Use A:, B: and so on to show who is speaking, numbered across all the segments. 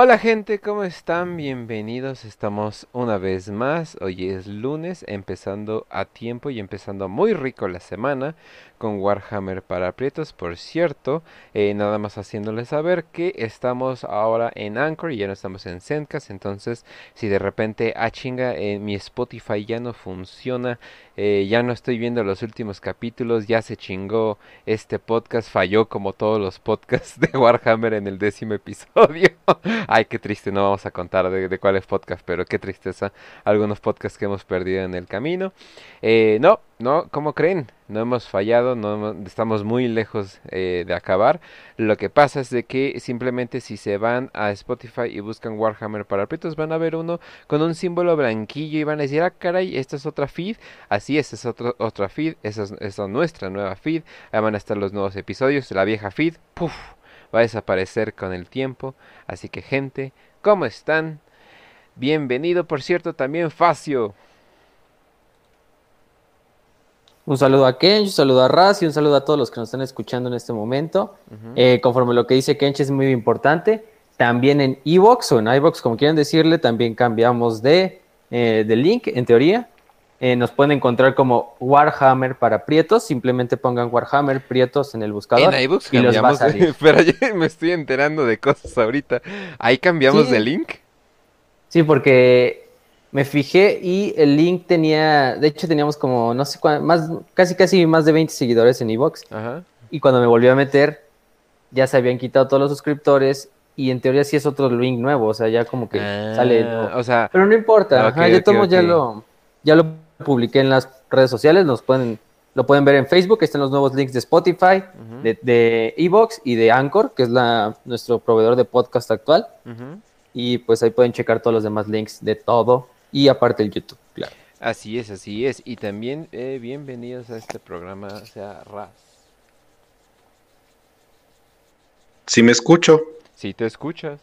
A: Hola gente, ¿cómo están? Bienvenidos, estamos una vez más, hoy es lunes, empezando a tiempo y empezando muy rico la semana con Warhammer para aprietos, por cierto, eh, nada más haciéndoles saber que estamos ahora en Anchor y ya no estamos en Zencast, entonces si de repente, ah chinga, eh, mi Spotify ya no funciona, eh, ya no estoy viendo los últimos capítulos, ya se chingó este podcast, falló como todos los podcasts de Warhammer en el décimo episodio. Ay, qué triste, no vamos a contar de, de cuáles podcast, pero qué tristeza. Algunos podcasts que hemos perdido en el camino. No, no, ¿cómo creen? No hemos fallado, no estamos muy lejos eh, de acabar. Lo que pasa es de que simplemente si se van a Spotify y buscan Warhammer para aprietos, van a ver uno con un símbolo blanquillo y van a decir, ah, caray, esta es otra feed. Así es, es otro, otra feed, esa es, es nuestra nueva feed. Ahí van a estar los nuevos episodios, la vieja feed, puff va a desaparecer con el tiempo. Así que gente, ¿cómo están? Bienvenido, por cierto, también Facio.
B: Un saludo a Kench, un saludo a Raz y un saludo a todos los que nos están escuchando en este momento. eh, conforme lo que dice Kench es muy importante. También en Evox o en iVox, como quieran decirle, también cambiamos de, eh, de link, en teoría. Eh, nos pueden encontrar como Warhammer para Prietos. Simplemente pongan Warhammer Prietos en el buscador.
A: En iBooks y cambiamos. Los va a salir. Pero ya me estoy enterando de cosas ahorita. Ahí cambiamos
B: Sí.
A: de link.
B: Sí, porque me fijé y el link tenía, de hecho teníamos como, no sé cuánto, más, casi casi más de 20 seguidores en Evox. Y cuando me volví a meter, ya se habían quitado todos los suscriptores y en teoría sí es otro link nuevo, o sea, ya como que
A: Ah,
B: sale.
A: O sea,
B: Pero no importa, ajá, yo tomo ya lo, ya lo publiqué en las redes sociales, nos pueden, lo pueden ver en Facebook, están los nuevos links de Spotify, de, de Evox y de Anchor, que es la, nuestro proveedor de podcast actual. Y pues ahí pueden checar todos los demás links de todo. Y aparte el YouTube, claro.
A: así es, así es. Y también eh, bienvenidos a este programa, o sea, Raz.
C: Si me escucho.
A: Si te escuchas.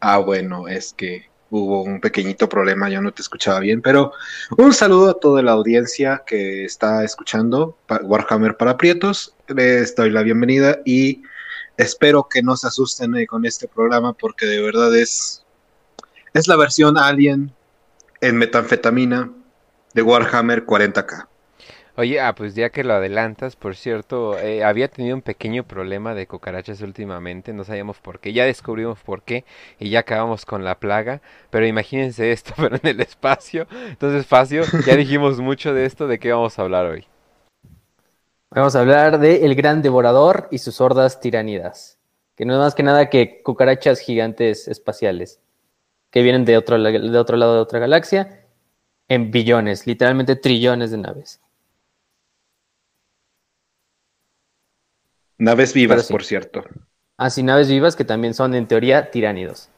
C: Ah, bueno, es que hubo un pequeñito problema, yo no te escuchaba bien, pero un saludo a toda la audiencia que está escuchando Warhammer para Prietos. Les doy la bienvenida y espero que no se asusten eh, con este programa porque de verdad es es la versión Alien en metanfetamina de Warhammer 40k.
A: Oye, ah, pues ya que lo adelantas, por cierto, eh, había tenido un pequeño problema de cucarachas últimamente, no sabíamos por qué, ya descubrimos por qué y ya acabamos con la plaga, pero imagínense esto, pero en el espacio. Entonces, Facio, ya dijimos mucho de esto, ¿de qué vamos a hablar hoy?
B: Vamos a hablar de El Gran Devorador y sus hordas tiránidas. Que no es más que nada que cucarachas gigantes espaciales. Que vienen de otro, de otro lado de otra galaxia. En billones, literalmente trillones de naves.
C: Naves vivas,
B: sí.
C: por cierto.
B: Así naves vivas que también son en teoría tiránidos.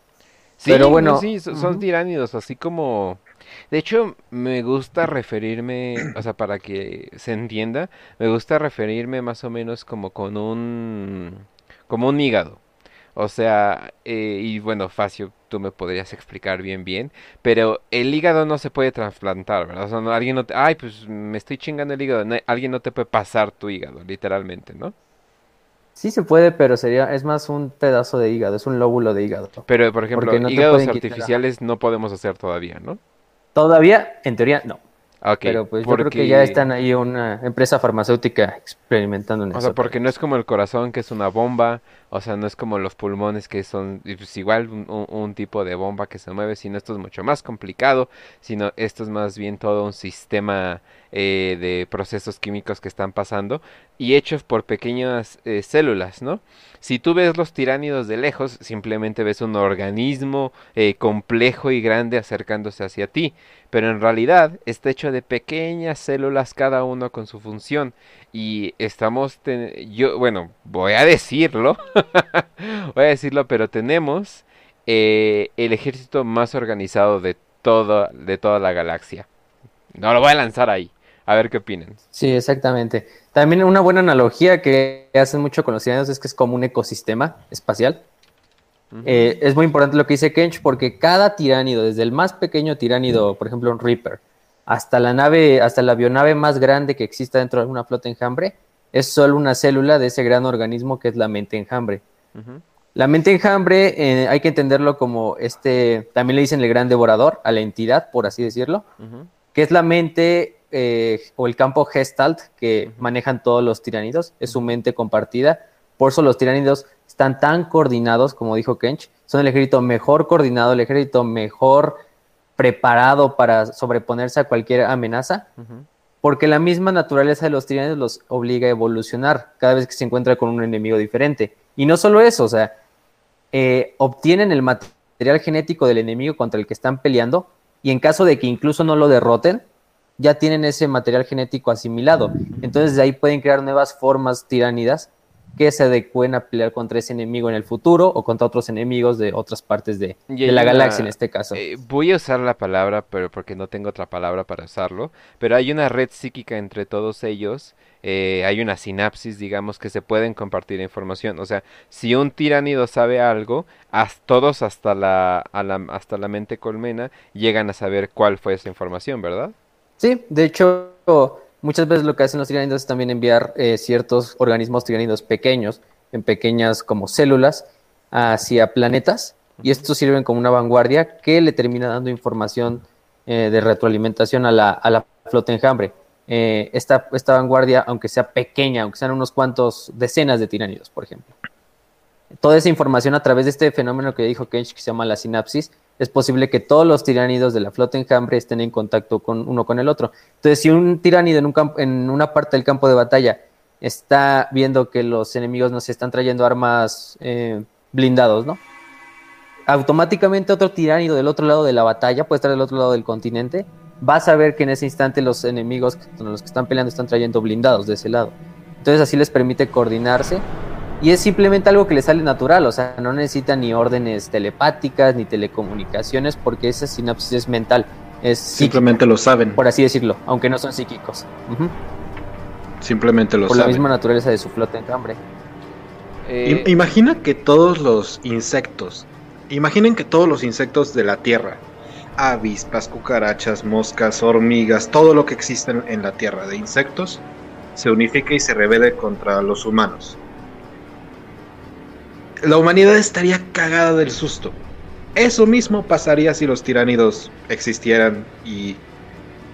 A: Sí,
B: Pero bueno,
A: sí, so- son tiránidos, así como... De hecho, me gusta referirme, o sea, para que se entienda, me gusta referirme más o menos como con un... como un hígado. O sea, eh, y bueno, Facio, tú me podrías explicar bien bien, pero el hígado no se puede trasplantar, ¿verdad? O sea, no- alguien no te... Ay, pues me estoy chingando el hígado. no- alguien no te puede pasar tu hígado, literalmente, ¿no?
B: Sí se puede, pero sería, es más un pedazo de hígado, es un lóbulo de hígado.
A: Pero, por ejemplo,
B: Porque no
A: hígados
B: quitar,
A: artificiales no podemos hacer todavía, ¿no?
B: Todavía, en teoría, no.
A: Ah, Ok,
B: pero pues yo creo que
A: porque-
B: ya están ahí una empresa farmacéutica experimentando en
A: O
B: eso.
A: sea, porque no es como el corazón que es una bomba, o sea, no es como los pulmones que son pues, igual un, tipo de bomba que se mueve, sino esto es mucho más complicado, sino esto es más bien todo un sistema eh, de procesos químicos que están pasando y hechos por pequeñas eh, células, ¿no? Si tú ves los tiránidos de lejos, simplemente ves un organismo eh, complejo y grande acercándose hacia ti, pero en realidad está hecho de pequeñas células cada uno con su función y estamos yo bueno voy a decirlo voy a decirlo pero tenemos eh, el ejército más organizado de toda de toda la galaxia no lo voy a lanzar ahí a ver qué opinan
B: Sí, exactamente. También una buena analogía que hacen mucho con los tiranos es que es como un ecosistema espacial. Eh, es muy importante lo que dice Kench porque cada tiránido, desde el más pequeño tiránido, por ejemplo un Reaper, hasta la nave, hasta la avionave más grande que exista dentro de una flota enjambre, es solo una célula de ese gran organismo que es la mente enjambre. La mente enjambre eh, hay que entenderlo como este, también le dicen el gran devorador, a la entidad, por así decirlo, que es la mente eh, o el campo gestalt que manejan todos los tiranidos, es su mente compartida. Por eso los tiranidos están tan coordinados, como dijo Kench, son el ejército mejor coordinado, el ejército mejor preparado para sobreponerse a cualquier amenaza, porque la misma naturaleza de los tiranidos los obliga a evolucionar cada vez que se encuentra con un enemigo diferente. Y no solo eso, o sea, eh, obtienen el material genético del enemigo contra el que están peleando y en caso de que incluso no lo derroten, ya tienen ese material genético asimilado. Entonces de ahí pueden crear nuevas formas tiránidas que se adecuen a pelear contra ese enemigo en el futuro o contra otros enemigos de otras partes de, la galaxia en este caso.
A: Eh, voy a usar la palabra, pero porque no tengo otra palabra para usarlo, pero hay una red psíquica entre todos ellos, eh, hay una sinapsis, digamos, que se pueden compartir información. O sea, si un tiránido sabe algo, todos hasta la, hasta la mente colmena llegan a saber cuál fue esa información, ¿verdad?
B: Sí, de hecho Muchas veces lo que hacen los tiránidos es también enviar eh, ciertos organismos tiránidos pequeños, en pequeñas como células, hacia planetas, y estos sirven como una vanguardia que le termina dando información eh, de retroalimentación a la, a la flota enjambre. Eh, esta, esta vanguardia, aunque sea pequeña, aunque sean unos cuantos decenas de tiránidos, por ejemplo. Toda esa información a través de este fenómeno que dijo Kench, que se llama la sinapsis, es posible que todos los tiránidos de la flota enjambre estén en contacto con uno con el otro. Entonces, si un tiránido en, un en una parte del campo de batalla está viendo que los enemigos nos están trayendo armas eh, blindados, ¿no? Automáticamente otro tiránido del otro lado de la batalla, puede estar del otro lado del continente, va a saber que en ese instante los enemigos con los que están peleando están trayendo blindados de ese lado. Entonces así les permite coordinarse y es simplemente algo que le sale natural, o sea, no necesita ni órdenes telepáticas ni telecomunicaciones porque esa sinapsis es mental. Es
C: simplemente lo saben.
B: Por así decirlo, aunque no son psíquicos.
C: Simplemente lo
B: saben.
C: Por
B: la misma naturaleza de su flota en hambre.
C: Eh, imagina que todos los insectos, imaginen que todos los insectos de la Tierra, avispas, cucarachas, moscas, hormigas, todo lo que existe en la Tierra de insectos, se unifique y se revele contra los humanos la humanidad estaría cagada del susto. Eso mismo pasaría si los tiránidos existieran y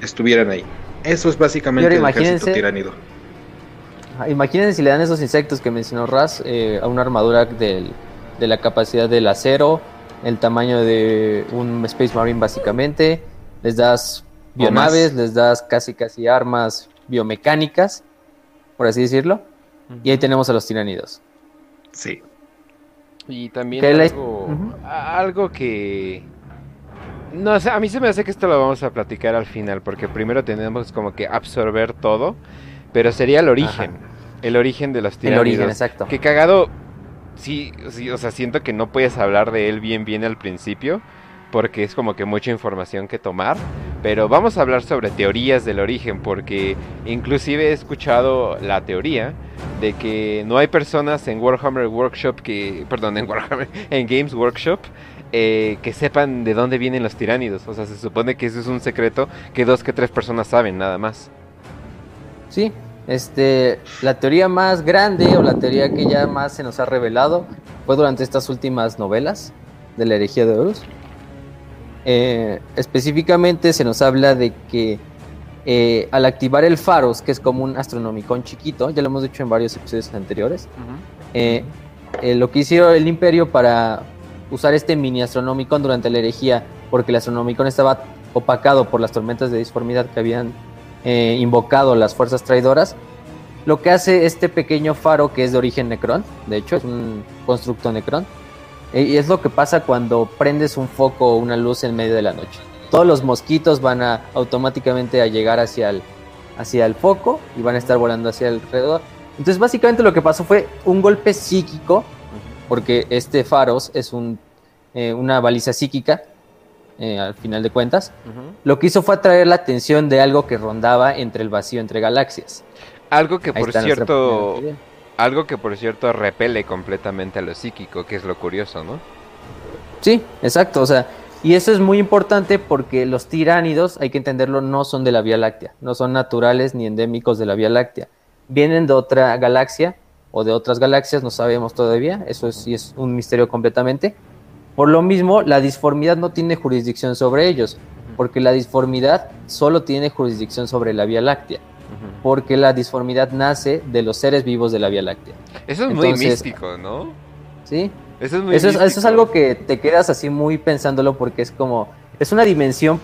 C: estuvieran ahí. Eso es básicamente el ejército tiránido.
B: Imagínense si le dan esos insectos que mencionó Raz eh, a una armadura de la capacidad del acero, el tamaño de un Space Marine básicamente, les das bionaves, les das casi casi armas biomecánicas, por así decirlo, y ahí tenemos a los tiranidos.
C: Sí.
A: Y también algo, algo que... No sé, a mí se me hace que esto lo vamos a platicar al final, porque primero tenemos como que absorber todo, pero sería el origen, el origen de los tiránidos. El origen,
B: exacto.
A: Que cagado, sí, sí, o sea, siento que no puedes hablar de él bien bien al principio, porque es como que mucha información que tomar, pero vamos a hablar sobre teorías del origen, porque inclusive he escuchado la teoría de que no hay personas en Warhammer Workshop que, perdón, en Warhammer, en Games Workshop eh, que sepan de dónde vienen los tiránidos. O sea, se supone que eso es un secreto que dos que tres personas saben, nada más.
B: Sí, este, la teoría más grande o la teoría que ya más se nos ha revelado fue durante estas últimas novelas de la herejía de Horus. Eh, específicamente se nos habla de que eh, al activar el Faros, que es como un astronomicón chiquito, ya lo hemos dicho en varios episodios anteriores, eh, lo que hicieron el imperio para usar este mini astronomicón durante la herejía, porque el astronomicón estaba opacado por las tormentas de disformidad que habían invocado las fuerzas traidoras, lo que hace este pequeño faro que es de origen Necron, de hecho es un constructo Necron, eh, y es lo que pasa cuando prendes un foco o una luz en medio de la noche. Todos los mosquitos van a automáticamente a llegar hacia el, hacia el foco y van a estar volando hacia alrededor. Entonces básicamente lo que pasó fue un golpe psíquico, porque este Faros es un, eh, una baliza psíquica, eh, al final de cuentas. Lo que hizo fue atraer la atención de algo que rondaba entre el vacío entre galaxias.
A: Algo que por cierto algo que por cierto repele completamente a lo psíquico, que es lo curioso, ¿no?
B: Sí, exacto, o sea, y eso es muy importante porque los tiránidos, hay que entenderlo, no son de la Vía Láctea, no son naturales ni endémicos de la Vía Láctea. Vienen de otra galaxia o de otras galaxias, no sabemos todavía, eso sí es un misterio completamente. Por lo mismo, la disformidad no tiene jurisdicción sobre ellos, porque la disformidad solo tiene jurisdicción sobre la Vía Láctea, porque la disformidad nace de los seres vivos de la Vía Láctea.
A: Eso es muy místico, ¿no?
B: Sí. Eso es, muy eso, eso es algo que te quedas así muy pensándolo porque es como, es una dimensión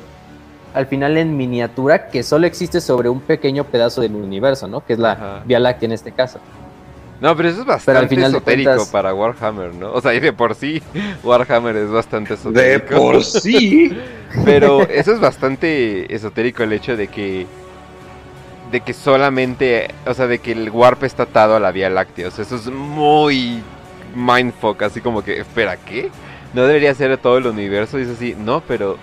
B: al final en miniatura que solo existe sobre un pequeño pedazo del universo, ¿no? Que es la Vía Láctea en este caso.
A: No, pero eso es bastante esotérico para Warhammer, ¿no? O sea, y de por sí Warhammer es bastante esotérico.
C: De por sí.
A: pero eso es bastante esotérico el hecho de que de que solamente, o sea, de que el warp está atado a la Vía Láctea. O sea, eso es muy mindfuck, así como que, espera, ¿qué? No debería ser todo el universo, y es así, no, pero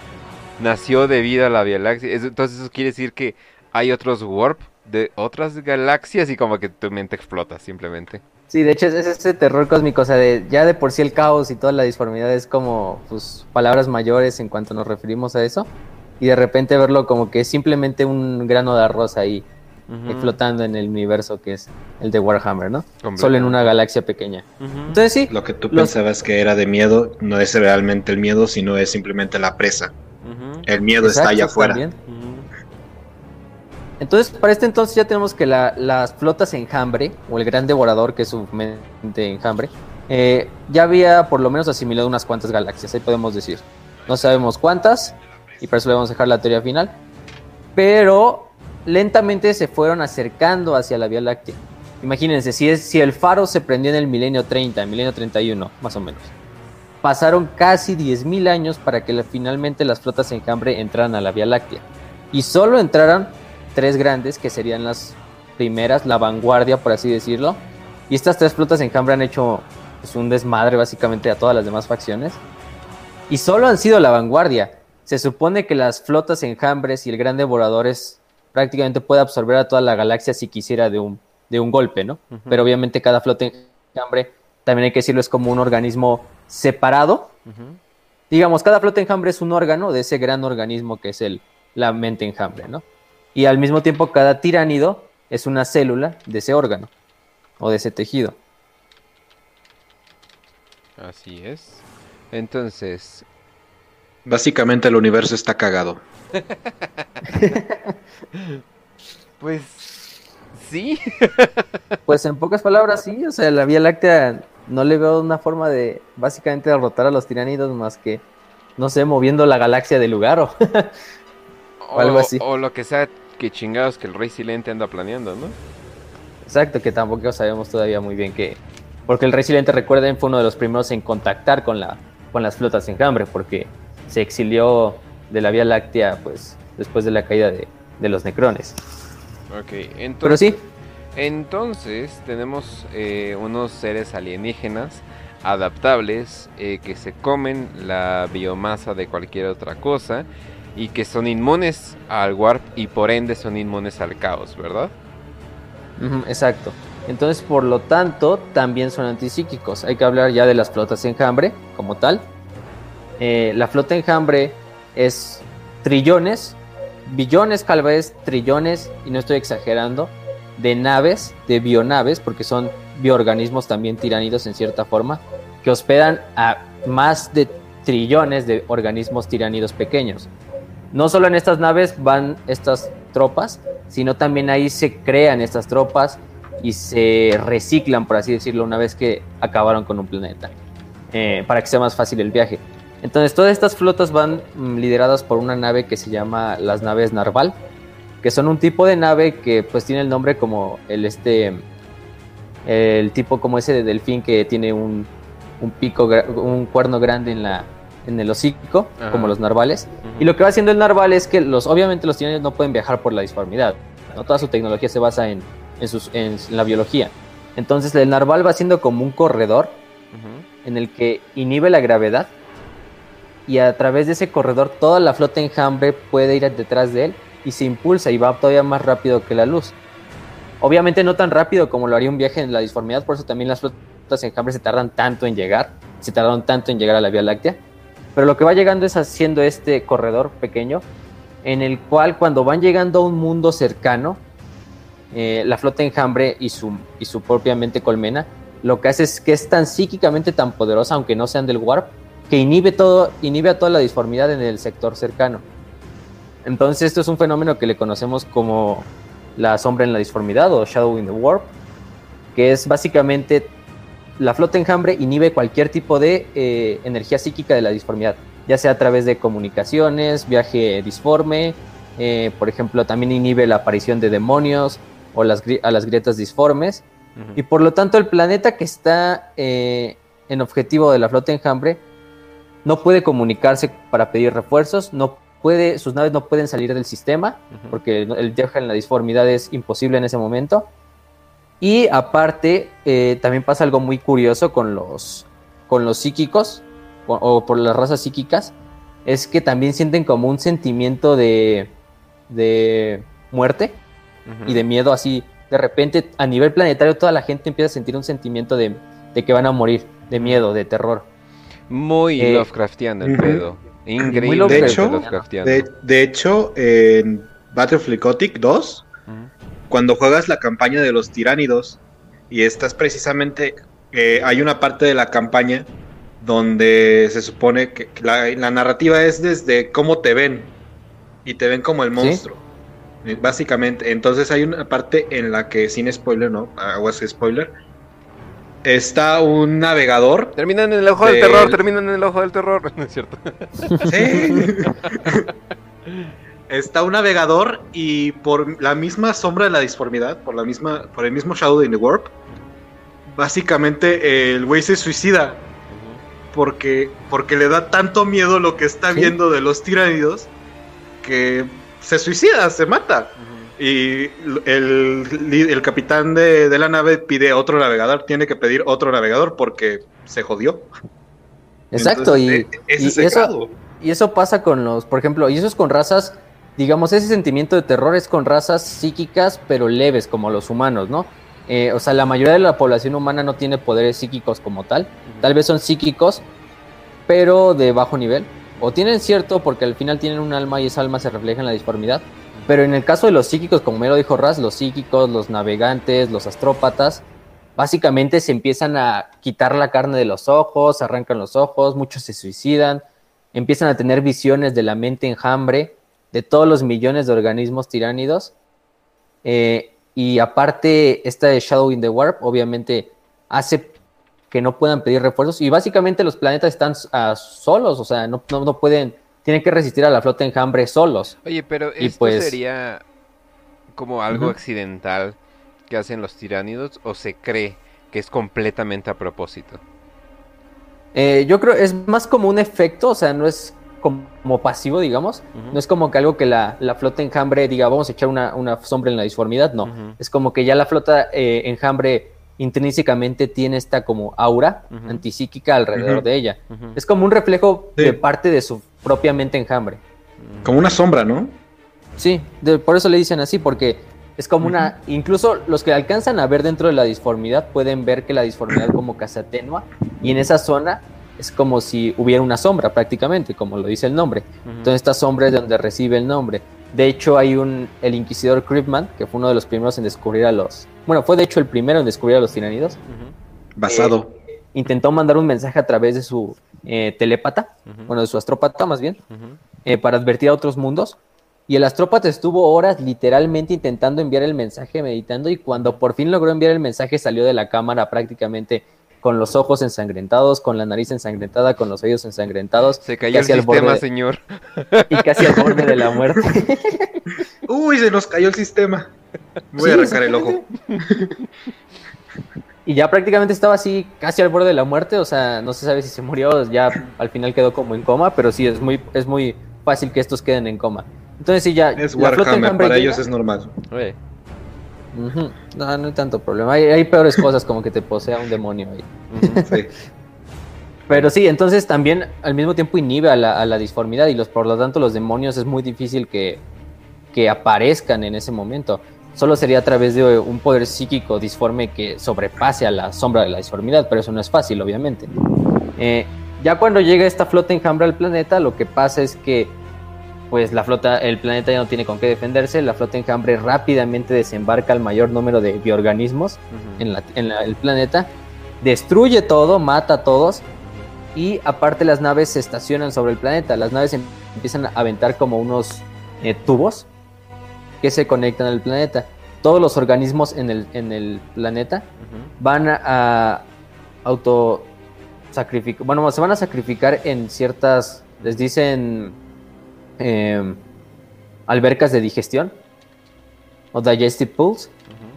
A: nació debido a la Vía Láctea. Entonces eso quiere decir que hay otros warp de otras galaxias y como que tu mente explota simplemente.
B: Sí, de hecho es ese terror cósmico, o sea, de, ya de por sí el caos y toda la disformidad es como pues, palabras mayores en cuanto nos referimos a eso. Y de repente verlo como que es simplemente un grano de arroz ahí flotando en el universo que es el de Warhammer, ¿no? Solo en una galaxia pequeña. Entonces sí.
C: Lo que tú pensabas que era de miedo no es realmente el miedo, sino es simplemente la presa. El miedo está allá afuera.
B: Entonces, para este entonces ya tenemos que las flotas enjambre, o el gran devorador, que es su mente enjambre, eh, ya había por lo menos asimilado unas cuantas galaxias, ahí podemos decir. No sabemos cuántas, y por eso le vamos a dejar la teoría final. Pero lentamente se fueron acercando hacia la Vía Láctea. Imagínense, si, el faro se prendió en el milenio 30, milenio 31, más o menos. Pasaron casi 10.000 años para que finalmente las flotas enjambre entraran a la Vía Láctea. Y solo entraran tres grandes, que serían las primeras, la vanguardia, por así decirlo. Y estas tres flotas en Cambria han hecho pues, un desmadre básicamente a todas las demás facciones. Y solo han sido la vanguardia. Se supone que las flotas enjambres y el gran devorador es, prácticamente puede absorber a toda la galaxia si quisiera de un, de un golpe, ¿no? Pero obviamente cada flota enjambre, también hay que decirlo, es como un organismo separado. Digamos, cada flota enjambre es un órgano de ese gran organismo que es el, la mente enjambre, ¿no? y al mismo tiempo cada tiránido es una célula de ese órgano o de ese tejido.
A: Así es. Entonces...
C: Básicamente el universo está cagado.
A: pues... Sí.
B: pues en pocas palabras sí, o sea, la Vía Láctea no le veo una forma de básicamente derrotar a los tiránidos más que, no sé, moviendo la galaxia del lugar o, o algo así.
A: O lo que sea que chingados que el Rey Silente anda planeando, ¿no?
B: Exacto, que tampoco sabemos todavía muy bien qué. Porque el Rey Silente, recuerden, fue uno de los primeros en contactar con, la, con las flotas en Cambre, porque se exilió de la Vía Láctea, pues, después de la caída de, los Necrones.
A: Ok, entonces...
B: Pero sí.
A: Entonces, tenemos eh, unos seres alienígenas adaptables eh, que se comen la biomasa de cualquier otra cosa y que son inmunes al warp y por ende son inmunes al caos, ¿verdad?
B: exacto. Entonces, por lo tanto, también son antipsíquicos. Hay que hablar ya de las flotas enjambre como tal. Eh, la flota enjambre es trillones, billones tal vez, trillones, y no estoy exagerando, de naves, de bionaves, porque son bioorganismos también tiránidos en cierta forma, que hospedan a más de trillones de organismos tiránidos pequeños no solo en estas naves van estas tropas, sino también ahí se crean estas tropas y se reciclan, por así decirlo, una vez que acabaron con un planeta, eh, para que sea más fácil el viaje. Entonces todas estas flotas van mm, lideradas por una nave que se llama las naves Narval, que son un tipo de nave que pues tiene el nombre como el este, el tipo como ese de delfín que tiene un, un pico, un cuerno grande en la, en el hocico, como los narvales. Y lo que va haciendo el narval es que los, obviamente los tiránidos no pueden viajar por la disformidad. ¿no? Toda su tecnología se basa en, en, sus, en, la biología. Entonces el narval va haciendo como un corredor en el que inhibe la gravedad y a través de ese corredor toda la flota enjambre puede ir detrás de él y se impulsa y va todavía más rápido que la luz. Obviamente no tan rápido como lo haría un viaje en la disformidad, por eso también las flotas enjambre se tardan tanto en llegar, se tardaron tanto en llegar a la Vía Láctea, pero lo que va llegando es haciendo este corredor pequeño, en el cual cuando van llegando a un mundo cercano, eh, la flota enjambre y su, y su propiamente colmena, lo que hace es que es tan psíquicamente tan poderosa, aunque no sean del warp, que inhibe todo, inhibe a toda la disformidad en el sector cercano. Entonces esto es un fenómeno que le conocemos como la sombra en la disformidad o Shadow in the Warp, que es básicamente la flota enjambre inhibe cualquier tipo de eh, energía psíquica de la disformidad, ya sea a través de comunicaciones, viaje disforme, eh, por ejemplo, también inhibe la aparición de demonios o las, a las grietas disformes, y por lo tanto el planeta que está eh, en objetivo de la flota enjambre no puede comunicarse para pedir refuerzos, no puede, sus naves no pueden salir del sistema, porque el viaje en la disformidad es imposible en ese momento. Y aparte, eh, también pasa algo muy curioso con los, con los psíquicos, o, por las razas psíquicas, es que también sienten como un sentimiento de, de muerte y de miedo así. De repente, a nivel planetario, toda la gente empieza a sentir un sentimiento de, que van a morir, de miedo, de terror.
A: Muy eh, Lovecraftiano el pedo.
C: Increíble. De hecho, de, hecho, en Battlefield Gothic 2, cuando juegas la campaña de los tiránidos y estás precisamente, eh, hay una parte de la campaña donde se supone que la, narrativa es desde cómo te ven y te ven como el monstruo. Eh, básicamente, entonces hay una parte en la que, sin spoiler, ¿no? Aguas spoiler, está un navegador.
A: Terminan en el ojo del terror, terminan en el ojo del terror, ¿no es cierto? Sí.
C: está un navegador y por la misma sombra de la disformidad, por la misma, por el mismo Shadow in the Warp, básicamente el güey se suicida. Porque, porque le da tanto miedo lo que está viendo de los tiranidos que se suicida, se mata. Y el, capitán de, la nave pide otro navegador, tiene que pedir otro navegador porque se jodió.
B: Exacto, y, e, eso, y eso pasa con los, por ejemplo, y eso es con razas, digamos, ese sentimiento de terror es con razas psíquicas, pero leves, como los humanos, ¿no? Eh, o sea, la mayoría de la población humana no tiene poderes psíquicos como tal, tal vez son psíquicos, pero de bajo nivel, o tienen cierto porque al final tienen un alma y esa alma se refleja en la disformidad, pero en el caso de los psíquicos, como me lo dijo Raz, los psíquicos, los navegantes, los astrópatas, básicamente se empiezan a quitar la carne de los ojos, arrancan los ojos, muchos se suicidan, empiezan a tener visiones de la mente enjambre, de todos los millones de organismos tiránidos. Eh, y aparte, esta de Shadow in the Warp, obviamente, hace que no puedan pedir refuerzos. Y básicamente los planetas están solos, o sea, no, no, no pueden tienen que resistir a la flota enjambre solos.
A: Oye, pero esto pues, sería como algo accidental que hacen los tiránidos o se cree que es completamente a propósito.
B: Eh, yo creo es más como un efecto, o sea, no es como, pasivo, digamos. No es como que algo que la, flota enjambre diga, vamos a echar una, sombra en la disformidad, no. Es como que ya la flota eh, enjambre intrínsecamente tiene esta como aura antipsíquica alrededor de ella. Es como un reflejo de parte de su propia mente enjambre.
C: Como una sombra, ¿no?
B: Sí, por eso le dicen así, porque es como una... Incluso los que alcanzan a ver dentro de la disformidad pueden ver que la disformidad como que se atenúa y en esa zona es como si hubiera una sombra prácticamente, como lo dice el nombre. Entonces esta sombra es de donde recibe el nombre. De hecho, hay un, el inquisidor Creepman, que fue uno de los primeros en descubrir a los... Bueno, fue de hecho el primero en descubrir a los tiranidos.
C: Basado.
B: Eh, intentó mandar un mensaje a través de su eh, telépata, bueno, de su astrópata más bien, eh, para advertir a otros mundos. Y el astrópata estuvo horas literalmente intentando enviar el mensaje, meditando, y cuando por fin logró enviar el mensaje salió de la cámara prácticamente con los ojos ensangrentados, con la nariz ensangrentada, con los oídos ensangrentados.
A: Se cayó el sistema, señor.
B: Y casi al borde de la muerte.
C: Uy, se nos cayó el sistema. Voy a arrancar el ojo.
B: Y ya prácticamente estaba así, casi al borde de la muerte. O sea, no se sabe si se murió, ya al final quedó como en coma, pero sí, es muy, es muy fácil que estos queden en coma. Entonces sí, ya...
C: Es Warhammer, para ellos es normal.
B: No, no hay tanto problema. Hay, peores cosas como que te posea un demonio ahí. Pero sí, entonces también al mismo tiempo inhibe a la, disformidad y los, por lo tanto los demonios es muy difícil que, que aparezcan en ese momento. Solo sería a través de un poder psíquico disforme que sobrepase a la sombra de la disformidad, pero eso no es fácil, obviamente. Eh, ya cuando llega esta flota enjambra al planeta, lo que pasa es que pues la flota, el planeta ya no tiene con qué defenderse, la flota enjambre rápidamente desembarca el mayor número de bioorganismos en, el planeta, destruye todo, mata a todos y aparte las naves se estacionan sobre el planeta, las naves em, empiezan a aventar como unos eh, tubos que se conectan al planeta. Todos los organismos en el, en el planeta van a, auto sacrificar, bueno, se van a sacrificar en ciertas, les dicen Em, albercas de digestión o digestive pools,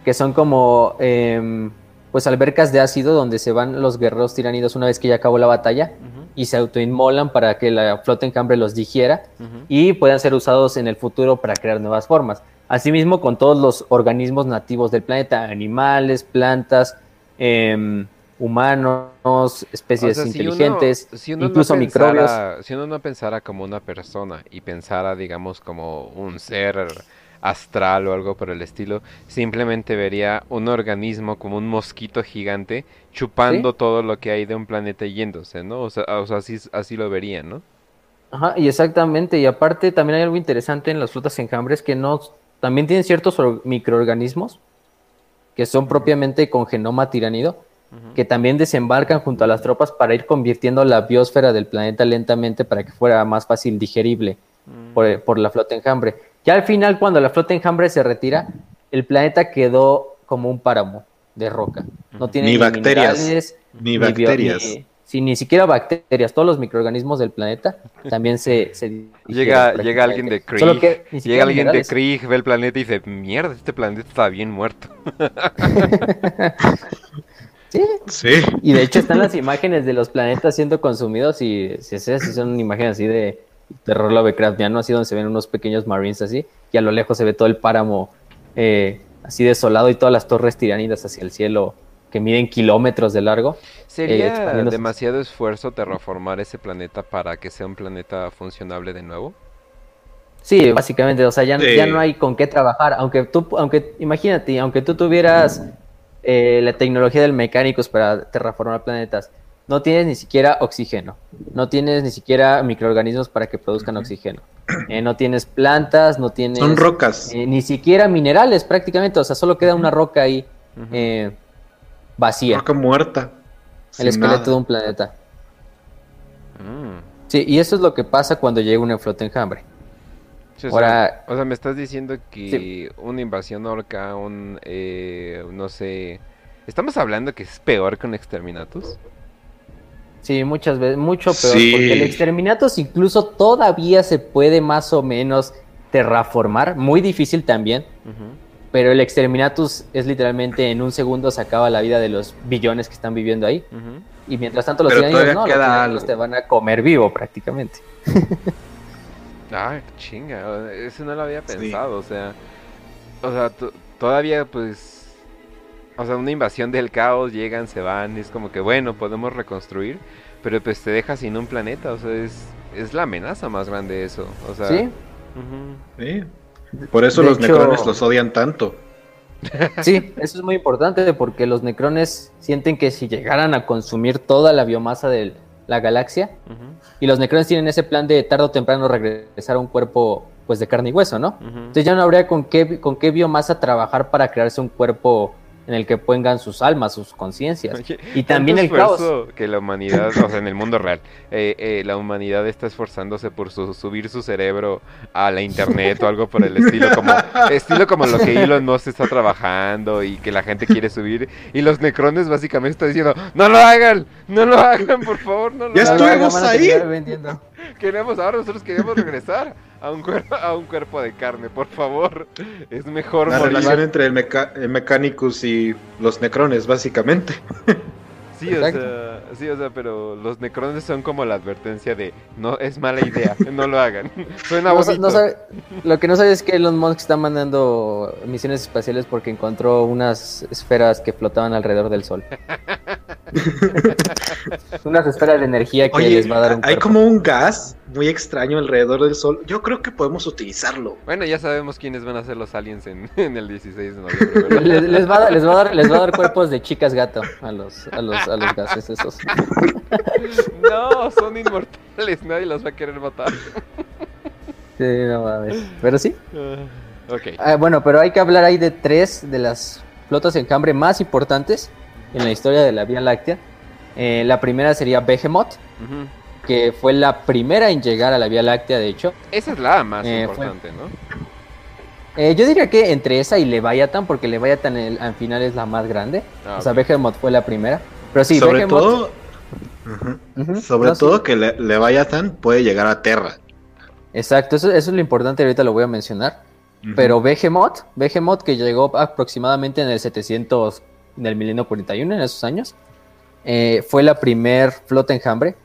B: que son como em, pues albercas de ácido donde se van los guerreros tiranidos una vez que ya acabó la batalla y se autoinmolan para que la flota en cambre los digiera y puedan ser usados en el futuro para crear nuevas formas. Asimismo, con todos los organismos nativos del planeta, animales, plantas, eh, humanos, especies inteligentes, incluso microbios.
A: Si uno no pensara como una persona y pensara, digamos, como un ser astral o algo por el estilo, simplemente vería un organismo como un mosquito gigante chupando todo lo que hay de un planeta yéndose, ¿no? O sea, o sea así, así lo verían, ¿no?
B: Ajá, y exactamente, y aparte también hay algo interesante en las frutas enjambres que no, también tienen ciertos microorganismos que son propiamente con genoma tiranido, que también desembarcan junto a las tropas para ir convirtiendo la biosfera del planeta lentamente para que fuera más fácil digerible mm. por, la flota enjambre. Ya al final, cuando la flota enjambre se retira, el planeta quedó como un páramo de roca. No tiene
C: ni, bacterias, ni, bacterias.
B: Ni, ni siquiera bacterias, todos los microorganismos del planeta también se,
A: llega, llega alguien de Krieg, llega alguien de Krieg, ve el planeta y dice, mierda, este planeta está bien muerto.
B: Sí. Y de hecho están las imágenes de los planetas siendo consumidos y si es así, son imágenes así de terror Lovecraftiano, así donde se ven unos pequeños marines así, y a lo lejos se ve todo el páramo eh, así desolado y todas las torres tiranidas hacia el cielo que miden kilómetros de largo.
A: ¿Sería eh, demasiado esfuerzo terraformar ese planeta para que sea un planeta funcionable de nuevo?
B: Sí, básicamente, o sea, ya, ya no hay con qué trabajar, aunque tú, aunque imagínate, aunque tú tuvieras eh, la tecnología del mecánicos para terraformar planetas. No tienes ni siquiera oxígeno, no tienes ni siquiera microorganismos para que produzcan oxígeno, eh, no tienes plantas, no tienes...
C: Son rocas.
B: Eh, ni siquiera minerales prácticamente, o sea, solo queda una roca ahí vacía.
C: Roca muerta.
B: El esqueleto de un planeta. Mm. Sí, y eso es lo que pasa cuando llega una flota enjambre.
A: Ahora, o sea, me estás diciendo que una invasión orca, un, eh, no sé, estamos hablando que es peor que un exterminatus.
B: Sí, muchas veces, mucho peor, porque el exterminatus incluso todavía se puede más o menos terraformar, muy difícil también, pero el exterminatus es literalmente en un segundo se acaba la vida de los billones que están viviendo ahí, y mientras tanto los tiranidos no, los te van a comer vivo prácticamente.
A: Ah, chinga, eso no lo había pensado, o sea, o sea, todavía pues, o sea, una invasión del caos, llegan, se van, es como que bueno, podemos reconstruir, pero pues te deja sin un planeta, o sea, es, es la amenaza más grande eso, o sea.
B: Sí.
C: sí. Por eso los necrones los odian tanto.
B: Sí, eso es muy importante porque los necrones sienten que si llegaran a consumir toda la biomasa del, la galaxia. Y los necrones tienen ese plan de tarde o temprano regresar a un cuerpo pues de carne y hueso, ¿no? Entonces ya no habría con qué, con qué biomasa trabajar para crearse un cuerpo en el que pongan sus almas, sus conciencias. Y también el caos.
A: que la humanidad, o sea, en el mundo real, eh, eh, la humanidad está esforzándose por subir su cerebro a la internet o algo por el estilo, como estilo como lo que Elon Musk está trabajando y que la gente quiere subir. Y los necrones básicamente están diciendo, no lo hagan, no lo hagan, por favor, no lo
C: ya estuvimos ahí.
A: Queremos, ahora nosotros queremos regresar a un, cuerpo, a un cuerpo de carne, por favor. Es mejor
C: La relación entre el, Mechanicus y los Necrones, básicamente.
A: Sí o, sea, sí, o sea, pero los necrones son como la advertencia de no es mala idea, no lo hagan. Suena
B: no, sabe, lo que no sabes es que Elon Musk está mandando misiones espaciales porque encontró unas esferas que flotaban alrededor del Sol. unas esferas de energía que les va a dar un
C: Hay como un gas muy extraño alrededor del Sol. Yo creo que podemos utilizarlo.
A: Bueno, ya sabemos quiénes van a ser los aliens en, el 16 de noviembre.
B: les, va a, les, va a dar, les va a dar cuerpos de chicas gato a los, a los, a los gases esos.
A: No, son inmortales, nadie los va a querer matar.
B: Sí, no mames. Pero sí.
A: Ok.
B: Ah, bueno, pero hay que hablar ahí de tres de las flotas enjambre más importantes en la historia de la Vía Láctea. Eh, la primera sería Behemoth, que fue la primera en llegar a la Vía Láctea, de hecho.
A: Esa es la más
B: Eh, fue-
A: importante, ¿no?
B: Eh, yo diría que entre esa y Leviathan, porque Leviathan el- al final es la más grande.
A: Ah,
B: o sea. Behemoth fue la primera. Pero sí,
C: sobre
B: Behemoth-
C: todo, sobre
B: no, sí.
C: todo que Le- Leviathan puede llegar a Terra.
B: Exacto, eso, eso es lo importante, ahorita lo voy a mencionar. Pero Behemoth, Behemoth que llegó aproximadamente en el 700 del milenio 41, en esos años, eh, fue la primer flota enjambre.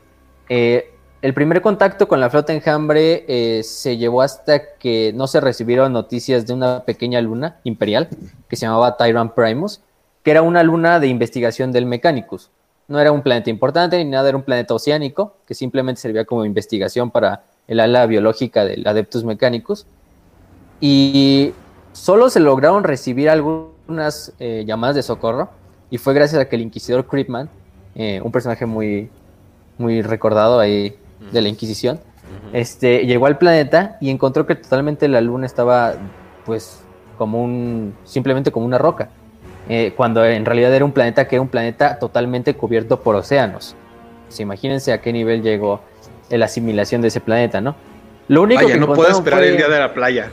B: Eh, el primer contacto con la flota enjambre eh, se llevó hasta que no se recibieron noticias de una pequeña luna imperial que se llamaba Tyrant Primus, que era una luna de investigación del Mechanicus. No era un planeta importante ni nada, era un planeta oceánico que simplemente servía como investigación para el ala biológica del Adeptus Mechanicus. Y solo se lograron recibir algunas eh, llamadas de socorro. Y fue gracias a que el Inquisidor Creepman, eh, un personaje muy, muy recordado ahí de la Inquisición, este, llegó al planeta y encontró que totalmente la luna estaba, pues, como un, simplemente como una roca. Eh, cuando en realidad era un planeta que era un planeta totalmente cubierto por océanos. Pues, imagínense a qué nivel llegó la asimilación de ese planeta, ¿no? Lo único
C: Vaya,
B: que
C: no puedo esperar
B: fue-
C: el día de la playa.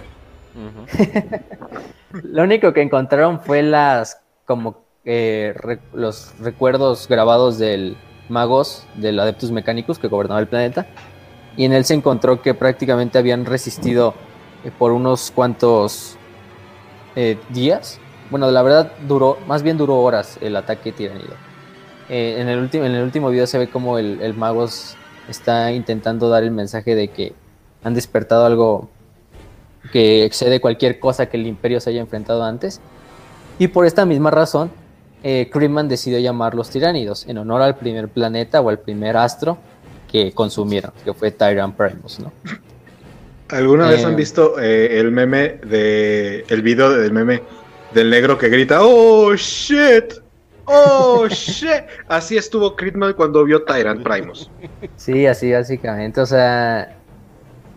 B: Lo único que encontraron fue las como eh, los recuerdos grabados del magos del Adeptus Mechanicus que gobernaba el planeta. Y en él se encontró que prácticamente habían resistido eh, por unos cuantos eh, días. Bueno, la verdad duró, más bien duró horas el ataque tiranido. En, el último, en el último video se ve como el magos está intentando dar el mensaje de que han despertado algo que excede cualquier cosa que el imperio se haya enfrentado antes. Y por esta misma razón, eh, Creedman decidió llamarlos tiránidos, en honor al primer planeta o al primer astro que consumieron, que fue Tyrant Primus, ¿no?
C: ¿Alguna vez
B: Eh,
C: han visto eh, el meme de. el video del meme del negro que grita ¡Oh shit! ¡Oh shit! Así estuvo Critman cuando vio Tyrant Primus.
B: Sí, así básicamente, o sea...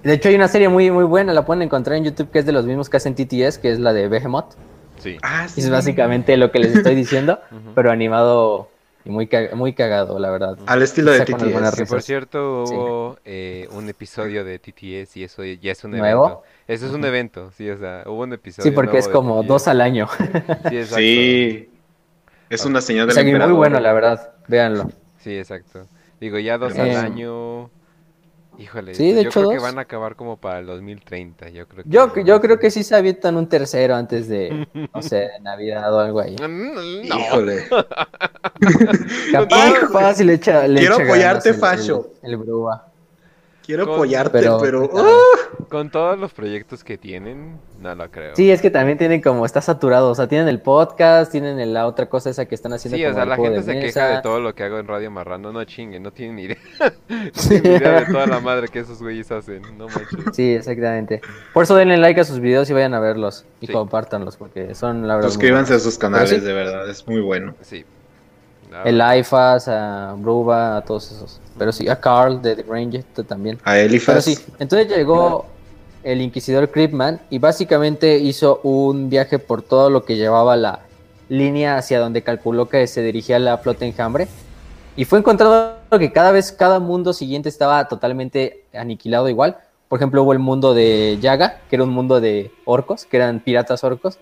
B: De hecho hay una serie muy, muy buena, la pueden encontrar en YouTube, que es de los mismos que hacen TTS, que es la de Behemoth.
A: Sí.
C: Ah,
B: Y es básicamente lo que les estoy diciendo, pero animado y muy, muy cagado, la verdad.
C: Al estilo de TTS.
A: Que por cierto
B: Sí.
A: hubo eh, un episodio de TTS y eso ya es un
B: ¿Nuevo?
A: evento. Eso es un evento, sí, o sea, hubo un episodio
B: Sí, porque
A: nuevo
B: es
A: de
B: como
A: TTS.
B: dos al año.
A: Sí, exacto.
C: Sí. Es una señal
B: O
C: del
B: sea, que muy bueno, la verdad. Véanlo.
A: Sí, exacto. Digo, ya dos
B: Eh,
A: al año. Híjole,
B: sí, de
A: yo
B: hecho,
A: creo que van a acabar como para el 2030, yo creo que
B: Yo, yo creo que sí se avientan un tercero antes de, no sé, de Navidad o algo ahí.
A: Mm, No.
C: Híjole.
B: Capaz, capaz, y le echa, le
C: Quiero
B: echa
C: apoyarte,
B: ganas el-
C: Facho.
B: El, el Brua.
C: Quiero
A: Con-
C: apoyarte,
B: Pero-
C: pero.
B: pero-
C: ¡ah!
A: Con todos los proyectos que tienen, no lo creo.
B: Sí, es que también tienen como, está saturado, o sea, tienen el podcast, tienen el- la otra cosa esa que están haciendo
A: Sí,
B: como
A: o sea, la gente se queja de todo lo que hago en Radio Marrano. No chinguen, no tienen ni idea. no tienen ni idea de toda la madre que esos güeyes hacen. No manches.
B: Sí, exactamente. Por eso denle like a sus videos y vayan a verlos y
A: Sí.
B: compártanlos porque son la verdad.
C: Suscríbanse a sus canales,
B: Pero sí.
C: de verdad, es muy bueno.
A: Sí. La
B: El. IFAS, a Bruba, a todos esos. Pero sí, a Carl de The Ranger también.
C: A
B: Pero
C: Elifas.
B: sí, entonces llegó el Inquisidor Creepman y básicamente hizo un viaje por todo lo que llevaba la línea hacia donde calculó que se dirigía la flota enjambre. Y fue encontrado que cada vez, cada mundo siguiente estaba totalmente aniquilado igual. Por ejemplo, hubo el mundo de Yaga, que era un mundo de orcos, que eran piratas orcos,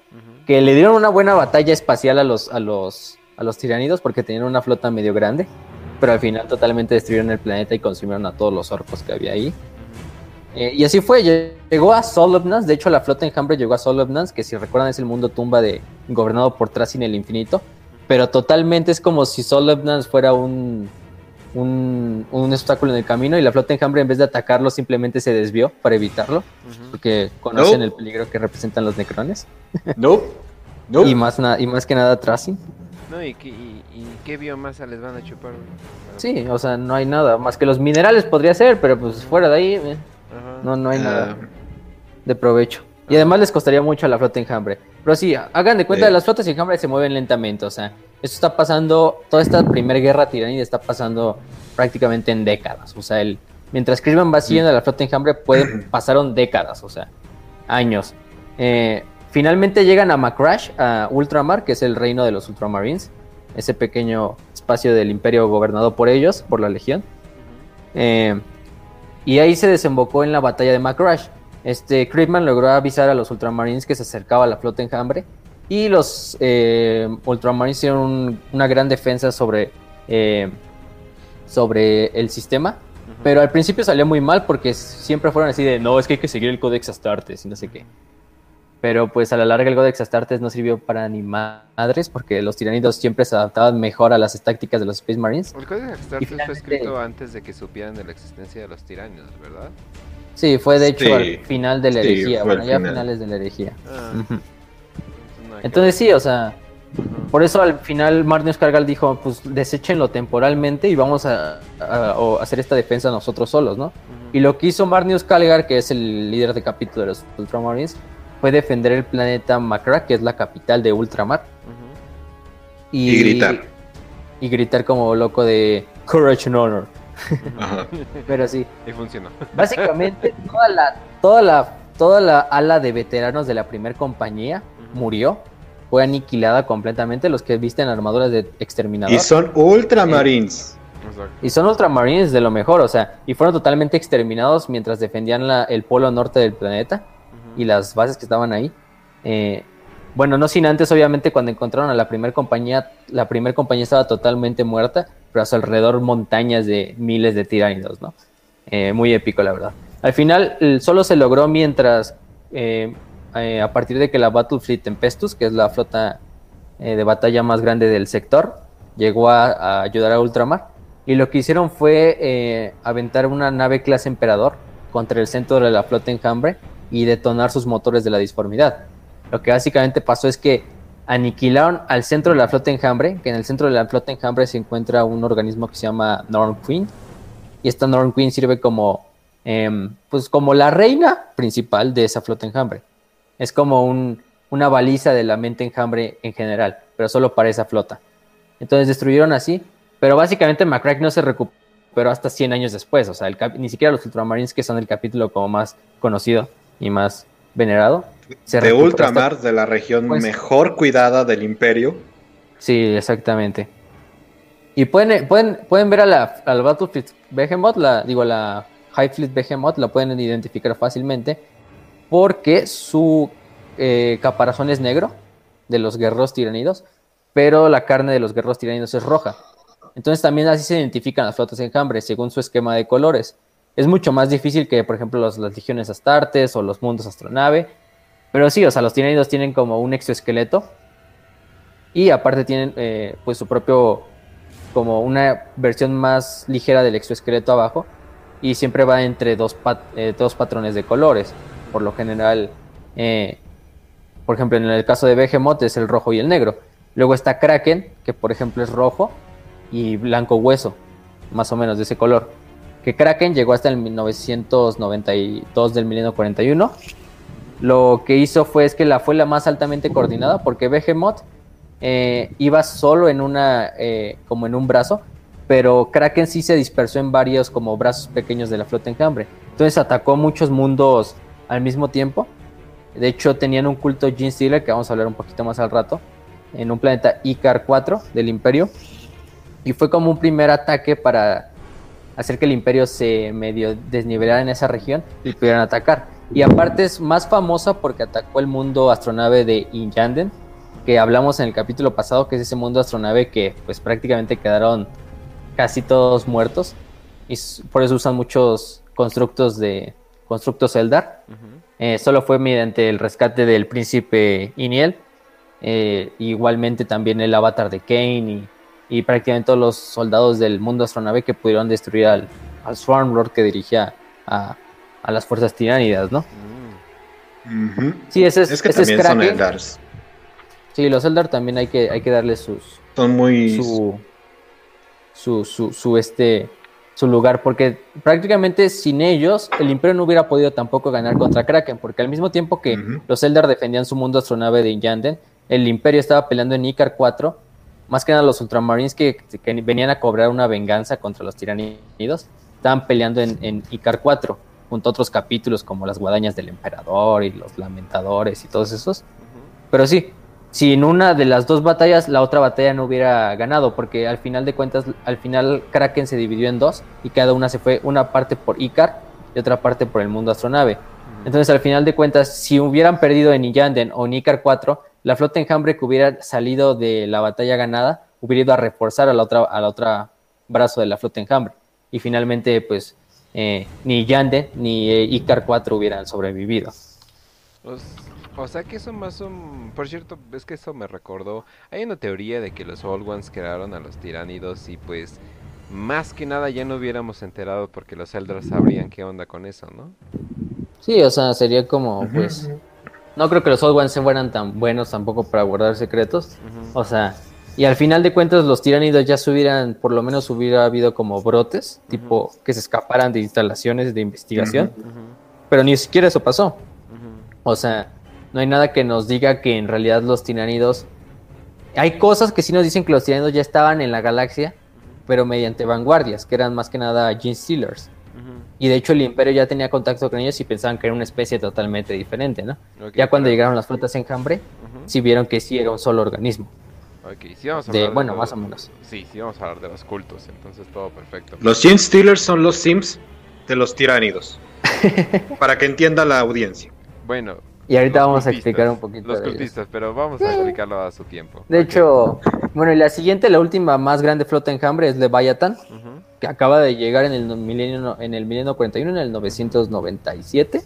B: que le dieron una buena batalla espacial a los, a los, a los tiranidos porque tenían una flota medio grande. Pero al final totalmente destruyeron el planeta y consumieron a todos los orcos que había ahí. Eh, y así fue, lle- llegó a Solobnans, de hecho la flota enjambre llegó a Solobnans, que si recuerdan es el mundo tumba de gobernado por Trasin el infinito, pero totalmente es como si Solobnans fuera un, un, un obstáculo en el camino y la flota enjambre en vez de atacarlo simplemente se desvió para evitarlo, porque conocen
C: No.
B: el peligro que representan los necrones
C: No. No.
B: y, más y más que nada Trasin.
A: No, ¿y qué, y, y qué biomasa les van a chupar?
B: Sí, o sea, no hay nada, más que los minerales podría ser, pero pues fuera de ahí eh. No, no hay nada.
C: Ah,
B: de provecho. Y además les costaría mucho a la flota enjambre. Pero sí, hagan de cuenta,
C: Eh.
B: las flotas enjambre se mueven lentamente. O sea, esto está pasando, toda esta primera guerra tiranida está pasando prácticamente en décadas. O sea, el mientras Crisman va siguiendo a la flota enjambre, pueden, pasaron décadas, o sea, años. Eh, finalmente llegan a Macrash, a Ultramar, que es el reino de los Ultramarines, ese pequeño espacio del imperio gobernado por ellos, por la Legión. Eh, y ahí se desembocó en la batalla de Macrash. Este, Crisman logró avisar a los Ultramarines que se acercaba a la flota enjambre y los eh, Ultramarines hicieron una gran defensa sobre, eh, sobre el sistema. Pero al principio salió muy mal porque siempre fueron así de, no, es que hay que seguir el Codex Astartes y no sé qué. Pero pues a la larga el Codex Astartes no sirvió para ni madres porque los tiranidos siempre se adaptaban mejor a las tácticas de los Space Marines.
A: El Codex Astartes fue escrito antes de que supieran de la existencia de los tiranidos, ¿verdad?
B: Sí, fue de hecho al final de la herejía, bueno, ya a finales de la herejía. Ah. Entonces sí, o sea, por eso al final Marnius Cargal dijo, pues deséchenlo temporalmente y vamos a, hacer esta defensa nosotros solos, ¿no? Y lo que hizo Marnius Calgar, que es el líder de capítulo de los Ultramarines, fue defender el planeta Macra, que es la capital de Ultramar.
C: y, gritar.
B: Y gritar como loco de Courage and Honor. Pero sí.
A: Y funcionó.
B: Básicamente toda la, toda la, toda la ala de veteranos de la primera compañía murió, fue aniquilada completamente, los que visten armaduras de exterminador.
C: Y son ultramarines.
B: y son ultramarines de lo mejor, o sea, y fueron totalmente exterminados mientras defendían la, el polo norte del planeta y las bases que estaban ahí. Eh, bueno, no sin antes, obviamente, cuando encontraron a la primera compañía, la primera compañía estaba totalmente muerta, pero a su alrededor montañas de miles de tiránidos, ¿no? Eh, muy épico, la verdad. Al final, solo se logró mientras eh, a partir de que la Battle Fleet Tempestus, que es la flota de batalla más grande del sector, llegó a, ayudar a Ultramar. Y lo que hicieron fue aventar una nave clase Emperador contra el centro de la flota enjambre y detonar sus motores de la disformidad. Lo que básicamente pasó es que aniquilaron al centro de la flota enjambre, que en el centro de la flota enjambre se encuentra un organismo que se llama Norn Queen. Y esta Norn Queen sirve como, em, pues como la reina principal de esa flota enjambre. Es como un, una baliza de la mente enjambre en general, pero solo para esa flota. Entonces destruyeron así, pero básicamente McCrack no se recuperó hasta 100 años después, o sea, ni siquiera los Ultramarines, que son el capítulo como más conocido y más venerado.
C: de Ultramar, de la región pues mejor cuidada del imperio.
B: Sí, exactamente. Y pueden, pueden, pueden ver a la, al Battlefleet Behemoth, la, digo, la High Fleet Behemoth, la pueden identificar fácilmente porque su eh, caparazón es negro de los guerreros tiranidos, pero la carne de los guerreros tiranidos es roja. Entonces también así se identifican las flotas enjambre según su esquema de colores. Es mucho más difícil que, por ejemplo, las legiones astartes o los mundos astronave. Pero sí, o sea, los tiranidos tienen como un exoesqueleto. Y aparte tienen eh, pues su propio, como una versión más ligera del exoesqueleto abajo. Y siempre va entre dos, eh, dos patrones de colores por lo general, eh, por ejemplo, en el caso de Behemoth es el rojo y el negro. Luego está Kraken, que por ejemplo es rojo y blanco hueso, más o menos de ese color. Que Kraken llegó hasta el 1992 del milenio 41. Lo que hizo fue es que la fue la más altamente coordinada porque Behemoth eh, iba solo en una, eh, como en un brazo, pero Kraken sí se dispersó en varios como brazos pequeños de la flota enjambre. Entonces atacó muchos mundos al mismo tiempo. De hecho, tenían un culto Gene Stealer, que vamos a hablar un poquito más al rato, en un planeta Icar 4 del Imperio. Y fue como un primer ataque para hacer que el Imperio se medio desnivelara en esa región y pudieran atacar. Y aparte es más famosa porque atacó el mundo astronave de Inyanden, que hablamos en el capítulo pasado, que es ese mundo astronave que pues prácticamente quedaron casi todos muertos. Y por eso usan muchos constructos de, constructo Eldar. Eh, solo fue mediante el rescate del príncipe Iniel. Eh, igualmente también el avatar de Kane y, prácticamente todos los soldados del mundo astronave que pudieron destruir al, al Swarm Lord que dirigía a, las fuerzas tiránidas, ¿no? Sí, ese es,
C: que también son Eldars.
B: Sí, los Eldar también hay que, hay que darle sus...
C: Son muy...
B: su, su, su este su lugar, porque prácticamente sin ellos el Imperio no hubiera podido tampoco ganar contra Kraken, porque al mismo tiempo que los Eldar defendían su mundo astronave de Inyanden, el Imperio estaba peleando en Icar 4, más que nada los Ultramarines que, venían a cobrar una venganza contra los tiranidos, estaban peleando en, en Icar 4, junto a otros capítulos como las guadañas del emperador y los lamentadores y todos esos. Pero sí, si en una de las dos batallas la otra batalla no hubiera ganado, porque al final de cuentas, al final Kraken se dividió en dos y cada una se fue, una parte por Icar y otra parte por el mundo astronave. Entonces, al final de cuentas, si hubieran perdido en Iyanden o en Icar 4, la flota enjambre que hubiera salido de la batalla ganada hubiera ido a reforzar a la otra, a la otra brazo de la flota enjambre. Y finalmente, pues, eh, ni Yanden ni eh, Icar 4 hubieran sobrevivido.
A: O sea que eso más un... Por cierto, es que eso me recordó... Hay una teoría de que los Old Ones crearon a los tiránidos y pues... Más que nada ya no hubiéramos enterado porque los Eldars sabrían qué onda con eso, ¿no?
B: Sí, o sea, sería como, pues... No creo que los Old Ones se fueran tan buenos tampoco para guardar secretos. O sea, y al final de cuentas los tiránidos ya se hubieran, por lo menos hubiera habido como brotes, tipo que se escaparan de instalaciones de investigación. Pero ni siquiera eso pasó. O sea, no hay nada que nos diga que en realidad los tiránidos... Hay cosas que sí nos dicen que los tiránidos ya estaban en la galaxia, pero mediante vanguardias, que eran más que nada Gene Stealers. Y de hecho el imperio ya tenía contacto con ellos y pensaban que era una especie totalmente diferente, ¿no? ya cuando llegaron las flotas en Cambre, sí vieron que sí era un solo organismo.
A: Ok, sí vamos a hablar
B: de, bueno, más o menos.
A: Sí, sí vamos a hablar de los cultos, entonces todo perfecto.
C: Los Gene Stealers son los Sims de los tiránidos. para que entienda la audiencia.
A: Bueno,
B: y ahorita vamos a explicar un poquito.
A: Los cultistas, pero vamos a explicarlo a su tiempo.
B: De hecho, bueno, y la siguiente, la última más grande flota enjambre es Leviathan, que acaba de llegar en el milenio en el milenio 41, en el 997.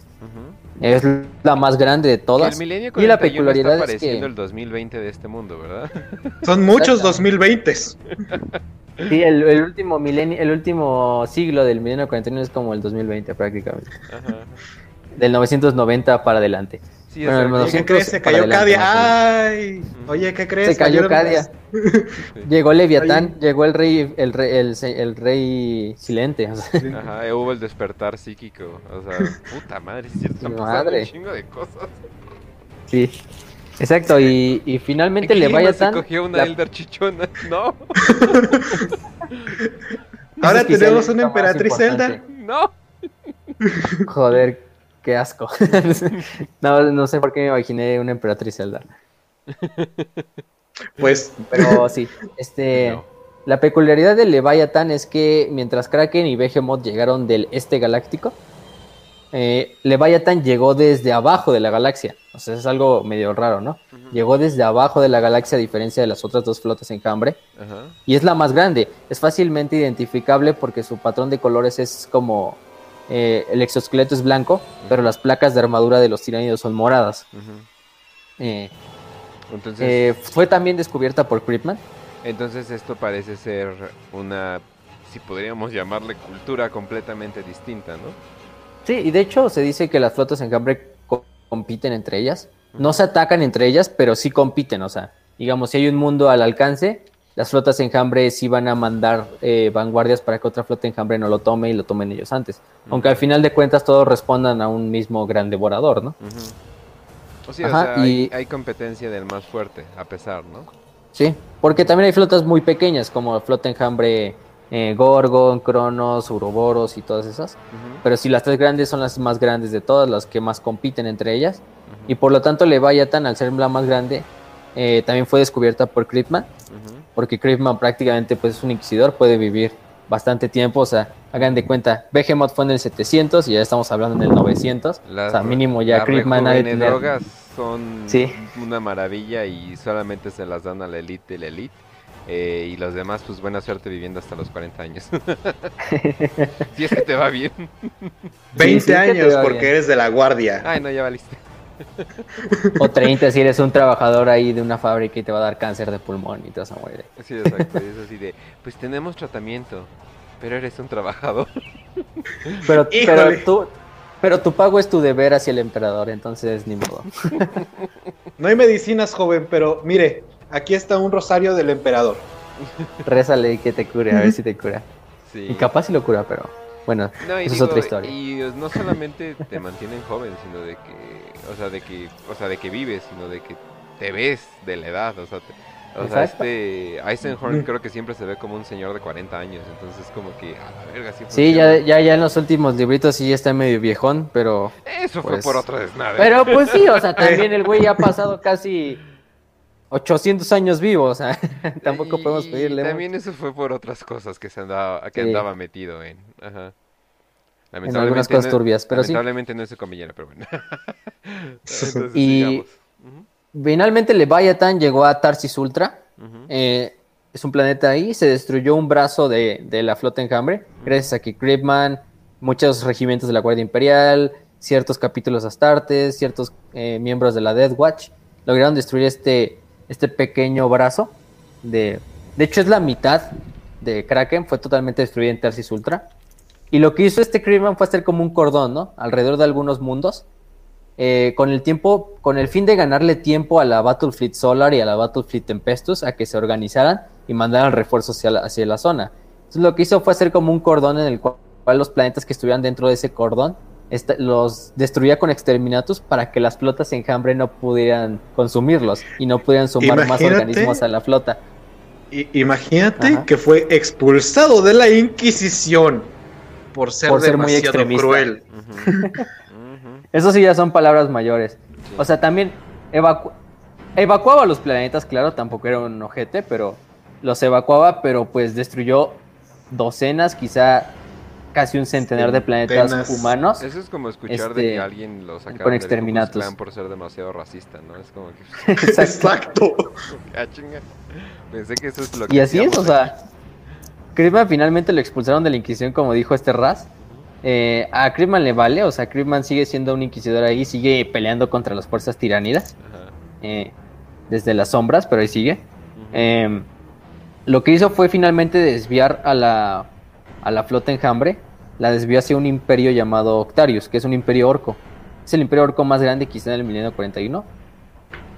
B: Es la más grande de todas.
A: y la peculiaridad está es que el 2020 de este mundo, ¿verdad?
C: Son muchos 2020.
B: Sí, el, el, último milenio, el último siglo del milenio 41 es como el 2020 prácticamente. Ajá. Del 990 para adelante.
C: Sí, bueno, ¿Qué crees? Se cayó Cadia. ¡Ay! Oye, ¿qué crees?
B: Se cayó Cadia. llegó Leviatán, llegó el rey, el rey, el, rey silente.
A: Ajá, hubo el despertar psíquico. O sea, puta madre, si madre. un chingo de cosas.
B: Sí. Exacto, y, y finalmente Leviatán.
A: se cogió una Elder chichona, ¿no?
C: Ahora tenemos una emperatriz Zelda.
A: No.
B: Joder, Qué asco. no, no sé por qué me imaginé una emperatriz Zelda.
C: Pues.
B: Pero sí, este. La peculiaridad de Leviathan es que mientras Kraken y Behemoth llegaron del este galáctico, eh, Leviathan llegó desde abajo de la galaxia. O sea, es algo medio raro, ¿no? Llegó desde abajo de la galaxia a diferencia de las otras dos flotas en Cambre. Y es la más grande. Es fácilmente identificable porque su patrón de colores es como eh, el exoesqueleto es blanco, pero las placas de armadura de los tiránidos son moradas. Eh, entonces, eh, fue también descubierta por Creepman.
A: Entonces esto parece ser una, si podríamos llamarle cultura completamente distinta, ¿no?
B: Sí, y de hecho se dice que las flotas en Cambre compiten entre ellas. No se atacan entre ellas, pero sí compiten. O sea, digamos, si hay un mundo al alcance, las flotas enjambre sí van a mandar eh, vanguardias para que otra flota enjambre no lo tome y lo tomen ellos antes. Aunque al final de cuentas todos respondan a un mismo gran devorador, ¿no?
A: O, sea, hay, competencia del más fuerte, a pesar, ¿no?
B: Sí, porque también hay flotas muy pequeñas, como flota enjambre eh, Gorgon, Cronos, Uroboros y todas esas. Pero si las tres grandes son las más grandes de todas, las que más compiten entre ellas. Y por lo tanto Leviathan, al ser la más grande, eh, también fue descubierta por Critman porque Creepman prácticamente pues, es un inquisidor, puede vivir bastante tiempo, o sea, hagan de cuenta, Behemoth fue en el 700 y ya estamos hablando en el 900, o sea, mínimo ya Creepman
A: ha de drogas son una maravilla y solamente se las dan a la elite de la elite. Eh, y los demás, pues buena suerte viviendo hasta los 40 años. si es que te va bien.
C: 20 años porque eres de la guardia.
A: Ay, no, ya valiste.
B: O 30 si eres un trabajador ahí de una fábrica y te va a dar cáncer de pulmón y te vas a morir.
A: Sí, exacto. Es así de, pues tenemos tratamiento, pero eres un trabajador.
B: Pero, pero, tú, pero tu pago es tu deber hacia el emperador, entonces ni modo.
C: No hay medicinas, joven, pero mire, aquí está un rosario del emperador.
B: Rézale que te cure, a ver si te cura. Y capaz si lo cura, pero bueno, eso es otra historia.
A: Y no solamente te mantienen joven, sino de que o sea, de que, o sea, de que vives, sino de que te ves de la edad, o sea, O sea, este Eisenhorn creo que siempre se ve como un señor de 40 años, entonces como que a la verga sí
B: Sí, ya, ya, ya en los últimos libritos sí ya está medio viejón, pero...
A: Eso fue
B: pues,
A: por otra desnave.
B: Pero pues sí, o sea, también el güey ha pasado casi 800 años vivo, o sea, tampoco
A: Y
B: podemos pedirle
A: También eso fue por otras cosas que se andaba, que
B: Sí.
A: andaba metido en. Ajá.
B: En algunas cosas
A: no-
B: turbias, pero sí.
A: lamentablemente no es su comillera, pero bueno. Entonces,
B: Y- Finalmente Leviathan llegó a Tarsis Ultra, eh, es un planeta ahí, se destruyó un brazo de, de la flota enjambre, gracias a que muchos regimientos de la Guardia Imperial, ciertos capítulos astartes, ciertos eh, miembros de la Death Watch, lograron destruir este, este pequeño brazo. De, de hecho, es la mitad de Kraken, fue totalmente destruida en Tarsis Ultra. Y lo que hizo este Gripman fue hacer como un cordón, ¿no? Alrededor de algunos mundos. eh, con el tiempo, con el fin de ganarle tiempo a la Battlefleet Solar y a la Battlefleet Tempestus a que se organizaran y mandaran refuerzos hacia la, hacia la zona. Entonces lo que hizo fue hacer como un cordón en el cual, cual los planetas que estuvieran dentro de ese cordón esta- los destruía con exterminatus para que las flotas enjambre no pudieran consumirlos y no pudieran sumar más organismos a la flota.
C: Imagínate
B: Ajá.
C: que fue expulsado de la Inquisición por ser,
B: Por ser muy extremista.
C: cruel.
B: Eso sí ya son palabras mayores.
A: Sí.
B: O sea, también evacu- evacuaba los planetas, claro, tampoco era un ojete, pero los evacuaba, pero pues destruyó docenas, quizá casi un centenar de planetas humanos.
A: Eso es como escuchar
B: Este,
A: de que alguien lo sacaron
B: con
A: del. Klan por ser demasiado racista, ¿no? Es como que...
C: Exacto.
A: ah. Pensé que eso es lo que
B: Y así es, o sea, Kripman finalmente lo expulsaron de la Inquisición, como dijo este Raz. Eh, a Kripman le vale, o sea, Kripman sigue siendo un inquisidor ahí, sigue peleando contra las fuerzas tiránidas. Eh, desde las sombras, pero ahí sigue. Eh, lo que hizo fue finalmente desviar a la, a la flota enjambre, la desvió hacia un imperio llamado Octarius, que es un imperio orco. Es el imperio orco más grande quizá en el milenio 41.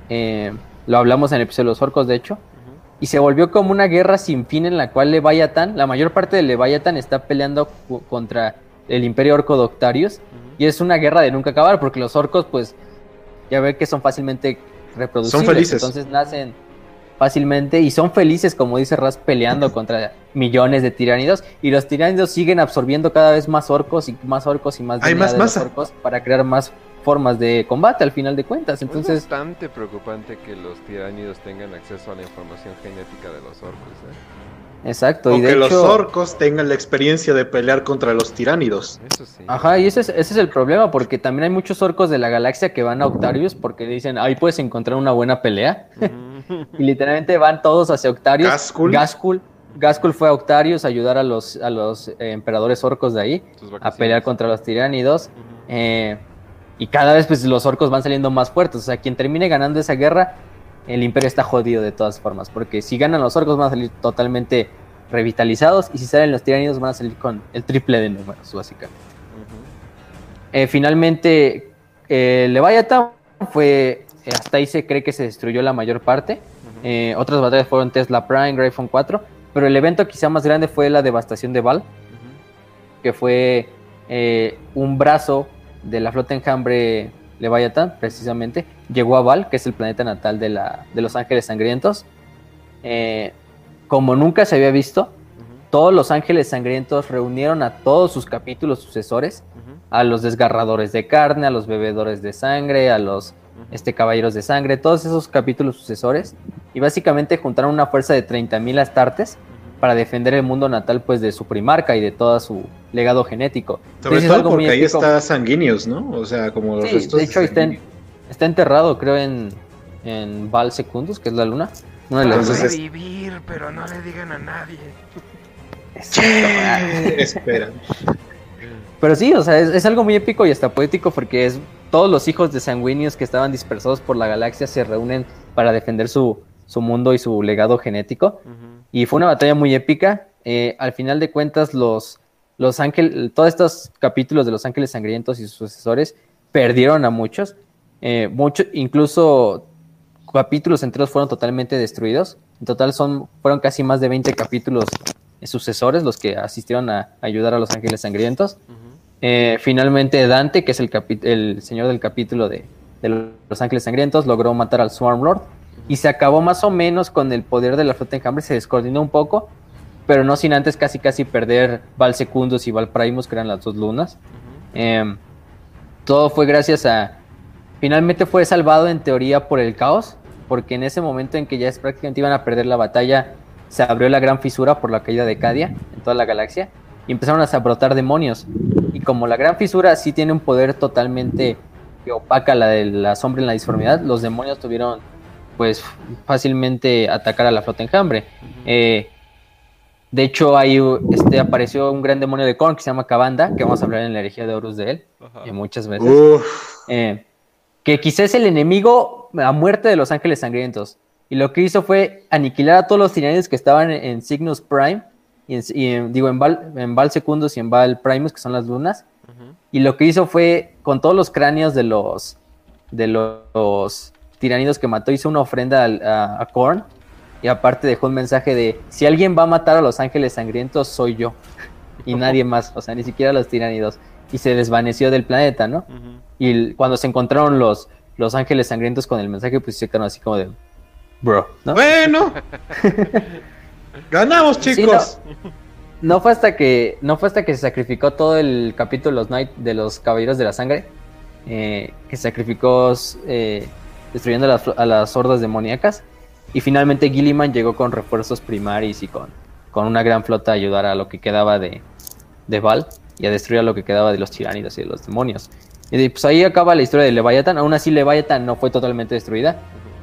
B: Eh, lo hablamos en el episodio de los orcos, de hecho. Y se volvió como una guerra sin fin en la cual Leviathan, la mayor parte de Leviathan está peleando contra el imperio orco de Octarius. Y es una guerra de nunca acabar, porque los orcos, pues, ya ve que son fácilmente reproducibles.
C: Son felices.
B: Entonces nacen fácilmente y son felices, como dice Raz, peleando contra millones de tiránidos. Y los tiránidos siguen absorbiendo cada vez más orcos y más orcos y más
C: Hay más
B: de los
C: masa.
B: orcos para crear más formas de combate al final de cuentas. Entonces,
A: es bastante preocupante que los tiránidos tengan acceso a la información genética de los orcos, ¿eh?
B: Exacto.
C: O
B: y de
C: que los
B: hecho,
C: orcos tengan la experiencia de pelear contra los tiránidos.
A: Eso sí.
B: Ajá, y ese es, ese es el problema, porque también hay muchos orcos de la galaxia que van a Octarius porque dicen, ahí puedes encontrar una buena pelea. Y literalmente van todos hacia Octarius.
C: Gaskul.
B: Gaskul, Gaskul fue a Octarius a ayudar a los, a los eh, emperadores orcos de ahí a pelear contra los tiránidos. Eh, y cada vez pues los orcos van saliendo más fuertes. O sea, quien termine ganando esa guerra, el imperio está jodido de todas formas. Porque si ganan los orcos van a salir totalmente revitalizados. Y si salen los tiránidos van a salir con el triple de números, básicamente. Eh, finalmente, eh, Leviathan fue. eh, hasta ahí se cree que se destruyó la mayor parte. Eh, otras batallas fueron Tesla Prime, Gryphon 4. Pero el evento quizá más grande fue la devastación de Val, que fue un brazo de la flota enjambre Leviathan, precisamente. Llegó a Val, que es el planeta natal de, la, de los ángeles sangrientos. Eh, como nunca se había visto, todos los ángeles sangrientos reunieron a todos sus capítulos sucesores a los desgarradores de carne, a los bebedores de sangre, a los este, caballeros de sangre, todos esos capítulos sucesores, y básicamente juntaron una fuerza de 30.000 astartes. Para defender el mundo natal pues de su primarca y de todo su legado genético.
C: Sobre
B: Entonces,
C: todo
B: algo
C: porque ahí está Sanguinius, ¿no? O sea, como los
B: Sí,
C: restos
B: de hecho está, en-
C: Sanguinius.
B: está enterrado, creo, en, en Val Secundus, que es la luna. Una de las
C: Entonces es-
A: vivir, pero no le digan a nadie.
C: Espera.
B: Pero sí, o sea, es, es algo muy épico y hasta poético porque es todos los hijos de sanguíneos que estaban dispersados por la galaxia se reúnen para defender su, su mundo y su legado genético.
A: Ujú.
B: Y fue una batalla muy épica. Eh, al final de cuentas, los, los ángeles, todos estos capítulos de los ángeles sangrientos y sus sucesores perdieron a muchos. Eh, mucho, incluso capítulos enteros fueron totalmente destruidos. En total son, fueron casi más de 20 capítulos sucesores los que asistieron a ayudar a los ángeles sangrientos. Eh, finalmente Dante, que es el, el señor del capítulo de, de los Ángeles Sangrientos, logró matar al Swarm Lord. Y se acabó más o menos con el poder de la flota enjambre, se descoordinó un poco, pero no sin antes casi casi perder Val Secundus y Val Primus, que eran las dos lunas. Em, todo fue gracias a... Finalmente fue salvado en teoría por el caos, porque en ese momento en que ya es prácticamente iban a perder la batalla, se abrió la gran fisura por la caída de Cadia en toda la galaxia y empezaron a brotar demonios. Y como la gran fisura sí tiene un poder totalmente que opaca la de la sombra en la disformidad, los demonios tuvieron pues fácilmente atacar a la flota enjambre. Eh, de hecho, ahí este, apareció un gran demonio de Korn que se llama Cabanda, que vamos a hablar en la herejía de Horus de él, y muchas veces. Eh, que quizás es el enemigo a muerte de los ángeles sangrientos. Y lo que hizo fue aniquilar a todos los tiranidos que estaban en, Cygnus Prime, y, digo, en Val, en Val Secundus y en Val Primus, que son las lunas. Y lo que hizo fue, con todos los cráneos de los, de los tiranidos que mató, hizo una ofrenda a, a Korn. Y aparte dejó un mensaje de, si alguien va a matar a los ángeles sangrientos, soy yo. Y nadie más, o sea, ni siquiera los tiranidos. Y se desvaneció del planeta, ¿no? Y cuando se encontraron los, los ángeles sangrientos con el mensaje, pues se quedaron así como de, bro,
C: ¿no? Bueno. Ganamos, chicos.
B: no, fue hasta que no fue hasta que se sacrificó todo el capítulo de los, Night, de los Caballeros de la Sangre, eh, que sacrificó eh, destruyendo a las, hordas demoníacas. Y finalmente Gilliman llegó con refuerzos primarios y con, con una gran flota a ayudar a lo que quedaba de, de Val y a destruir a lo que quedaba de los tiránidos y de los demonios. Y pues ahí acaba la historia de Leviathan. Aún así, Leviathan no fue totalmente destruida.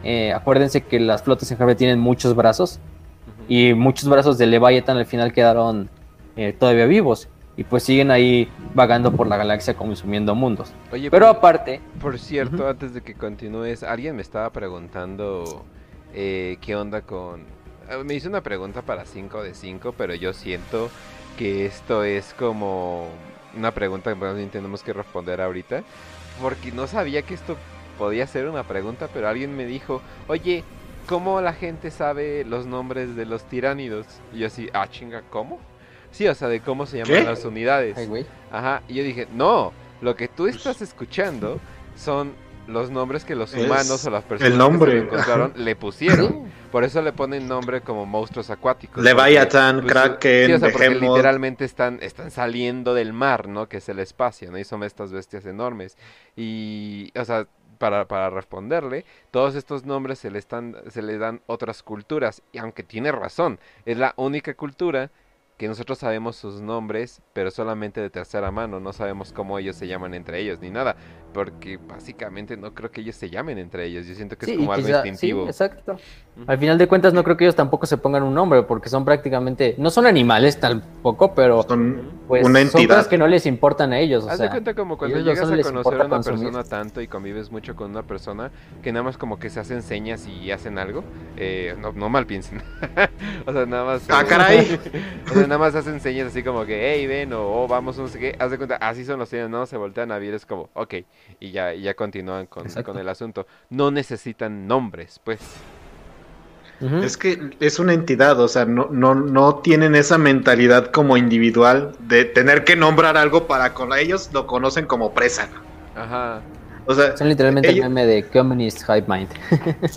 B: Eh, acuérdense que las flotas en Harvey tienen muchos brazos. Y muchos brazos de Leviathan al final quedaron eh, todavía vivos. Y pues siguen ahí vagando por la galaxia consumiendo mundos. Oye, pero aparte.
A: Por cierto, antes de que continúes, alguien me estaba preguntando eh, qué onda con. Me hizo una pregunta para 5 de 5, pero yo siento que esto es como una pregunta que tenemos que responder ahorita. Porque no sabía que esto podía ser una pregunta, pero alguien me dijo, oye, ¿cómo la gente sabe los nombres de los tiránidos? Y yo así, ah, chinga, ¿cómo? Sí, o sea, de cómo se llaman las unidades. Ajá, y yo dije, no, lo que tú estás escuchando son los nombres que los humanos o las personas que se encontraron le pusieron. Por eso le ponen nombre como monstruos acuáticos.
C: Leviathan, pues, Kraken,
A: sí, literalmente están, están saliendo del mar, ¿no? Que es el espacio, ¿no? Y son estas bestias enormes. Y, o sea, para, para, responderle, todos estos nombres se le, están, se le dan otras culturas. Y aunque tiene razón, es la única cultura que nosotros sabemos sus nombres, pero solamente de tercera mano, no sabemos cómo ellos se llaman entre ellos ni nada, porque básicamente no creo que ellos se llamen entre ellos, yo siento que es como algo instintivo.
B: Sí, exacto. Al final de cuentas no creo que ellos tampoco se pongan un nombre, porque son prácticamente, no son animales tampoco, pero son pues, una entidad. Son cosas que no les importan a ellos.
A: Haz de cuenta como cuando llegas a conocer a una persona tanto y convives mucho con una persona que nada más como que se hacen señas y hacen algo, eh, no, no mal piensen. o sea, nada más...
C: ¡Ah, caray!
A: o sea, nada más hacen señas así como que, hey, ven, o oh, vamos, no sé qué. Haz de cuenta, así son los señas, no, se voltean a ver, es como, ok, y ya, y ya continúan con, con el asunto. No necesitan nombres, pues.
C: Es que es una entidad, o sea, no, no, no tienen esa mentalidad como individual de tener que nombrar algo para con ellos lo conocen como presa.
A: Ajá.
B: O sea, son literalmente el meme de Communist Hive Mind.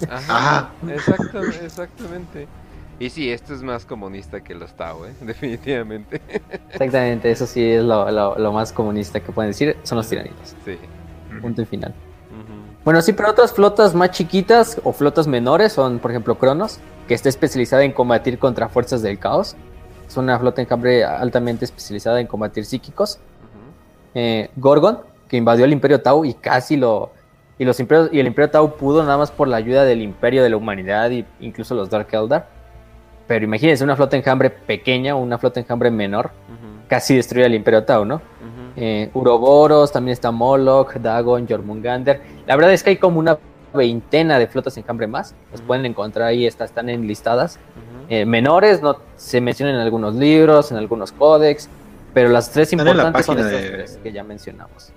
A: Ajá. Exactamente, exactamente. Y sí, esto es más comunista que los Tao, ¿eh? definitivamente.
B: Exactamente, eso sí es lo, lo, más comunista que pueden decir, son los tiranitos. Sí. Punto y final. Bueno, sí, pero otras flotas más chiquitas o flotas menores son, por ejemplo, Cronos, que está especializada en combatir contra fuerzas del caos. Es una flota en enjambre altamente especializada en combatir psíquicos. Eh, Gorgon, que invadió el Imperio Tau y casi lo. Y, los imperios, y el Imperio Tau pudo nada más por la ayuda del Imperio de la Humanidad e incluso los Dark Eldar. Pero imagínense una flota en enjambre pequeña o una flota en enjambre menor, casi destruye el Imperio Tau, ¿no? Eh, Uroboros, también está Moloch, Dagon, Jormungander. La verdad es que hay como una veintena de flotas en cambre más. Los pueden encontrar ahí, están enlistadas. Eh, menores no se mencionan en algunos libros, en algunos códex, pero las tres importantes son estas tres que ya mencionamos.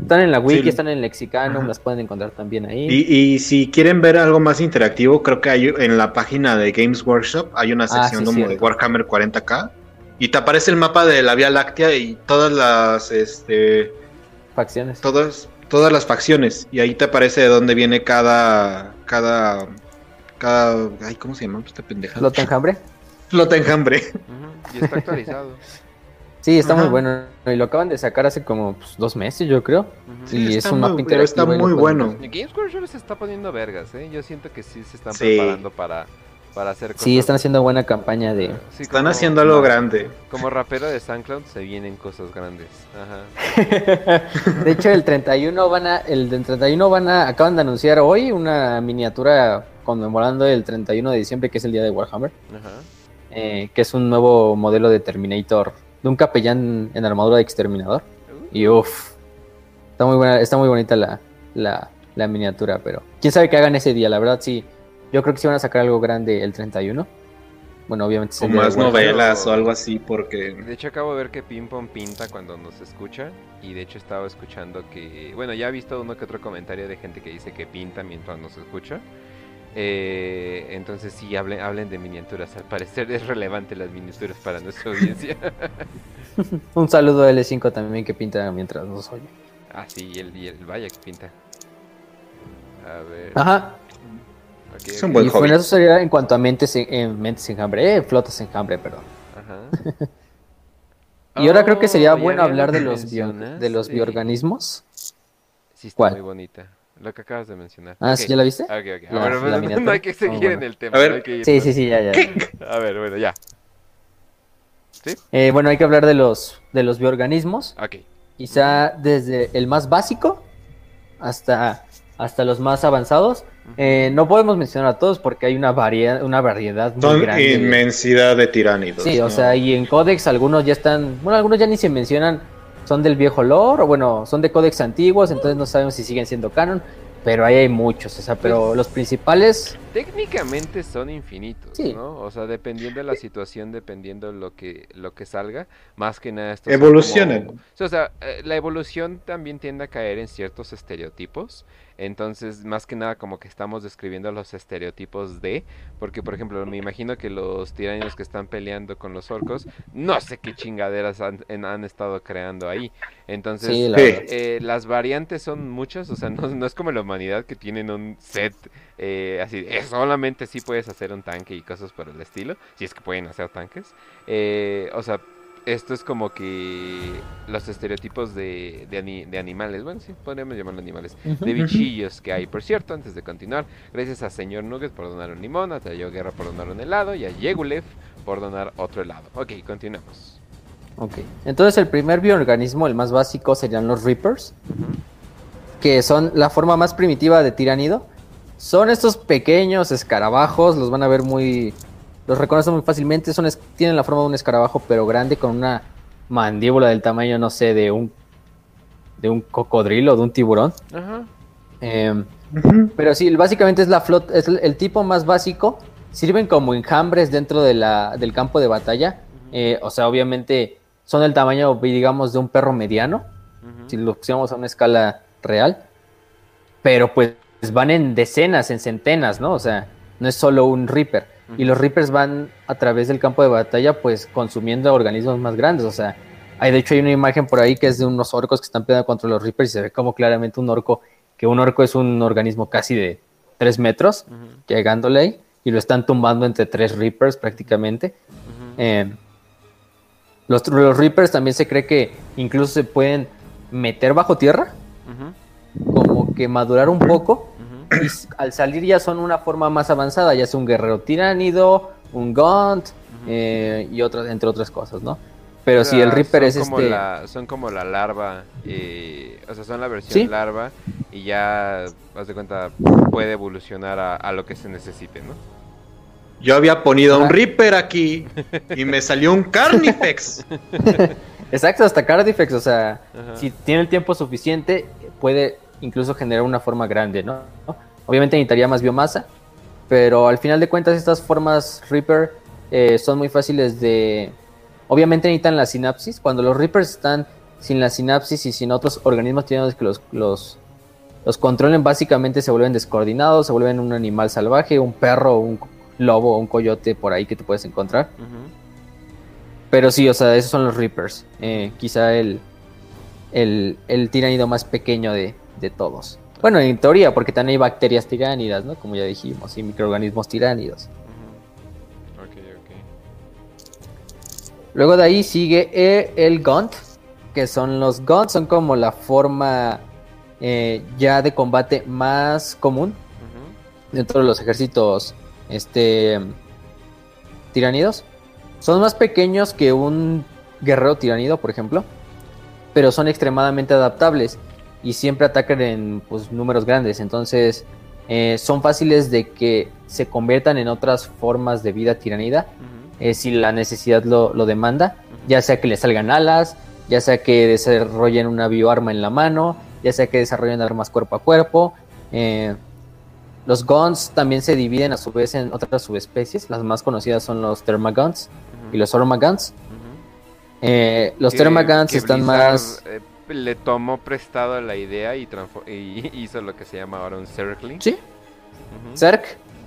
B: Están en la wiki, están en el Lexicanum, las pueden encontrar también ahí.
C: Y, si quieren ver algo más interactivo, creo que hay en la página de Games Workshop hay una ah, sección de Warhammer 40k y te aparece el mapa de la Vía Láctea y todas las este
B: facciones.
C: Todas todas las facciones y ahí te aparece de dónde viene cada cada cada ay cómo se llama esta pendeja
B: ¿Flota enjambre?
C: flota enjambre
A: Ujú, Y está actualizado.
B: Sí, está
C: Ajá.
B: muy bueno. Y lo acaban de sacar hace como pues, dos meses, yo creo.
C: Sí,
B: y
C: está
B: es un
C: muy-
B: mapa
C: pero está
B: interactivo lo
C: muy
B: pueden
C: bueno.
B: ver.
A: Y Games Workshop se está poniendo vergas, ¿eh? Yo siento que sí se están
C: Sí.
A: preparando para, para hacer cosas.
B: Sí, están haciendo buena campaña de...
A: Sí,
C: están
A: como-
C: haciendo algo
A: como-
C: grande
A: Como rapero de SoundCloud se vienen cosas grandes. Ajá.
B: De hecho, el 31 van a, el del 31 van a, acaban de anunciar hoy una miniatura conmemorando el 31 de diciembre, que es el día de Warhammer,
A: Ajá.
B: eh, que es un nuevo modelo de Terminator, de un capellán en armadura de exterminador. Y uff, está muy buena, está muy bonita la, la, la miniatura, pero quién sabe qué hagan ese día, la verdad sí. Yo creo que sí van a sacar algo grande el 31. Bueno, obviamente
C: o más novelas o algo así porque
A: De hecho acabo de ver que Ping Pong pinta cuando nos escucha y de hecho estaba escuchando que, bueno, ya he visto uno que otro comentario de gente que dice que pinta mientras nos escucha. Eh, entonces sí, hablen, hablen de miniaturas. Al parecer es relevante las miniaturas para nuestra audiencia.
B: Un saludo a L5 también que pinta mientras nos oye.
A: ah, sí, y el, y el vaya que pinta. A ver.
B: Ajá,
A: ok,
C: Es un buen
B: y
C: hobby.
B: bueno, eso sería en cuanto a mentes, en, en mentes enjambre, eh, flotas enjambre, perdón.
A: Ajá.
B: Y ahora creo que sería
A: Oh,
B: bueno hablar de los, bio- de los
A: mencionaste.
B: bioorganismos.
A: Sí, está
B: ¿Cuál?
A: muy bonita. Lo que acabas de mencionar.
B: Ah,
A: Ok.
B: ¿sí ya la viste?
A: Ah, ok, ok. A
B: La-
A: ver,
B: la
A: bueno, no hay que seguir
B: Oh, bueno.
A: en el tema.
C: A ver.
A: no hay que ir-
B: Sí, sí, sí, ya, ya.
A: A ver, bueno, ya.
B: Eh, bueno, hay que hablar de los, de los bioorganismos.
A: Ok.
B: Quizá desde el más básico hasta, hasta los más avanzados. Eh, no podemos mencionar a todos porque hay una, varia- una variedad muy
C: son
B: grande.
C: inmensidad de tiránidos
B: Sí, o sea, y en Codex algunos ya están, bueno, algunos ya ni se mencionan, son del viejo lore, o bueno, son de Codex antiguos, entonces no sabemos si siguen siendo canon, pero ahí hay muchos, o sea, pero
A: Pues-
B: los principales,
A: Técnicamente son infinitos,
B: Sí.
A: ¿no? O sea, dependiendo de la situación, dependiendo lo que lo que salga, más que nada estos
C: Evolucionan.
A: como- O sea, eh, la evolución también tiende a caer en ciertos estereotipos. Entonces, más que nada como que estamos describiendo los estereotipos de, porque por ejemplo, me imagino que los tiranios que están peleando con los orcos, no sé qué chingaderas han, en- han estado creando ahí. Entonces,
B: sí, la
A: eh, las variantes son muchas, o sea, no, no es como la humanidad que tienen un set eh, así, solamente sí puedes hacer un tanque y cosas por el estilo, si es que pueden hacer tanques. Eh, o sea, esto es como que los estereotipos de, de, ani- de animales, bueno, sí, podríamos llamarlo animales, de bichillos que hay. Por cierto, antes de continuar, gracias a señor Nugget por donar un limón, a Tayo Guerra por donar un helado y a Yegulev por donar otro helado. Ok, continuamos.
B: Ok, entonces el primer bioorganismo, el más básico, serían los Reapers, que son la forma más primitiva de tiránido. Son estos pequeños escarabajos, los van a ver muy... Los reconocen muy fácilmente, son es- tienen la forma de un escarabajo, pero grande, con una mandíbula del tamaño, no sé, de un, de un cocodrilo, de un tiburón.
A: Ajá.
B: Em, pero sí, básicamente es la flota, es el, el tipo más básico. Sirven como enjambres dentro de la, del campo de batalla. Eh, o sea, obviamente son del tamaño, digamos, de un perro mediano. Si lo pusiéramos a una escala real. Pero pues van en decenas, en centenas, ¿no? O sea, no es solo un Reaper. Y los Reapers van a través del campo de batalla, pues consumiendo organismos más grandes. O sea, hay de hecho hay una imagen por ahí que es de unos orcos que están peleando contra los Reapers y se ve como claramente un orco, que un orco es un organismo casi de 3 metros, llegándole ahí, y lo están tumbando entre tres Reapers prácticamente. Eh, los, los Reapers también se cree que incluso se pueden meter bajo tierra, como que madurar un poco. Y al salir ya son una forma más avanzada, ya sea un guerrero tiránido, un Gaunt, eh, y otras, entre otras cosas, ¿no? Pero si el Reaper es
A: como
B: este...
A: la- son como la larva, eh, o sea, son la versión
B: Sí.
A: larva y ya, haz de cuenta, puede evolucionar a, a lo que se necesite, ¿no?
C: Yo había ponido un
B: Ajá.
C: Reaper aquí y me salió un Carnifex.
B: Exacto, hasta Cardifex, o sea,
A: Ajá.
B: si tiene el tiempo suficiente, puede incluso generar una forma grande, ¿no? Obviamente necesitaría más biomasa, pero al final de cuentas estas formas Reaper eh, son muy fáciles de... Obviamente necesitan la sinapsis. Cuando los Reapers están sin la sinapsis y sin otros organismos que los, los, los controlen, básicamente se vuelven descoordinados, se vuelven un animal salvaje, un perro, un lobo, un coyote por ahí que te puedes encontrar. Pero sí, o sea, esos son los Reapers. Eh, quizá el, el, el tiránido más pequeño de, de todos. Bueno, en teoría, porque también hay bacterias tiránidas, ¿no? Como ya dijimos, y microorganismos tiránidos.
A: Ujú. Ok, ok.
B: Luego de ahí sigue eh, el Gaunt, que son los Gaunt, son como la forma eh, ya de combate más común dentro de los ejércitos este, tiranidos. Son más pequeños que un guerrero tiranido, por ejemplo, pero son extremadamente adaptables y siempre atacan en pues, números grandes. Entonces, eh, son fáciles de que se conviertan en otras formas de vida tiranida eh, si la necesidad lo, lo demanda, ya sea que le salgan alas, ya sea que desarrollen una bioarma en la mano, ya sea que desarrollen armas cuerpo a cuerpo. eh, los guns también se dividen a su vez en otras subespecies. Las más conocidas son los Thermaguns y los. Eh, los Thermaguns están
A: Blizzard,
B: más.
A: eh, le tomó prestado la idea y, hizo lo que se llama ahora un circling.
B: Sí. Zerg.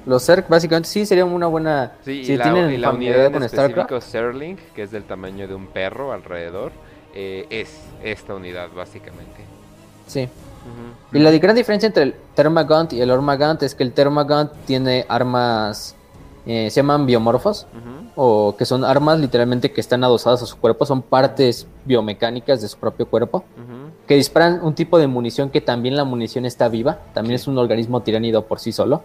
B: Los Zerg básicamente sí sería una buena.
A: Sí,
B: si
A: y la,
B: tienen
A: y la unidad
B: con
A: específico Serling, que es del tamaño de un perro alrededor, eh, es esta unidad básicamente.
B: Sí. Y la gran diferencia entre el Thermagant y el Ormagant es que el Thermagant tiene armas, eh, se llaman biomorfos, o que son armas literalmente que están adosadas a su cuerpo, son partes biomecánicas de su propio cuerpo, que disparan un tipo de munición que también la munición está viva, también
A: Sí.
B: es un organismo tiránido por sí solo.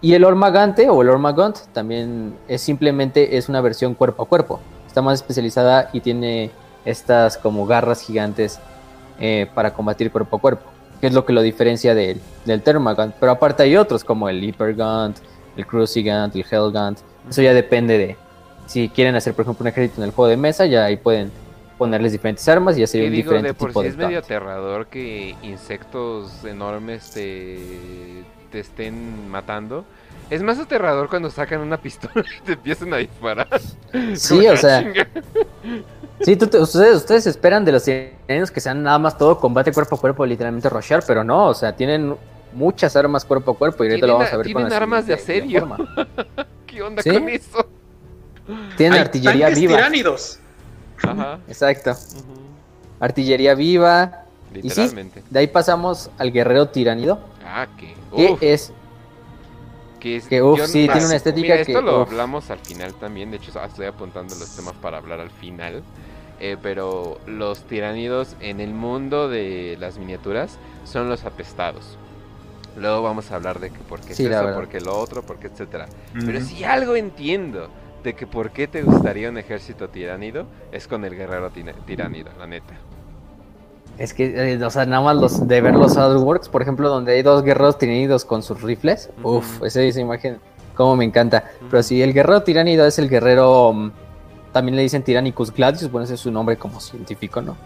B: Y el Ormagante o el Ormagant también es simplemente es una versión cuerpo a cuerpo, está más especializada y tiene estas como garras gigantes eh, para combatir cuerpo a cuerpo, que es lo que lo diferencia del, del Thermagant. Pero aparte hay otros como el Hypergant, el Crucigant, el Hellgant. Eso ya depende de si quieren hacer, por ejemplo, un ejército en el juego de mesa, ya ahí pueden ponerles diferentes armas y sería un
A: digo,
B: diferente
A: de por
B: tipo
A: sí
B: de
A: es medio aterrador que insectos enormes te, te estén matando. Es más aterrador cuando sacan una pistola y te empiezan a disparar.
B: Sí, o sea,
A: chinga.
B: Sí, tú te- ustedes, ustedes esperan de los tiranos que sean nada más todo combate cuerpo a cuerpo, literalmente rushear, pero no, o sea, tienen muchas armas cuerpo a cuerpo y ahorita lo vamos a ver con
A: tienen
B: la
A: armas de asedio. ¿Qué onda
B: ¿Sí?
A: con eso?
B: Tienen
C: Hay
B: artillería viva.
C: tiránidos.
A: Ajá.
B: Exacto. Artillería viva. Y sí,
A: Literalmente.
B: de ahí pasamos al guerrero tiranido,
A: Ah, que.
B: que
A: uf,
B: es
A: que es-
B: que, uf, sí, tiene una estética
A: Mira,
B: que,
A: esto lo
B: uf.
A: hablamos al final también. De hecho, ah, estoy apuntando los temas para hablar al final. Eh, pero los tiranidos en el mundo de las miniaturas son los apestados. Luego vamos a hablar de que por qué
B: Sí,
A: es eso, por qué lo otro, por qué etcétera. Pero si algo entiendo de que por qué te gustaría un ejército tiránido, es con el guerrero tiránido, la neta.
B: es que, eh, o sea, nada más los de ver los Works, por ejemplo, donde hay dos guerreros tiranidos con sus rifles,
A: Ujú.
B: uf, esa, esa imagen, como me encanta. Pero sí, el guerrero tiránido es el guerrero, mm, también le dicen Tiranicus Gladius, bueno, ese es su nombre como científico, ¿no?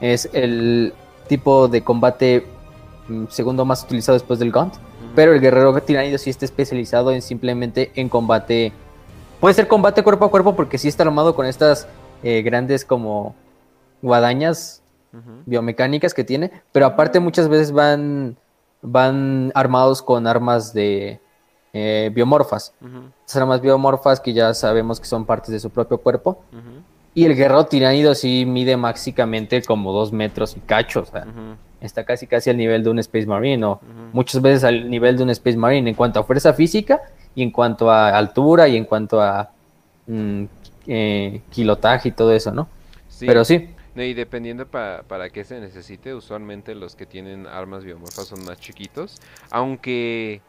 B: Es el tipo de combate segundo más utilizado después del Gaunt. Pero el guerrero tiránido sí está especializado en simplemente en combate. Puede ser combate cuerpo a cuerpo porque sí está armado con estas eh, grandes como guadañas biomecánicas que tiene. Pero aparte muchas veces van, van armados con armas de eh, biomorfas. Estas armas biomorfas que ya sabemos que son partes de su propio cuerpo. Y el guerrero tiránido sí mide máxicamente como dos metros y cacho. O sea, está casi casi al nivel de un Space Marine o muchas veces al nivel de un Space Marine en cuanto a fuerza física y en cuanto a altura y en cuanto a mm, eh, kilotaje y todo eso, ¿no?
A: Sí.
B: Pero sí,
A: y dependiendo pa- para qué se necesite, usualmente los que tienen armas biomorfas son más chiquitos. Aunque.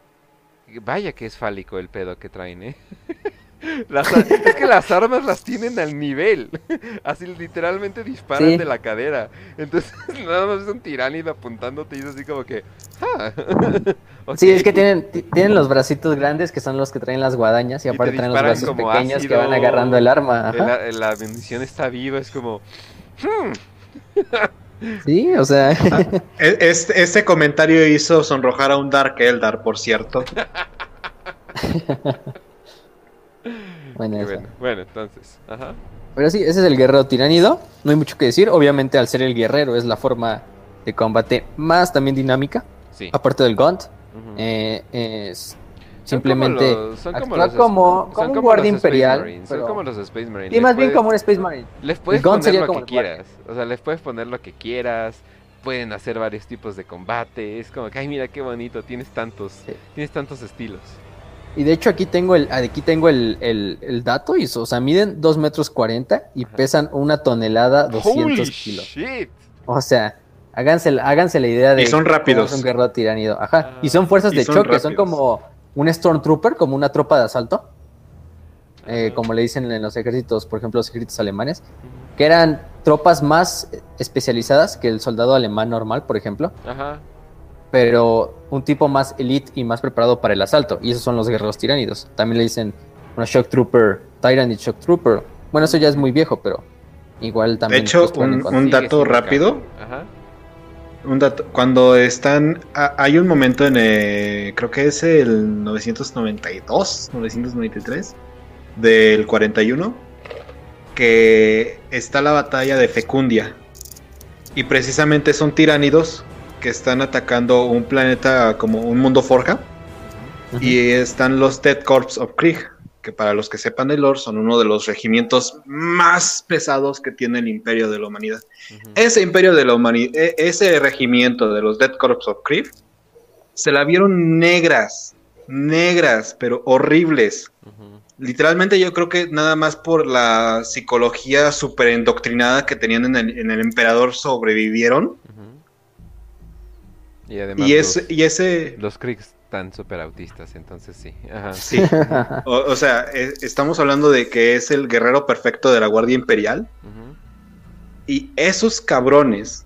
A: Vaya que es fálico el pedo que traen, ¿eh? Las es que las armas las tienen al nivel. Así literalmente disparan
B: Sí.
A: de la cadera. Entonces nada más es un tiránido apuntándote y es así como que. "Ah".
B: sí, es que tienen, ti- tienen los bracitos grandes que son los que traen las guadañas y
A: Y te
B: aparte traen los brazos pequeños que van agarrando el arma.
A: El la munición está viva, es como. "Hmm".
B: Sí, o sea,
C: E- Este, este comentario hizo sonrojar a un Dark Eldar, por cierto.
B: Bueno,
A: bueno, bueno, entonces. Ajá.
B: Pero sí, ese es el guerrero tiránido. No hay mucho que decir. Obviamente, al ser el guerrero, es la forma de combate más también dinámica.
A: Sí.
B: Aparte del Gaunt. Eh, es
A: Son como
B: simplemente
A: los- son como
B: actúa
A: los-
B: como,
A: son
B: como un guardia imperial.
A: Marines,
B: pero-
A: Son como los Space Marines.
B: y más bien como un Space Marine.
A: Les puedes poner lo que quieras. O sea, les puedes poner lo que quieras. pueden hacer varios tipos de combate. Es como que, ay, mira qué bonito, tienes tantos,
B: Sí.
A: tienes tantos estilos.
B: Y de hecho aquí tengo el, aquí tengo el, el- el dato, y, o sea, miden 2 metros 40 y
A: Ajá.
B: pesan una tonelada 200
A: Holy
B: kilos.
A: shit.
B: O sea, háganse, la- háganse la idea de
C: Y son rápidos.
B: es un guerrero tiránido. Ajá.
A: Ah.
B: Y son fuerzas
C: Y
B: de
C: son
B: choque, son como un Stormtrooper, como una tropa de asalto, eh, como le dicen en los ejércitos, por ejemplo, los ejércitos alemanes, que eran tropas más especializadas que el soldado alemán normal, por ejemplo,
A: Ajá.
B: Pero un tipo más elite y más preparado para el asalto. Y esos son los guerreros tiránidos. También le dicen una Shock Trooper, Tyrant y Shock Trooper. Bueno, eso ya es muy viejo, pero igual
C: De
B: también.
C: hecho,
B: pues, pueden
C: un, dato rápido.
A: Ajá.
C: Un dato, cuando están, ha- hay un momento en, eh, creo que es el 992, 993, del 41, que está la batalla de Fecundia. Y precisamente son tiránidos que están atacando un planeta como un mundo forja. Y están los Dead Corps of Krieg, que para los que sepan de lore son uno de los regimientos más pesados que tiene el Imperio de la Humanidad. Ese Imperio de la Humanidad, ese regimiento de los Dead Corps of Krieg, se la vieron negras, negras, pero horribles. Literalmente yo creo que nada más por la psicología súper endoctrinada que tenían en el, en el emperador sobrevivieron.
A: Y además
C: Y,
A: los,
C: y ese,
A: los Kriegs están súper autistas, entonces sí. Ajá.
C: sí, o, o sea, e- estamos hablando de que es el guerrero perfecto de la Guardia Imperial. Y esos cabrones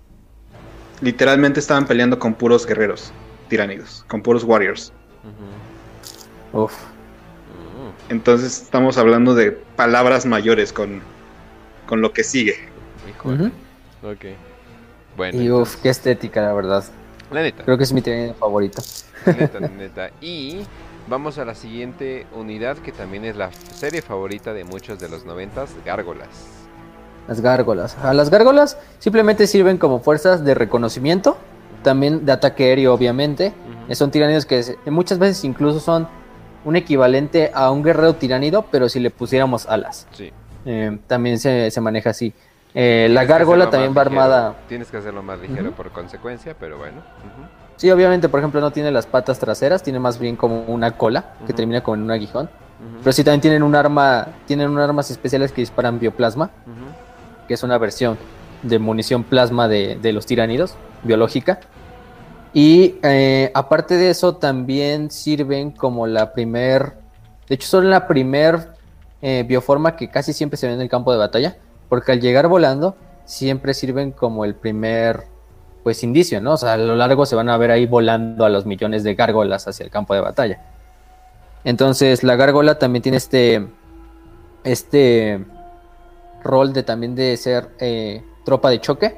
C: literalmente estaban peleando con puros guerreros tiránidos, con puros warriors.
B: Uf.
A: Mm.
C: Entonces estamos hablando de palabras mayores con, con lo que sigue.
A: Ok. Bueno.
B: Y uff,
A: entonces,
B: qué estética, la verdad.
A: La neta.
B: Creo que es mi.
A: Neta, neta. Y vamos a la siguiente unidad que también es la serie favorita de muchos de los noventas, Gárgolas.
B: Las gárgolas. A las gárgolas simplemente sirven como fuerzas de reconocimiento, también de ataque aéreo, obviamente. Son tiránidos que muchas veces incluso son un equivalente a un guerrero tiránido, pero si le pusiéramos alas.
A: Sí.
B: Eh, también se, se maneja así. Eh, la gárgola también va
A: ligero.
B: armada.
A: Tienes que hacerlo más ligero por consecuencia, pero bueno.
B: Sí, obviamente, por ejemplo, no tiene las patas traseras, tiene más bien como una cola que
A: Ujú.
B: termina con un aguijón. Pero sí también tienen un arma, tienen unas armas especiales que disparan bioplasma, que es una versión de munición plasma de, de los tiránidos, biológica. Y eh, aparte de eso, también sirven como la primer, de hecho son la primer eh, bioforma que casi siempre se ve en el campo de batalla, porque al llegar volando siempre sirven como el primer, pues indicio, ¿no? O sea, a lo largo se van a ver ahí volando a los millones de gárgolas hacia el campo de batalla. Entonces la gárgola también tiene este, este rol de también de ser eh, tropa de choque.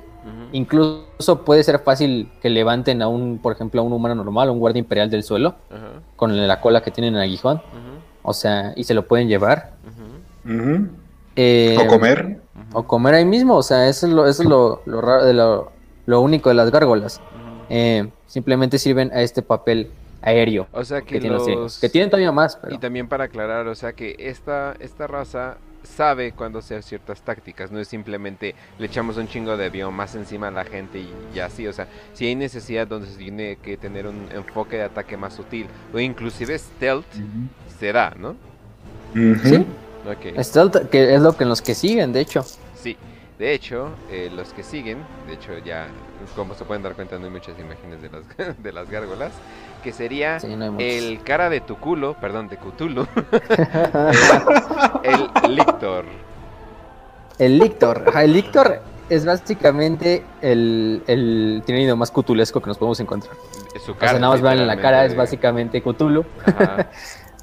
B: Incluso puede ser fácil que levanten a un, por ejemplo, a un humano normal, a un guardia imperial del suelo, con la cola que tienen en el aguijón. O sea, y se lo pueden llevar. Eh,
C: O comer.
B: O comer ahí mismo. O sea, eso es lo, eso es lo, lo raro de lo, lo único de las gárgolas. Eh, simplemente sirven a este papel aéreo
A: O sea
B: que,
A: que,
B: tienen los
A: los...
B: tigres, que tienen todavía más, pero
A: Y también para aclarar, o sea que esta, esta raza sabe cuándo hacer ciertas tácticas, no es simplemente le echamos un chingo de biomas encima a la gente y, y así, o sea, si hay necesidad donde se tiene que tener un enfoque de ataque más sutil o inclusive stealth, se da, ¿no?
B: Sí,
A: Ok,
B: stealth, que es lo que en los que siguen, de hecho.
A: sí. De hecho, eh, los que siguen, de hecho ya, como se pueden dar cuenta, no hay muchas imágenes de las, de las gárgolas, que sería
B: Sí, no
A: el cara de tu culo, perdón, de Cthulhu, el Lictor.
B: El Lictor. El Lictor es básicamente el, el tiránido más cutulesco que nos podemos encontrar.
A: Su
B: O
A: cara.
B: sea, nada más vean en la cara, es básicamente Cthulhu.
A: Ajá.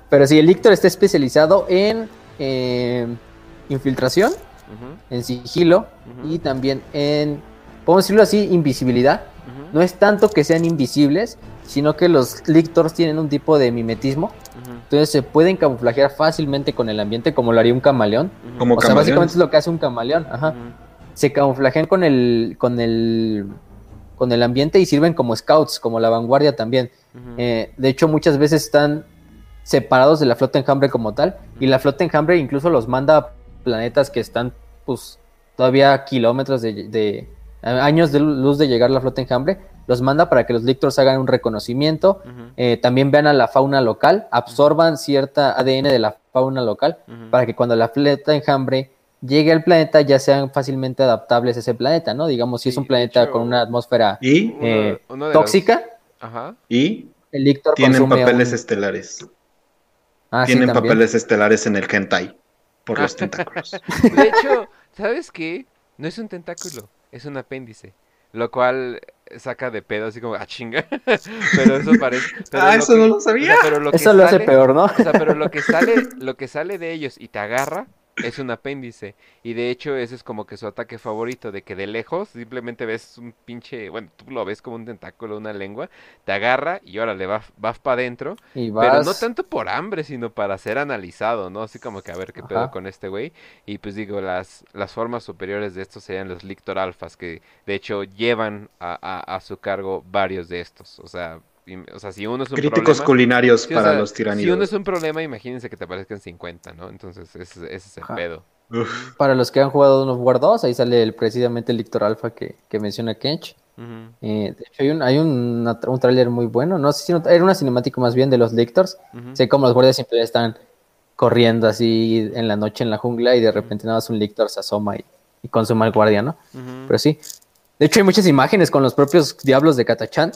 B: Pero sí, el Lictor está especializado en eh, infiltración, en sigilo y también en, podemos decirlo así, invisibilidad. No es tanto que sean invisibles, sino que los Lictors tienen un tipo de mimetismo. Entonces se pueden camuflajear fácilmente con el ambiente como lo haría un camaleón.
C: Como
B: O sea, básicamente es lo que hace un camaleón. Ajá. se camuflajean con el con el con el ambiente y sirven como scouts, como la vanguardia también. Eh, de hecho, muchas veces están separados de la flota enjambre como tal, y la flota enjambre incluso los manda a planetas que están, pues, todavía kilómetros de, de- años de luz de llegar la flota enjambre, los manda para que los Lictors hagan un reconocimiento, eh, también vean a la fauna local, absorban cierta ADN de la fauna local, para que cuando la flota enjambre llegue al planeta ya sean fácilmente adaptables a ese planeta, ¿no? Digamos, si es un planeta con una atmósfera
C: ¿Y?
B: Eh, tóxica,
C: ¿Y?
B: el Lictor
C: tienen papeles estelares.
B: Ah,
C: tienen papeles estelares en el hentai por los tentáculos.
A: De hecho, ¿sabes qué? No es un tentáculo, es un apéndice. Lo cual saca de pedo así como, ah, chinga. pero eso parece.
C: ah, eso no lo sabía.
B: eso lo hace peor, ¿no?
A: o sea, pero lo que sale, lo que sale de ellos y te agarra es un apéndice. Y de hecho, ese es como que su ataque favorito, de que de lejos simplemente ves un pinche, bueno, tú lo ves como un tentáculo, una lengua, te agarra y ahora le vas, vas para adentro. Pero no tanto por hambre, sino para ser analizado, ¿no? Así como que a ver qué pedo con este güey. Y pues digo, las, las formas superiores de estos serían los Lictor Alfas, que de hecho llevan a, a su cargo varios de estos. O sea, o sea, si uno es un
C: Críticos culinarios para los tiranidos.
A: Si uno es un problema, imagínense que te aparezcan 50, ¿no? Entonces, ese, es el pedo.
B: Para los que han jugado unos War 2, ahí sale el, precisamente el Lictor Alpha que, que menciona Kench. Eh, de hecho, hay un, hay un, un tráiler muy bueno. No sé si era una cinemática más bien de los Lictors. Sé como los guardias siempre están corriendo así en la noche en la jungla y de repente nada más un Lictor se asoma y, y consuma al guardia, ¿no? Pero sí, de hecho, hay muchas imágenes con los propios diablos de Katachan,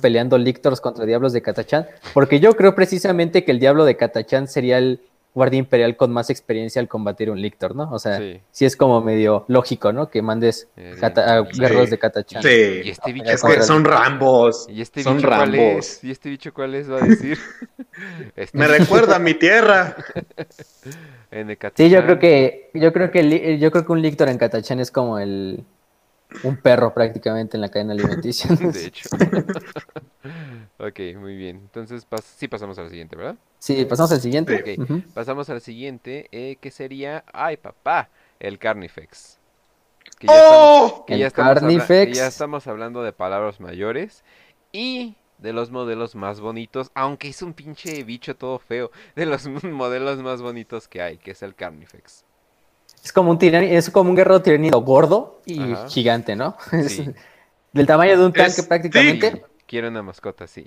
B: peleando Lictors contra diablos de Katachan, porque yo creo precisamente que el diablo de Katachan sería el guardia imperial con más experiencia al combatir un Lictor, ¿no? O sea, sí, es como medio lógico, ¿no? Que mandes eh, guerreros de Katachan.
C: Sí, y este bicho es que son rambos.
A: ¿Y este
C: son
A: bicho rambos. Cuál es? ¿Y este bicho cuál es? Va a decir.
C: Este Me recuerda a mi tierra.
B: sí, yo creo que yo creo que yo creo que un Lictor en Katachan es como el un perro prácticamente en la cadena alimenticia.
A: de hecho. ok, muy bien. Entonces, sí pasamos al siguiente, ¿verdad?
B: Sí, pasamos al siguiente.
A: Ok, pasamos al siguiente, eh, que sería, ay papá, el Carnifex.
C: Que ya, ¡Oh!
A: estamos, que ya, estamos que ya estamos hablando de palabras mayores y de los modelos más bonitos, aunque es un pinche bicho todo feo, de los modelos más bonitos que hay, que es el Carnifex.
B: Es como un es como un guerrero tiranido gordo y gigante, ¿no? Del tamaño de un tanque prácticamente.
A: Quiero una mascota, sí.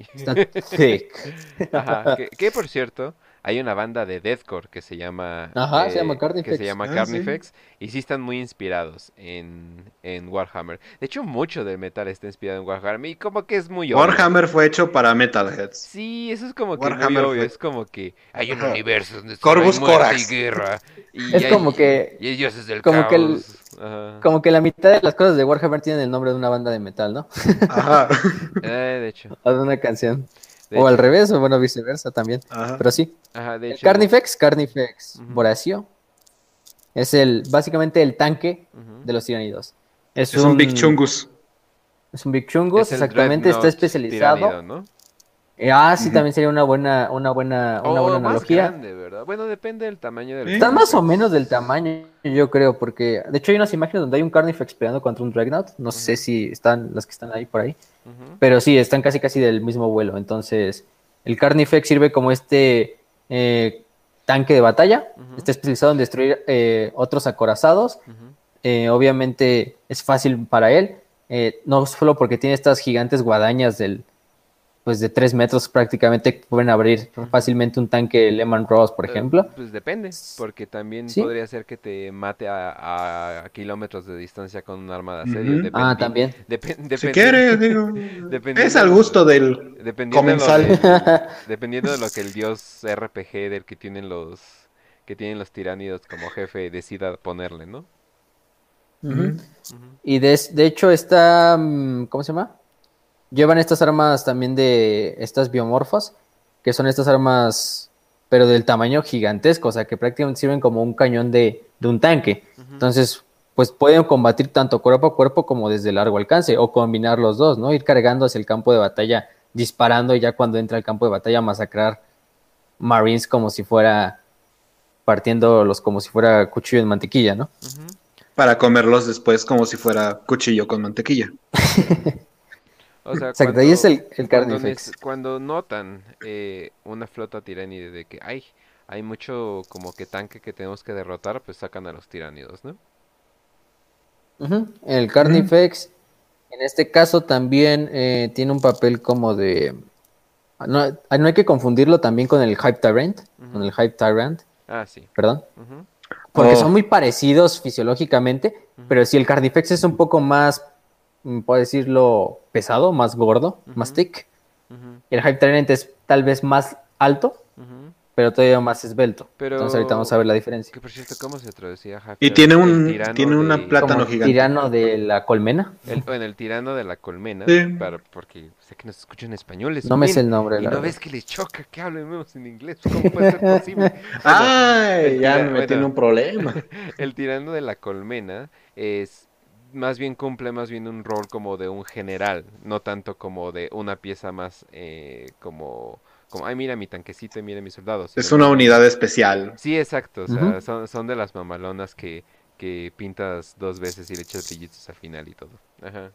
B: thick.
A: Ajá, que, por cierto, hay una banda de deathcore que se llama
B: Ajá, se llama Carnifex.
A: que se llama ah, Carnifex y sí están muy inspirados en, en, Warhammer. De hecho, mucho del metal está inspirado en Warhammer y como que es muy
C: Warhammer fue hecho para metalheads.
A: Sí, eso es como que muy obvio, es como que hay un universo donde
C: Corvus
A: hay y guerra y
B: es como que
A: y ellos es del
B: como
A: caos.
B: que como que la mitad de las cosas de Warhammer tienen el nombre de una banda de metal, ¿no?
C: Ajá.
A: eh, de hecho.
B: O de una canción o al revés, o bueno, viceversa también. Pero sí.
A: Ajá, de hecho.
B: Carnifex, Carnifex Boracio. Es el, básicamente el tanque de los tiranidos.
C: Es, un, Big Chungus.
B: Es un Big Chungus, exactamente, está especializado. Eh, ah, sí, también sería una buena, una buena, una buena analogía.
A: Bueno, depende del tamaño del.
B: Está más o menos del tamaño, yo creo, porque de hecho hay unas imágenes donde hay un Carnifex peleando contra un Dreadnought. No sé si están las que están ahí por ahí. Pero sí, están casi casi del mismo vuelo. Entonces, el Carnifex sirve como este eh, tanque de batalla. Está especializado en destruir eh, otros acorazados. Eh, obviamente es fácil para él. no solo porque tiene estas gigantes guadañas del, pues de tres metros prácticamente pueden abrir fácilmente un tanque Lehman Ross, por ejemplo.
A: Pues depende, porque también podría ser que te mate a, kilómetros de distancia con un arma de asedio.
B: ah, también.
C: si quiere, digo, es al gusto del comensal.
A: dependiendo de lo que el dios RPG del que tienen los que tienen los tiránidos como jefe decida ponerle, ¿no?
B: Y de, de hecho está, mm, ¿cómo se llama? Llevan estas armas también de estas biomorfos, que son estas armas, pero del tamaño gigantesco, o sea, que prácticamente sirven como un cañón de, un tanque. Entonces, pues pueden combatir tanto cuerpo a cuerpo como desde largo alcance, o combinar los dos, ¿no? Ir cargando hacia el campo de batalla, disparando y ya cuando entra al campo de batalla masacrar Marines como si fuera partiéndolos como si fuera cuchillo en mantequilla, ¿no?
C: Para comerlos después como si fuera cuchillo con mantequilla.
A: O sea,
B: Exacto, ahí es el, el Carnifex.
A: Cuando, notan eh, una flota tiránide de que hay, hay mucho como que tanque que tenemos que derrotar, pues sacan a los tiránidos, ¿no?
B: El Carnifex En este caso también eh, tiene un papel como de... No, no hay que confundirlo también con el Hype Tyrant, con el Hype Tyrant,
A: Ah, sí.
B: perdón, porque
C: Oh.
B: son muy parecidos fisiológicamente, pero si el Carnifex es un poco más, puedo decirlo, pesado, más gordo, más thick, y el Hype Tyrant es tal vez más alto, pero todavía más esbelto.
A: Pero-
B: Entonces ahorita vamos a ver la diferencia.
A: Que por cierto, ¿cómo se traducía Hype
C: Y tiene
A: El
C: un-
A: tirano
C: tiene una
A: de-
C: Plátano gigante.
B: tirano de la colmena.
A: El, bueno, el tirano de la colmena,
C: Sí.
A: para, porque sé que nos escuchan españoles.
B: No me sé el nombre,
A: Y
B: la
A: no
B: verdad.
A: ves que les choca que hablemos en inglés. ¿Cómo puede ser posible?
C: Ay,
A: el
C: ya
A: tira-
C: me
A: bueno.
C: un problema.
A: El tirano de la colmena es más bien cumple más bien un rol como de un general, no tanto como de una pieza más eh, como, como, ay mira mi tanquecito y mira mis soldados.
C: Es una unidad especial.
A: Sí, exacto, o sea, son, son de las mamalonas que, que pintas dos veces y le echas brillitos al final y todo. Ajá.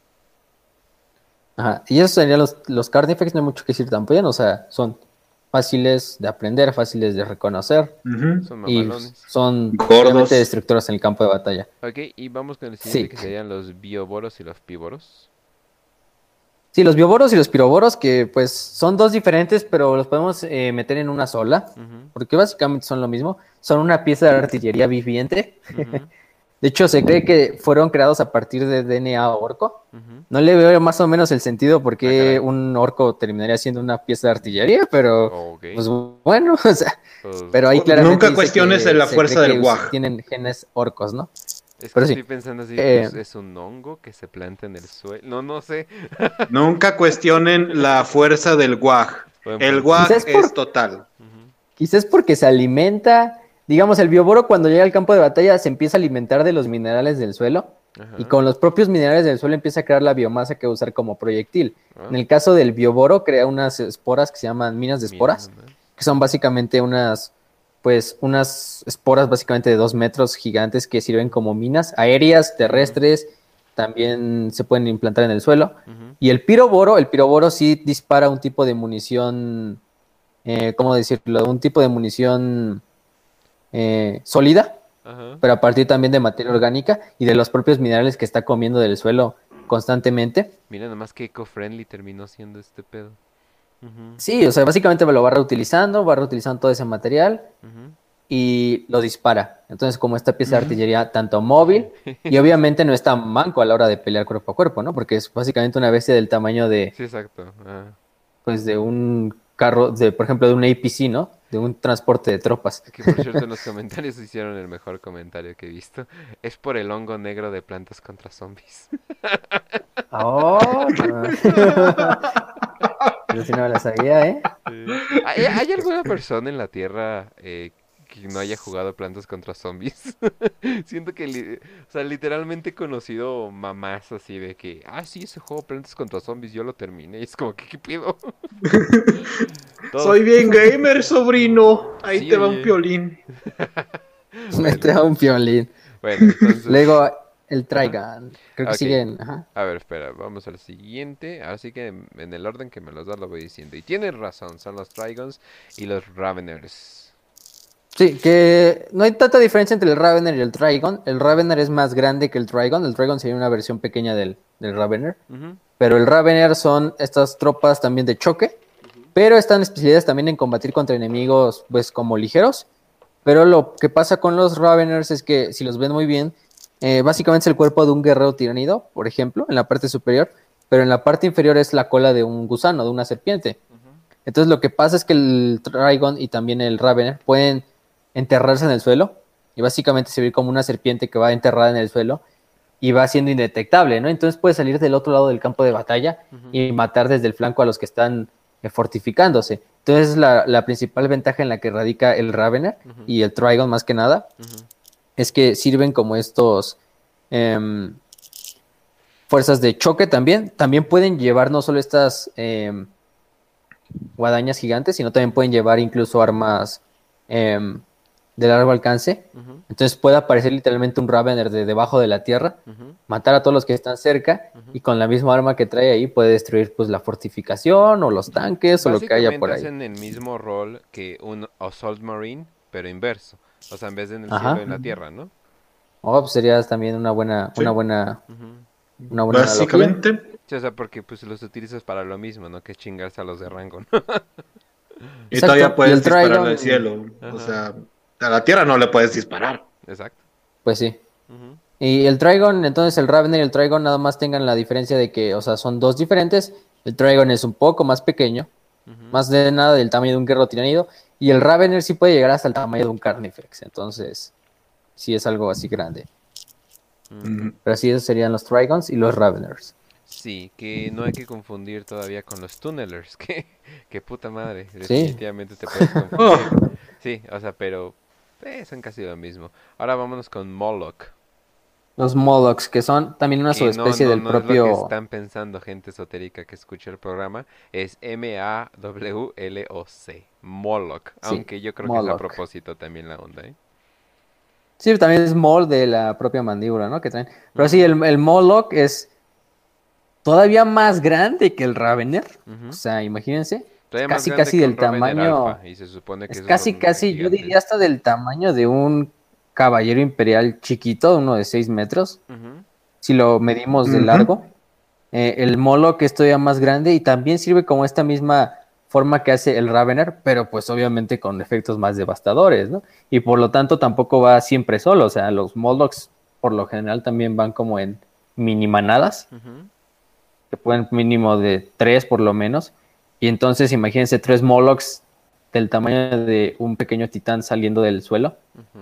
B: Ajá. Y esos serían los, los Carnifex, no hay mucho que decir tampoco, o sea, son fáciles de aprender, fáciles de reconocer.
A: Son
B: y son
C: Gordos.
B: realmente destructores en el campo de batalla.
A: Ok, y vamos con el siguiente
B: Sí.
A: que serían los bioboros y los píboros.
B: Sí, los bioboros y los piroboros, que pues son dos diferentes, pero los podemos eh, meter en una sola, porque básicamente son lo mismo. Son una pieza de artillería viviente.
A: ujú,
B: De hecho, se cree que fueron creados a partir de DNA orco. No le veo más o menos el sentido
A: Ah,
B: porque
A: caray.
B: un orco terminaría siendo una pieza de artillería, pero
A: Ok,
B: pues bueno, o sea,
A: pues,
B: pero ahí
C: Nunca
B: claramente dice
C: cuestiones
B: que
C: la fuerza del
B: que
C: guaj.
B: Tienen genes orcos, ¿no?
A: es que
B: pero sí.
A: estoy pensando así,
B: Eh,
A: pues, es un hongo que se planta en el suelo. No, no sé.
C: Nunca cuestionen la fuerza del guaj. El guaj
B: por-
C: es total.
B: Quizás porque se alimenta, digamos, el bioboro cuando llega al campo de batalla se empieza a alimentar de los minerales del suelo
A: ajá,
B: y con los propios minerales del suelo empieza a crear la biomasa que va a usar como proyectil.
A: ah,
B: En el caso del bioboro crea unas esporas que se llaman minas de esporas, que son básicamente unas, pues, unas esporas básicamente de dos metros gigantes que sirven como minas aéreas, terrestres, también se pueden implantar en el suelo. Y el piroboro, el piroboro sí dispara un tipo de munición, eh, ¿cómo decirlo? Un tipo de munición eh, sólida,
A: ajá.
B: pero a partir también de materia orgánica y de los propios minerales que está comiendo del suelo constantemente.
A: Mira nomás que eco-friendly terminó siendo este pedo.
B: Sí, o sea, básicamente lo va reutilizando, va reutilizando todo ese material y lo dispara. Entonces, como esta pieza de artillería tanto móvil y obviamente no está manco a la hora de pelear cuerpo a cuerpo, ¿no? Porque es básicamente una bestia del tamaño de,
A: Sí, exacto. ah.
B: pues, de un carro, de, por ejemplo, de un APC, ¿no? De un transporte de tropas.
A: Que por cierto en los comentarios hicieron el mejor comentario que he visto. Es por el hongo negro de plantas contra zombies.
B: Oh. Yo sí no me la sabía, ¿eh?
A: Eh, ¿Hay, hay alguna persona en la Tierra eh, que no haya jugado plantas contra zombies? Siento que, li- o sea, literalmente he conocido mamás así de que, ah, sí, ese juego plantas contra zombies, yo lo terminé. Y es como, ¿qué, qué pido?
C: Soy bien gamer, sobrino. Ahí
A: Sí,
C: te va
A: oye.
C: un piolín.
B: Me trae un violín.
A: Bueno, entonces,
B: Luego el Trigon. Creo que siguen. Ajá.
A: a ver, espera, vamos al siguiente. Así que en, en el orden que me los da lo voy diciendo. Y tienes razón, son los Trigons y los Raveners.
B: Sí, que no hay tanta diferencia entre el Ravener y el Trigon. El Ravener es más grande que el Trigon. El Trigon sería una versión pequeña del, del Ravener. Pero el Ravener son estas tropas también de choque. Pero están especializadas también en combatir contra enemigos, pues como ligeros. Pero lo que pasa con los Raveners es que, si los ven muy bien, eh, básicamente es el cuerpo de un guerrero tiranido, por ejemplo, en la parte superior. Pero en la parte inferior es la cola de un gusano, de una serpiente. Entonces lo que pasa es que el Trigon y también el Ravener pueden enterrarse en el suelo y básicamente servir como una serpiente que va enterrada en el suelo y va siendo indetectable, ¿no? Entonces puede salir del otro lado del campo de batalla y matar desde el flanco a los que están eh, fortificándose. Entonces la, la principal ventaja en la que radica el Ravener y el Trigon más que nada es que sirven como estos em, fuerzas de choque también. También pueden llevar no solo estas em, guadañas gigantes, sino también pueden llevar incluso armas em, de largo alcance. Entonces puede aparecer literalmente un Ravener de debajo de la tierra, matar a todos los que están cerca y con la misma arma que trae ahí puede destruir pues la fortificación o los tanques o lo que haya por ahí.
A: Básicamente hacen el mismo rol que un Assault Marine, pero inverso. O sea, en vez de en el
B: Ajá.
A: cielo, en la tierra, ¿no?
B: Oh, pues sería también una buena,
C: Sí.
B: una buena. Una buena analogía.
C: Básicamente.
A: Sí, o sea, porque pues los utilizas para lo mismo, ¿no? Que chingarse a los de rango. ¿no?
C: Y
B: Exacto,
C: todavía puedes
B: el
C: disparar
B: Trigon-
C: al cielo.
A: Ajá.
C: O sea, a la tierra no le puedes disparar.
A: Exacto.
B: Pues sí. Y el Trigon, entonces el Ravener y el Trigon nada más tengan la diferencia de que, o sea, son dos diferentes. El Trigon es un poco más pequeño, más de nada del tamaño de un guerrero tiranido. Y el Ravener sí puede llegar hasta el tamaño de un Carnifex. Entonces, sí es algo así grande. Pero sí, esos serían los Trigons y los Raveners.
A: Sí, que no hay que confundir todavía con los tunnelers, que, que puta madre, definitivamente te puedes confundir. Sí, o sea, pero eh, son casi lo mismo. Ahora vámonos con Moloch.
B: Los Molochs, que son también una
A: no,
B: subespecie
A: no,
B: del
A: no es lo
B: propio...
A: que están pensando gente esotérica que escucha el programa, es M-A-W-L-O-C, Moloch,
B: Sí,
A: aunque yo creo que es a propósito también la onda, ¿eh?
B: Sí, también es Mol de la propia mandíbula, ¿no? Que traen. Pero sí, el, el Moloch es todavía más grande que el Ravener. O sea, imagínense.
A: Todavía
B: casi, casi
A: que
B: del tamaño-
A: alfa, y se supone que
B: Es casi, casi, yo diría hasta del tamaño de un caballero imperial chiquito, uno de 6 metros, si lo medimos de largo. Eh, el Moloch es todavía más grande y también sirve como esta misma forma que hace el Ravener, pero pues obviamente con efectos más devastadores, ¿no? Y por lo tanto tampoco va siempre solo, o sea, los Molochs por lo general también van como en mini manadas,
A: Ujú.
B: que pueden mínimo de tres por lo menos. Y entonces imagínense tres Molochs del tamaño de un pequeño titán saliendo del suelo.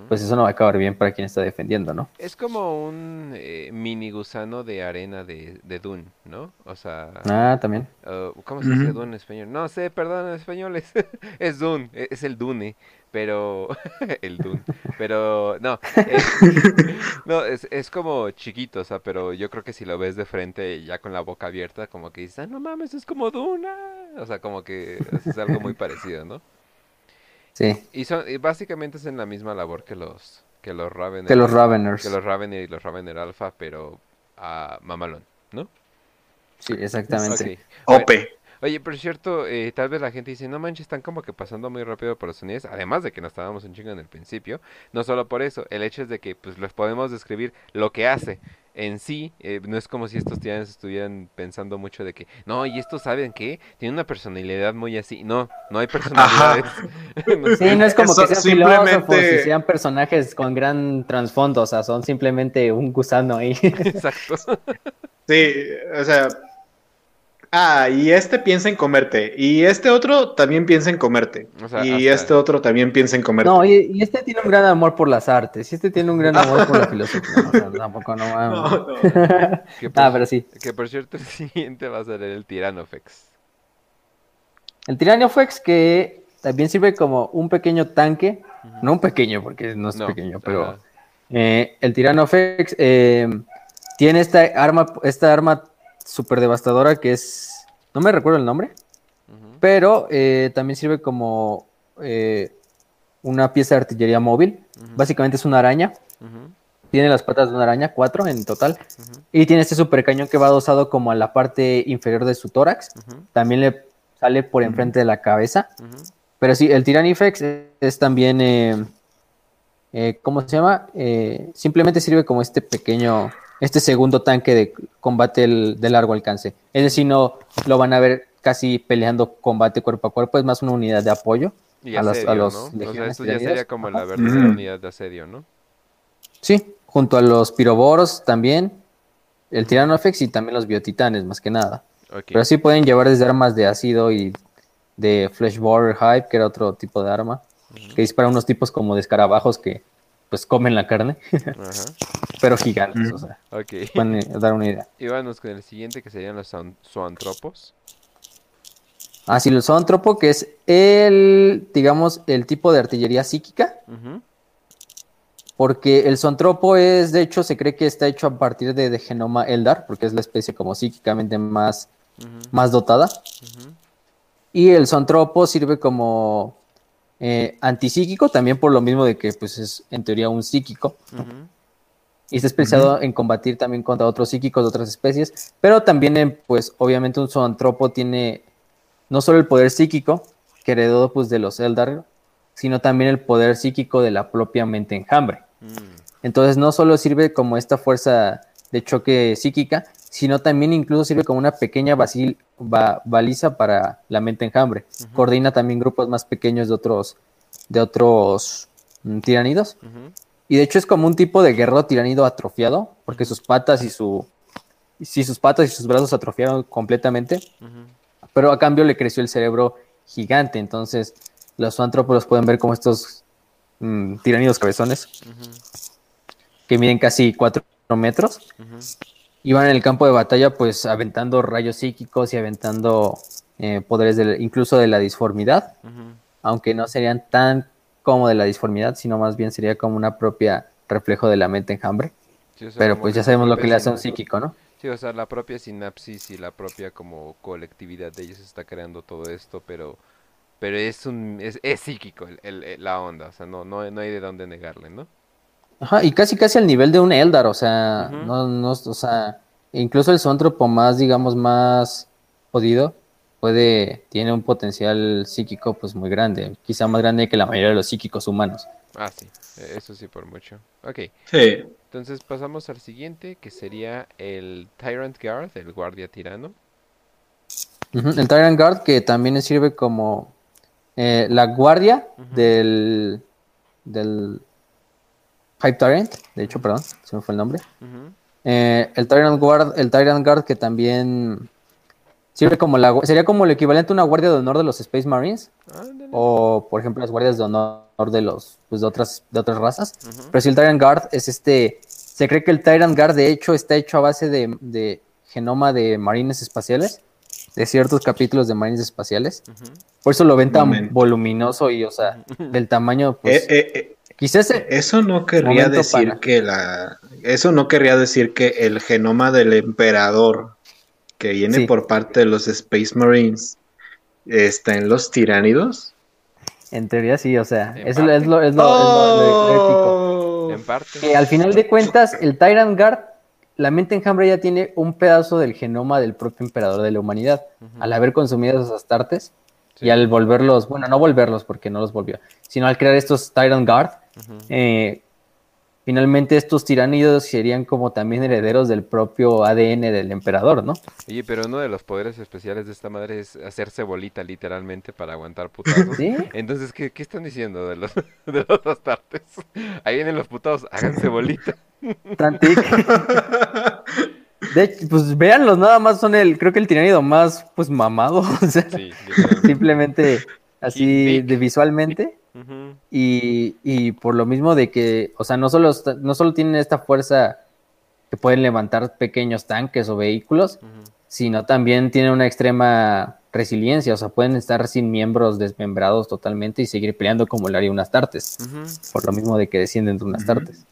B: Pues eso no va a acabar bien para quien está defendiendo, ¿no?
A: Es como un eh, mini gusano de arena de, de Dune, ¿no? O sea,
B: Ah, también.
A: uh, ¿cómo se dice
C: Ujú.
A: Dune en español? No sé, perdón, en español es, es Dune, es el Dune, pero el Dune, pero no, eh, no es, es como chiquito, o sea, pero yo creo que si lo ves de frente ya con la boca abierta, como que dices, ah, no mames, es como Dune, ah", o sea, como que es algo muy parecido, ¿no?
B: Sí,
A: Y son, y básicamente hacen la misma labor que los, que los Ravener.
B: que los Raveners.
A: Que los Ravener y los Ravener Alpha, pero a mamalón, ¿no?
B: Sí, exactamente.
A: Ok.
C: OP.
A: Oye, por cierto, eh, tal vez la gente dice, no manches, están como que pasando muy rápido por los sonidos, además de que nos estábamos un chingo en el principio, no solo por eso, el hecho es de que pues les podemos describir lo que hace en sí, eh, no es como si estos tiranos estuvieran pensando mucho de que, no, y estos saben qué, tienen una personalidad muy así, no, no hay personalidades. No sé.
B: Sí, no es como
C: Eso
B: que sean
C: simplemente-
B: filósofos y sean personajes con gran trasfondo, o sea, son simplemente un gusano ahí.
A: Exacto.
C: Sí, o sea. Ah, y este piensa en comerte. Y este otro también piensa en comerte.
A: O sea,
C: y
A: hasta-
C: este otro también piensa en comerte.
B: No, y, y este tiene un gran amor por las artes, y este tiene un gran amor por la filosofía. No, o sea, tampoco no.
C: No, no.
A: Que por,
B: Ah, pero sí.
A: que por cierto, el siguiente va a ser el Tiranofex.
B: El Tiraniofex que también sirve como un pequeño tanque, no un pequeño porque no es
A: No,
B: pequeño, pero eh, el Tiranofex eh, tiene esta arma, esta arma súper devastadora que es, no me recuerdo el nombre, pero eh, también sirve como eh, una pieza de artillería móvil. Básicamente es una araña. Tiene las patas de una araña, cuatro en total. Y tiene este super cañón que va adosado como a la parte inferior de su tórax. También le sale por enfrente de la cabeza. Pero sí, el Tyranifex es, es también, eh, eh, ¿cómo se llama? Eh, simplemente sirve como este pequeño, este segundo tanque de combate el- de largo alcance. Es decir, no lo van a ver casi peleando combate cuerpo a cuerpo, es más una unidad de apoyo.
A: Y
B: A los- a
A: asedio,
B: los
A: ¿no? O sea,
B: legiones
A: esto ya sería como la verdadera unidad de asedio, ¿no?
B: Sí, junto a los piroboros también, el Tyranofex y también los biotitanes, más que nada. Pero sí pueden llevar desde armas de ácido y de Flesh Hype, que era otro tipo de arma, que dispara unos tipos como de escarabajos que pues comen la carne,
A: Ajá.
B: pero gigantes, o sea,
A: Ok.
B: pueden dar una idea.
A: Y vámonos con el siguiente que serían los zoan- zoantropos.
B: Ah, sí, el zoantropo, que es el, digamos, el tipo de artillería psíquica, porque el zoantropo es, de hecho, se cree que está hecho a partir de, de genoma Eldar, porque es la especie como psíquicamente más, más dotada. Y el zoantropo sirve como eh, antipsíquico, también por lo mismo de que pues es en teoría un psíquico. Y está especializado en combatir también contra otros psíquicos de otras especies. Pero también, en, pues, obviamente un zoantropo tiene no solo el poder psíquico, que heredó pues de los Eldar, sino también el poder psíquico de la propia mente enjambre.
A: Mm,
B: Entonces no solo sirve como esta fuerza de choque psíquica, sino también incluso sirve como una pequeña baliza para la mente enjambre. Coordina también grupos más pequeños de otros, de otros mm, tiranidos. Y de hecho es como un tipo de guerrero tiranido atrofiado, porque sus patas y su... Si sus patas y sus brazos atrofiaron completamente, pero a cambio le creció el cerebro gigante. Entonces, los antrópodos pueden ver como estos mm, tiranidos cabezones, que miden casi 4 metros, y van en el campo de batalla, pues aventando rayos psíquicos y aventando eh, poderes incluso de la disformidad, aunque no serían tan como de la disformidad, sino más bien sería como una propia reflejo de la mente enjambre. Pero pues ya sabemos lo que le hace a un psíquico, ¿no?
A: Sí, o sea, la propia sinapsis y la propia como colectividad de ellos está creando todo esto, pero pero es un es, psíquico el, la onda, o sea, no, no, no hay de dónde negarle, ¿no?
B: Ajá, y casi casi al nivel de un Eldar, o sea, no, no, o sea, incluso el zoantropo más, digamos, más jodido, puede, tiene un potencial psíquico pues muy grande, quizá más grande que la mayoría de los psíquicos humanos.
A: Ah, sí, eso sí por mucho. Ok.
C: Sí.
A: Entonces pasamos al siguiente, que sería el Tyrant Guard, el guardia tirano.
B: El Tyrant Guard que también sirve como eh, la guardia del, del Hype Tyrant, de hecho, perdón, se me fue el nombre. Eh, el Tyrant Guard, el Tyrant Guard que también Sirve como la, sería como el equivalente a una guardia de honor de los Space Marines. o, por ejemplo, las guardias de honor de los pues, de otras, de otras razas. Pero si el Tyrant Guard es este. Se cree que el Tyrant Guard, de hecho, está hecho a base de, genoma de marines espaciales. De ciertos capítulos de marines espaciales. Por eso lo ven tan voluminoso y, o sea, del tamaño, pues.
C: Eh, eh, eh, quizás. Eso no querría decir que la. Eso no querría decir que el genoma del emperador que viene por parte de los Space Marines está en los tiránidos.
B: En teoría sí, o sea, eso es lo, es lo, oh. En parte. Que al final de cuentas, el Tyrant Guard, la mente enjambre ya tiene un pedazo del genoma del propio emperador de la humanidad. Al haber consumido esos astartes y al volverlos, bueno, no volverlos porque no los volvió, sino al crear estos Tyrant Guard, eh, finalmente estos tiránidos serían como también herederos del propio ADN del emperador, ¿no?
A: Oye, pero uno de los poderes especiales de esta madre es hacerse bolita literalmente para aguantar putazos. ¿Sí? Entonces, ¿qué, están diciendo de los, de los? Ahí vienen los putados, háganse bolita.
B: Tantic. De hecho, pues véanlos, nada más son el, creo que el tiránido más, pues, mamado, o sea, simplemente así de visualmente. Y, por lo mismo de que, o sea, no solo, no solo tienen esta fuerza que pueden levantar pequeños tanques o vehículos, sino también tienen una extrema resiliencia, o sea, pueden estar sin miembros desmembrados totalmente y seguir peleando como lo haría unas tartes, por lo mismo de que descienden de unas tartes.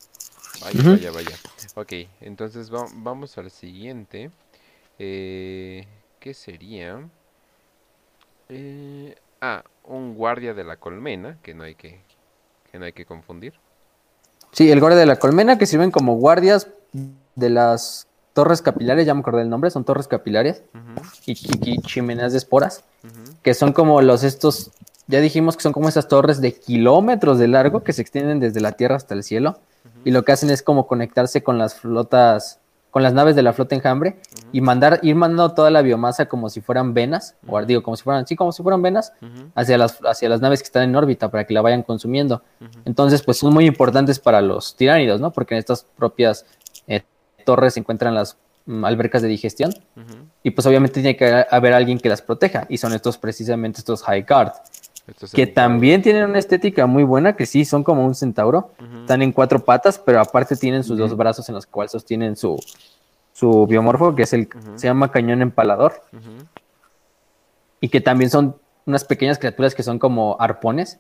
A: Vaya, vaya, vaya. Ok, entonces vamos al siguiente. Eh, ¿Qué sería? Eh, ah, un guardia de la colmena, que no hay que, que no hay que confundir.
B: Sí, el guardia de la colmena, que sirven como guardias de las torres capilares, ya me acordé el nombre, son torres capilares y, chimeneas de esporas, que son como los estos, ya dijimos que son como esas torres de kilómetros de largo que se extienden desde la tierra hasta el cielo, y lo que hacen es como conectarse con las flotas con las naves de la flota enjambre y mandar, ir mandando toda la biomasa como si fueran venas, o digo, como si fueran, sí, como si fueran venas, hacia las, hacia las naves que están en órbita para que la vayan consumiendo. Entonces, pues son muy importantes para los tiránidos, ¿no? Porque en estas propias eh, torres se encuentran las mm, albercas de digestión y pues obviamente tiene que haber alguien que las proteja y son estos precisamente estos high guard que también tienen una estética muy buena, que sí, son como un centauro. Están en cuatro patas, pero aparte tienen sus dos brazos en los cuales sostienen su, su biomorfo, que es el, se llama cañón empalador. Y que también son unas pequeñas criaturas que son como arpones,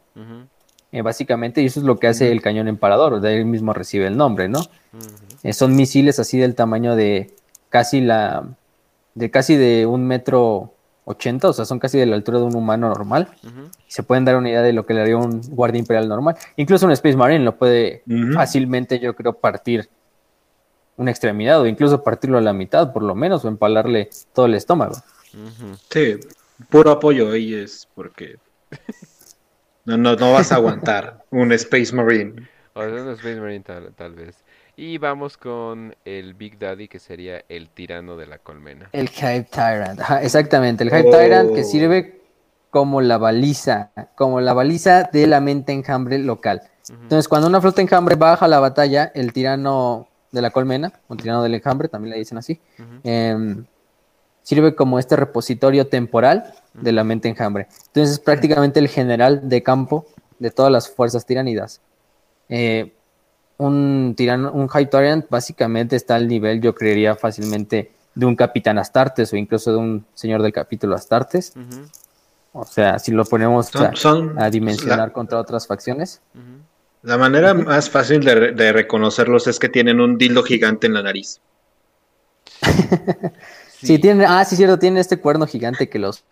B: eh, básicamente, y eso es lo que hace el cañón empalador, de ahí mismo recibe el nombre, ¿no? Eh, son misiles así del tamaño de casi la, de casi de un metro ochenta, o sea, son casi de la altura de un humano normal. Se pueden dar una idea de lo que le haría un guardia imperial normal. Incluso un Space Marine lo puede fácilmente, yo creo, partir una extremidad o incluso partirlo a la mitad por lo menos o empalarle todo el estómago.
C: Sí, puro apoyo ahí es porque no, no, no vas a aguantar un Space Marine.
A: O un Space Marine tal, vez. Y vamos con el Big Daddy, que sería el tirano de la colmena.
B: El Hype Tyrant, exactamente, el Hype Tyrant que
C: Oh.
B: sirve como la baliza, como la baliza de la mente enjambre local. Entonces, cuando una flota enjambre baja a la batalla, el tirano de la colmena, o el tirano del enjambre, también le dicen así, em, sirve como este repositorio temporal de la mente enjambre. Entonces, es prácticamente el general de campo de todas las fuerzas tiranidas. Eh, un tirano, un High Tyrant básicamente está al nivel, yo creería fácilmente, de un capitán Astartes o incluso de un señor del capítulo Astartes. O sea, si lo ponemos
C: Son-
B: a,
C: son-
B: a dimensionar
C: la-
B: contra otras facciones.
C: La manera más fácil de, re- de reconocerlos es que tienen un dildo gigante en la nariz.
B: Sí, tiene, ah, sí, cierto, tiene este cuerno gigante que los,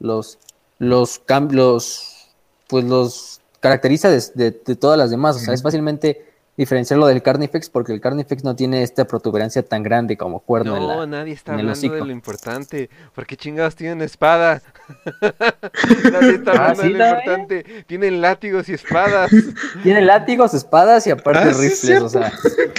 B: los, los, los, pues los caracteriza de, de- de todas las demás. O sea, es fácilmente diferenciarlo del Carnifex porque el Carnifex no tiene esta protuberancia tan grande como cuerno en
A: No,
B: la.
A: nadie está
B: en
A: hablando de lo importante. ¿Por qué chingados tienen espada? nadie está
B: Ah,
A: hablando
B: ¿sí,
A: de lo importante. Tienen látigos y espadas.
B: Tiene látigos, espadas y aparte
C: Ah, sí, es
B: rifles. O sea,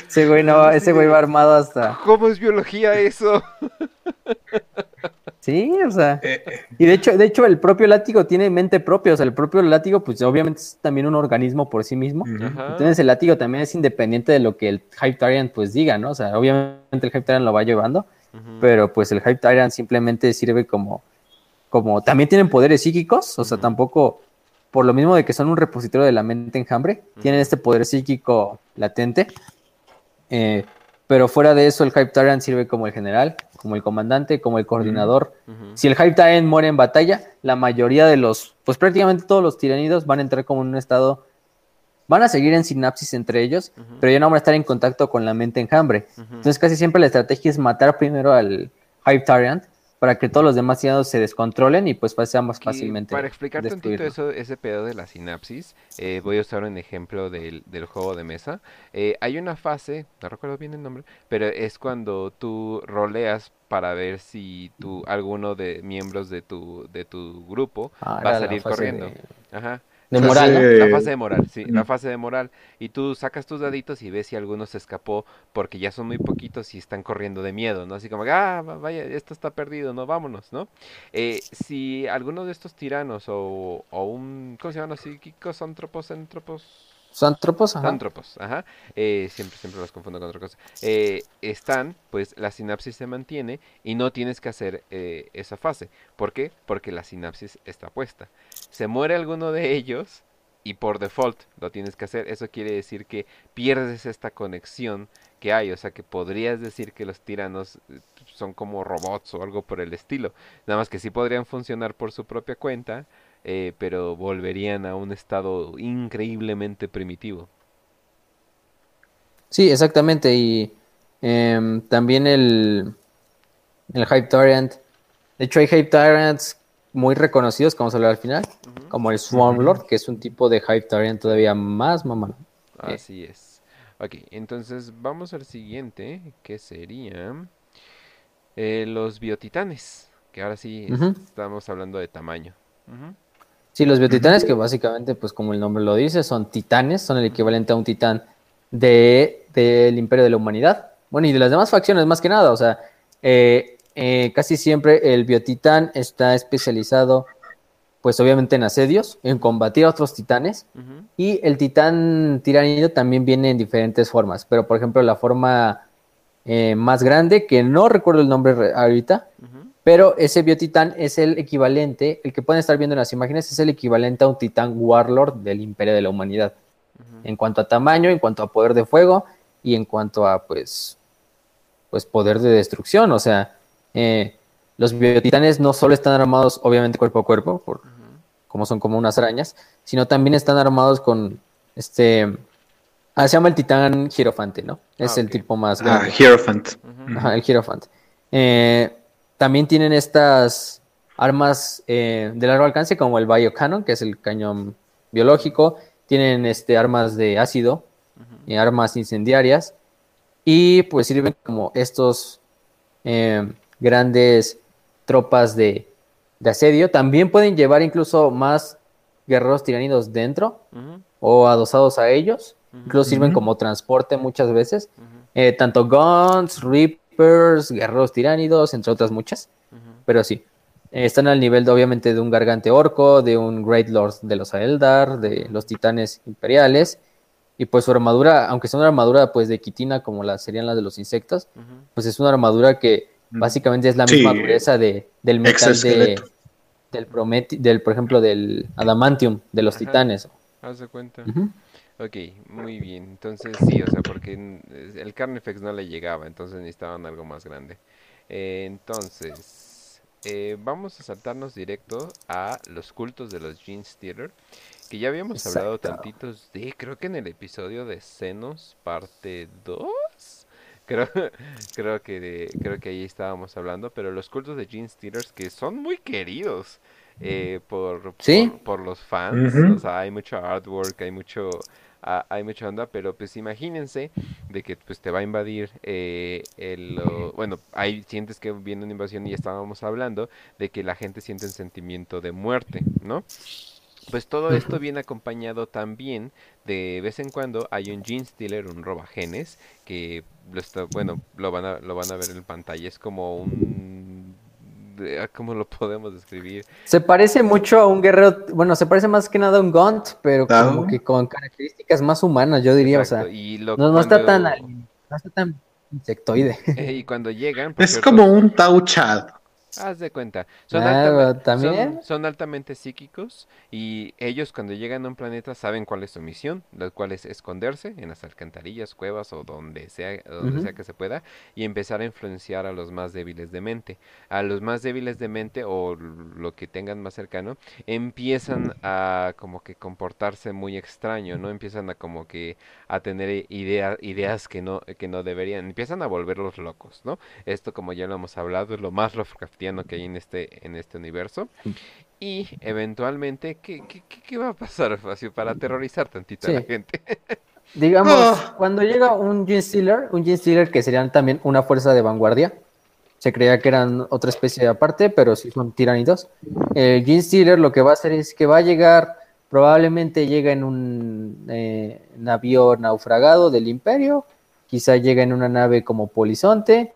B: ese güey no, ese güey va armado hasta.
A: ¿Cómo es biología eso?
B: Sí, o sea.
C: Eh, eh,
B: Y de hecho, de hecho, el propio látigo tiene mente propia. O sea, el propio látigo, pues obviamente es también un organismo por sí mismo. Entonces el látigo también es independiente de lo que el Hype Tyrant pues diga, ¿no? O sea, obviamente el Hype Tyrant lo va llevando, pero pues el Hype Tyrant simplemente sirve como, como, también tienen poderes psíquicos, o sea, tampoco, por lo mismo de que son un repositorio de la mente enjambre, tienen este poder psíquico latente, eh, pero fuera de eso el Hype Tyrant sirve como el general, como el comandante, como el coordinador. Si el Hype Tyrant muere en batalla, la mayoría de los, pues prácticamente todos los tiranidos van a entrar como en un estado, van a seguir en sinapsis entre ellos, pero ya no van a estar en contacto con la mente enjambre. Entonces casi siempre la estrategia es matar primero al Hype Tyrant para que todos los demás se descontrolen y pues
A: Que
B: fácilmente
A: Para explicar tantito eso, ese pedo de la sinapsis, eh, voy a usar un ejemplo del, del juego de mesa. Eh, hay una fase, no recuerdo bien el nombre, pero es cuando tú roleas para ver si tú, alguno de miembros de tu, de tu grupo
B: Ah,
A: va a salir corriendo.
B: De,
A: Ajá.
B: De
C: Fase-
B: moral, ¿no?
A: La fase de moral, sí, la fase de moral. Y tú sacas tus daditos y ves si alguno se escapó porque ya son muy poquitos y están corriendo de miedo, ¿no? Así como, ah, va- vaya, esto está perdido, no, vámonos, ¿no? Eh, si alguno de estos tiranos o, o un, ¿cómo se llaman los psíquicos? Antropos, entropos...
B: Santropos, ajá.
A: Ajá. eh, siempre, siempre los confundo con otra cosa. Eh, están, pues la sinapsis se mantiene y no tienes que hacer eh, esa fase. ¿Por qué? Porque la sinapsis está puesta. Se muere alguno de ellos y por default lo tienes que hacer. Eso quiere decir que pierdes esta conexión que hay. O sea que podrías decir que los tiranos eh, son como robots o algo por el estilo. Nada más que sí podrían funcionar por su propia cuenta, eh, pero volverían a un estado increíblemente primitivo.
B: Sí, exactamente. Y em, también el, el Hype Tyrant. De hecho, hay Hype Tyrants muy reconocidos, como vamos a hablar al final, como el Swarm Lord, que es un tipo de Hype Tyrant todavía más mamón. Eh.
A: Así es. Ok, entonces vamos al siguiente, que sería eh, los biotitanes, que ahora sí estamos hablando de tamaño.
B: Sí, los biotitanes, que básicamente, pues como el nombre lo dice, son titanes, son el equivalente a un titán de, del Imperio de la Humanidad. Bueno, y de las demás facciones, más que nada, o sea, eh, eh, casi siempre el biotitán está especializado, pues obviamente en asedios, en combatir a otros titanes, y el titán tiranido también viene en diferentes formas, pero por ejemplo la forma eh, más grande, que no recuerdo el nombre re- ahorita,
A: Ujú.
B: Pero ese biotitán es el equivalente, el que pueden estar viendo en las imágenes, es el equivalente a un titán warlord del Imperio de la Humanidad. En cuanto a tamaño, en cuanto a poder de fuego y en cuanto a pues, pues poder de destrucción. O sea, eh, los biotitanes no solo están armados, obviamente, cuerpo a cuerpo, por, como son como unas arañas, sino también están armados con este. Ah, se llama el titán Hierofante, ¿no? Es
A: Ah,
B: el tipo más
C: Ah,
B: grande.
C: Hierophant.
A: Ujú.
B: Ajá, el Hierophant. Eh, también tienen estas armas eh, de largo alcance, como el Biocannon, que es el cañón biológico. Tienen este, armas de ácido, armas incendiarias. Y pues sirven como estos eh, grandes tropas de, de asedio. También pueden llevar incluso más guerreros tiranidos dentro o adosados a ellos. incluso sirven como transporte muchas veces. Eh, tanto Guns, Reapers, Guerreros Tiránidos, entre otras muchas. Pero sí, están al nivel de, obviamente de un Gargante Orco, de un Great Lord de los Aeldar, de los Titanes Imperiales. Y pues su armadura, aunque sea una armadura pues de quitina como la serían las de los insectos, pues es una armadura que básicamente es la
C: Sí.
B: misma dureza de, del metal de, del Prometi, del, por ejemplo, del Adamantium, de los
A: Ajá.
B: titanes.
A: Haz de cuenta. Ok, muy bien. Entonces sí, o sea, porque el Carnifex no le llegaba, entonces necesitaban algo más grande. Eh, entonces, eh, vamos a saltarnos directo a los cultos de los Gene Stealer, que ya habíamos hablado tantitos de, creo que en el episodio de Xenos, parte 2. Creo, creo que de- creo que ahí estábamos hablando, pero los cultos de Gene Stealers que son muy queridos eh, por,
B: Sí.
A: por, por los fans, o sea, hay mucho artwork, hay mucho ah, hay mucha onda, pero pues imagínense de que pues te va a invadir eh, el bueno, ahí sientes que viene una invasión y estábamos hablando de que la gente siente un sentimiento de muerte, ¿no? Pues todo esto viene acompañado también de vez en cuando hay un Gene Stealer, un robagenes, que lo está, bueno, lo van a, lo van a ver en pantalla, es como un ¿cómo lo podemos describir?
B: Se parece mucho a un guerrero, bueno, se parece más que nada a un Gaunt, pero como que con características más humanas, yo diría,
A: Exacto,
B: o sea,
A: y lo,
B: no, no está tan, no está tan insectoide.
A: eh, y cuando llegan,
C: Es
A: cierto,
C: como un Tauchad.
A: Haz de cuenta. Son,
B: Ah,
A: altamente,
B: ¿también?
A: son, son altamente psíquicos y ellos cuando llegan a un planeta saben cuál es su misión, la cual es esconderse en las alcantarillas, cuevas o donde sea, donde sea que se pueda y empezar a influenciar a los más débiles de mente. A los más débiles de mente o lo que tengan más cercano empiezan a como que comportarse muy extraño, ¿no? Empiezan a como que a tener idea, ideas que no, que no deberían, empiezan a volverlos locos, ¿no? Esto, como ya lo hemos hablado, es lo más Lovecraftiano que hay en este, en este universo. Y eventualmente, ¿qué, qué, qué- va a pasar, Facio, para aterrorizar tantito a la gente?
B: Digamos,
C: Ah.
B: cuando llega un Gene Stealer, un Gene Stealer que serían también una fuerza de vanguardia, se creía que eran otra especie aparte, pero sí son tiránidos. El Gene Stealer lo que va a hacer es que va a llegar, probablemente llega en un eh, navío naufragado del Imperio, quizá llega en una nave como Polizonte,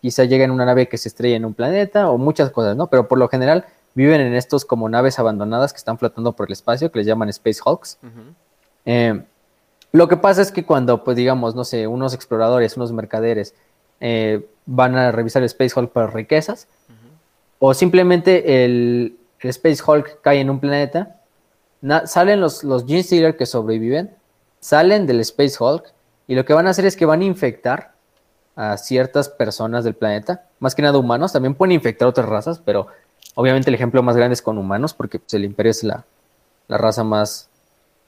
B: quizá llega en una nave que se estrella en un planeta, o muchas cosas, ¿no? Pero por lo general viven en estos como naves abandonadas que están flotando por el espacio, que les llaman Space Hulks. Eh, lo que pasa es que cuando, pues digamos, no sé, unos exploradores, unos mercaderes eh, van a revisar el Space Hulk para riquezas, o simplemente el, el Space Hulk cae en un planeta, salen los, los Gene Stealer que sobreviven, salen del Space Hulk, y lo que van a hacer es que van a infectar a ciertas personas del planeta, más que nada humanos, también pueden infectar otras razas, pero obviamente el ejemplo más grande es con humanos, porque pues, el imperio es la, la raza más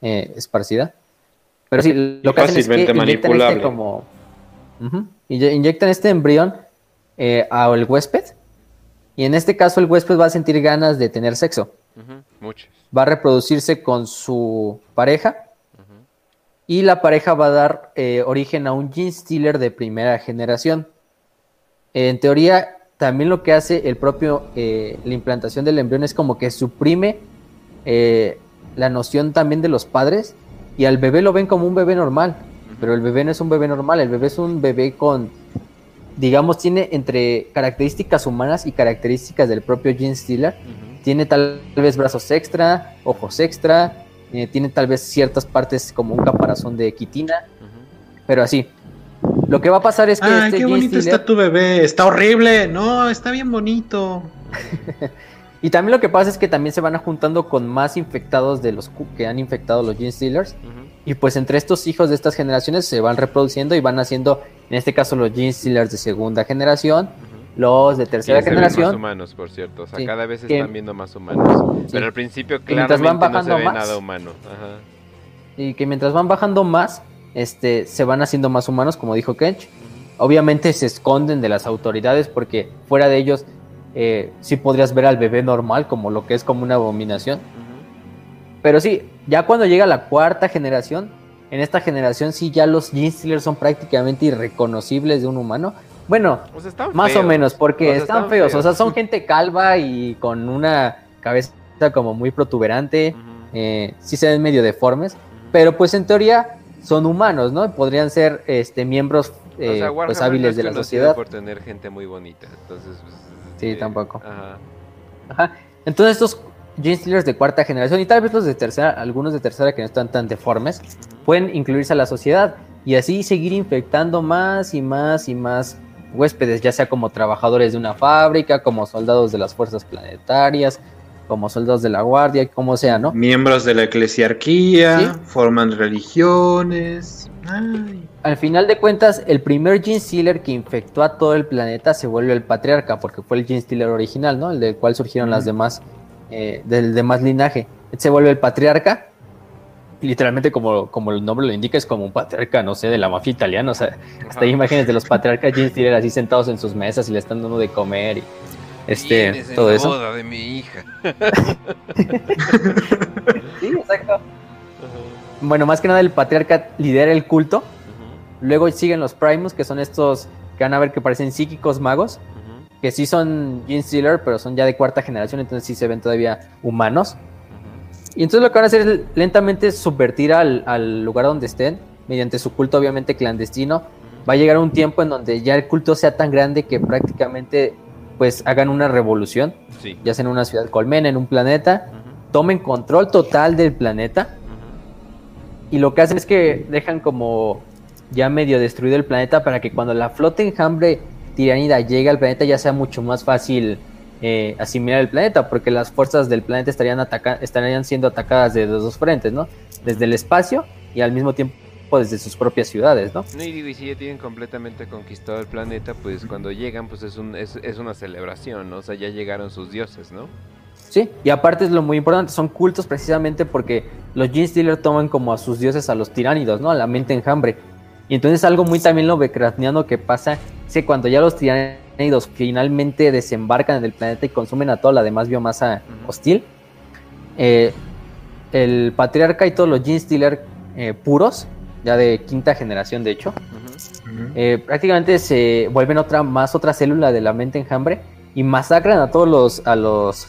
B: eh, esparcida. Pero sí, lo que hacen es que inyectan este como... Inyectan este embrión eh, al huésped, y en este caso el huésped va a sentir ganas de tener sexo, va a reproducirse con su pareja, y la pareja va a dar eh, origen a un gene stealer de primera generación. En teoría, también lo que hace el propio, eh, la implantación del embrión es como que suprime eh, la noción también de los padres y al bebé lo ven como un bebé normal, pero el bebé no es un bebé normal, el bebé es un bebé con, digamos, tiene entre características humanas y características del propio gene stealer. Tiene tal vez brazos extra, ojos extra, eh, tiene tal vez ciertas partes como un caparazón de quitina, pero así. Lo que va a pasar es que
C: Ay,
B: este
C: qué bonito está tu bebé. Está horrible. No, está bien bonito.
B: y también lo que pasa es que también se van juntando con más infectados de los que han infectado los Gene Stealers y pues entre estos hijos de estas generaciones se van reproduciendo y van haciendo, en este caso los Gene Stealers de segunda generación. Los de tercera
A: se ven más
B: generación,
A: humanos, por cierto. O sea,
B: Sí,
A: cada vez
B: que-
A: están viendo más humanos.
B: Sí.
A: Pero al principio
B: van
A: claramente no se ve
B: más-
A: nada humano. Ajá.
B: y que mientras van bajando más, este, se van haciendo más humanos, como dijo Kench. obviamente se esconden de las autoridades porque fuera de ellos eh, sí podrías ver al bebé normal como lo que es como una abominación. Pero sí, ya cuando llega la cuarta generación, en esta generación sí ya los Gene Stealers son prácticamente irreconocibles de un humano. Bueno,
A: O sea, están
B: más o menos, porque
A: O sea,
B: están
A: están
B: feos. O sea, son gente calva y con una cabeza como muy protuberante. Eh, sí se ven medio deformes. Pero pues en teoría son humanos, ¿no? Podrían ser este, miembros eh,
A: o sea,
B: pues,
A: Warhammer
B: hábiles
A: no
B: de la sociedad.
A: por tener gente muy bonita. Entonces, pues,
B: Sí,
A: eh,
B: tampoco.
A: Ajá.
B: Ajá. Entonces estos Gene Stealers de cuarta generación y tal vez los de tercera, algunos de tercera que no están tan deformes, pueden incluirse a la sociedad y así seguir infectando más y más y más huéspedes, ya sea como trabajadores de una fábrica, como soldados de las fuerzas planetarias, como soldados de la guardia, como sea, ¿no?
C: Miembros de la eclesiarquía,
B: Sí.
C: forman religiones. Ay.
B: Al final de cuentas, el primer Gene Stealer que infectó a todo el planeta se vuelve el patriarca, porque fue el Gene Stealer original, ¿no? El del cual surgieron las demás, eh, del demás linaje. Se vuelve el patriarca, literalmente como, como el nombre lo indica, es como un patriarca, no sé, de la mafia italiana, o sea, hasta hay imágenes de los patriarcas Gene Stealer así sentados en sus mesas y le están dando de comer y este,
A: en
B: todo
A: la
B: eso.
A: boda de mi hija.
B: Sí, exacto. Bueno, más que nada el patriarca lidera el culto, luego siguen los Primus, que son estos que van a ver que parecen psíquicos magos, que sí son Gene Stealer, pero son ya de cuarta generación, entonces sí se ven todavía humanos. Y entonces lo que van a hacer es lentamente subvertir al, al lugar donde estén, mediante su culto obviamente clandestino. Va a llegar un tiempo en donde ya el culto sea tan grande que prácticamente pues hagan una revolución,
A: Sí.
B: ya sea en una ciudad colmena, en un planeta, tomen control total del planeta. Y lo que hacen es que dejan como ya medio destruido el planeta para que cuando la flota enjambre tiranida llegue al planeta ya sea mucho más fácil eh, asimilar el planeta, porque las fuerzas del planeta estarían, ataca estarían siendo atacadas de los dos frentes, ¿no? Desde el espacio y al mismo tiempo desde sus propias ciudades, ¿no?
A: No, y digo, y si ya tienen completamente conquistado el planeta, pues cuando llegan, pues es, un, es, es una celebración, ¿no? O sea, ya llegaron sus dioses, ¿no?
B: Sí, y aparte es lo muy importante, son cultos precisamente porque los Gene Stealer toman como a sus dioses a los tiránidos, ¿no? A la mente enjambre. Y entonces algo muy también lovecraftiano que pasa es que cuando ya los tiránidos finalmente desembarcan en el planeta y consumen a toda la demás biomasa hostil, eh, el patriarca y todos los Gene Stealer eh, puros, ya de quinta generación de hecho, eh, prácticamente se vuelven otra más otra célula de la mente enjambre y masacran a todos los a los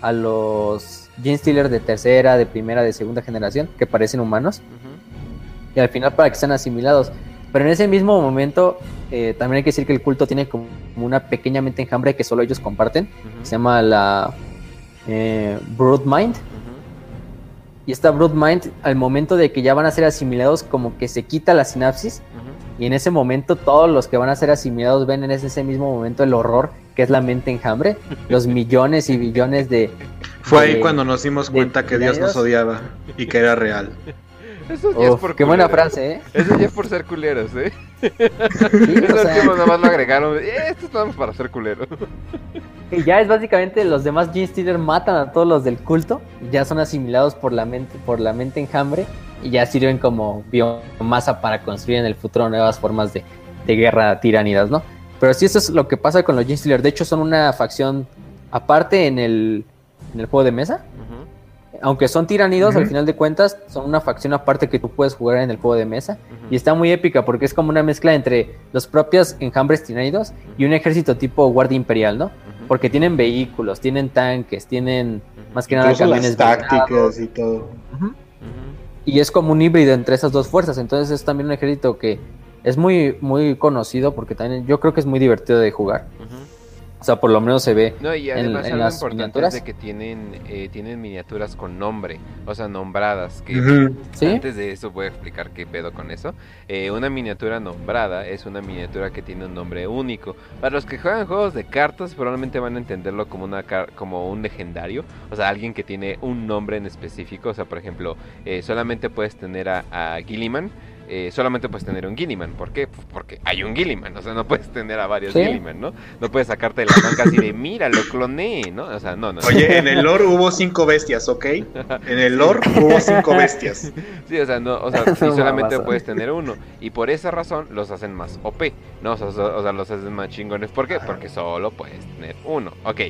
B: a los Gene Stealer de tercera, de primera, de segunda generación que parecen humanos. Y al final para que sean asimilados. Pero en ese mismo momento eh, también hay que decir que el culto tiene como una pequeña mente enjambre que solo ellos comparten. Se llama la eh, Brood Mind. Y esta Brood Mind, al momento de que ya van a ser asimilados, como que se quita la sinapsis. Y en ese momento todos los que van a ser asimilados ven en ese, ese mismo momento el horror que es la mente enjambre, los millones y billones de...
C: Fue ahí cuando nos dimos cuenta que Dios nos odiaba y que era real.
A: Eso ya es por
B: qué buena
A: culeros.
B: frase, ¿eh?
A: Eso ya es por ser culeros, ¿eh?
B: Sí, sea,
A: nada más lo agregaron. "Eh, Esto estamos para ser culeros.
B: que ya es básicamente los demás Gene Stealer matan a todos los del culto y ya son asimilados por la mente, por la mente enjambre y ya sirven como biomasa para construir en el futuro nuevas formas de, de guerra tiránidas, ¿no? Pero sí, eso es lo que pasa con los Gene Stealer. De hecho, son una facción aparte en el, en el juego de mesa.
A: Ujú,
B: aunque son tiranidos, al final de cuentas, son una facción aparte que tú puedes jugar en el juego de mesa. Y está muy épica porque es como una mezcla entre los propios enjambres tiranidos y un ejército tipo guardia imperial, ¿no? Porque tienen vehículos, tienen tanques, tienen más que nada camiones
C: tácticas y todo.
B: Y es como un híbrido entre esas dos fuerzas. Entonces es también un ejército que es muy, muy conocido porque también yo creo que es muy divertido de jugar. O sea, por lo menos se ve.
A: No, y
B: en-
A: además
B: en
A: algo
B: las
A: importante
B: miniaturas.
A: es de que tienen, eh, tienen miniaturas con nombre, o sea, nombradas, que antes de eso voy a explicar qué pedo con eso. Eh, una miniatura nombrada es una miniatura que tiene un nombre único. Para los que juegan juegos de cartas probablemente van a entenderlo como, una car- como un legendario, o sea, alguien que tiene un nombre en específico, o sea, por ejemplo, eh, solamente puedes tener a, a Gilliman. Eh, solamente puedes tener un Gilliman, ¿por qué? Pues porque hay un Gilliman, o sea, no puedes tener a varios
B: Sí.
A: Gilliman, ¿no? No puedes sacarte de la manga así de, mira, lo cloné, ¿no? O sea, no, no.
C: Oye, en el lore hubo cinco bestias, ¿ok? En el lore hubo cinco bestias.
A: Sí, o sea, no, o sea, y solamente puedes tener uno. Y por esa razón los hacen más OP, ¿no? O sea, so- o sea, los hacen más chingones. ¿Por qué? Porque solo puedes tener uno. Ok.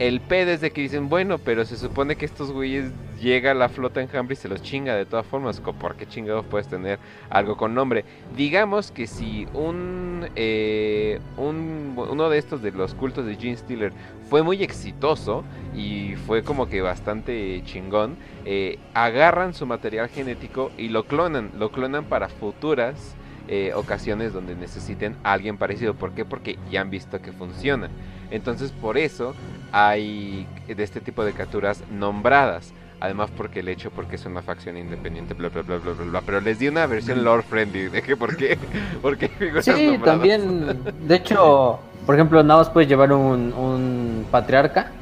A: El pedo es de que dicen, bueno, pero se supone que estos güeyes llega la flota enjambre y se los chinga de todas formas. ¿Por qué chingados puedes tener algo con nombre? Digamos que si un, eh, un uno de estos de los cultos de Gene Stealer fue muy exitoso y fue como que bastante chingón, eh, agarran su material genético y lo clonan, lo clonan para futuras eh, ocasiones donde necesiten a alguien parecido. ¿Por qué? Porque ya han visto que funciona. Entonces por eso hay de este tipo de capturas nombradas. Además porque el hecho porque es una facción independiente, bla bla bla bla bla, Pero les di una versión lore friendly de que por qué, por qué
B: Sí, también, de hecho, por ejemplo, nada más puedes llevar un, un patriarca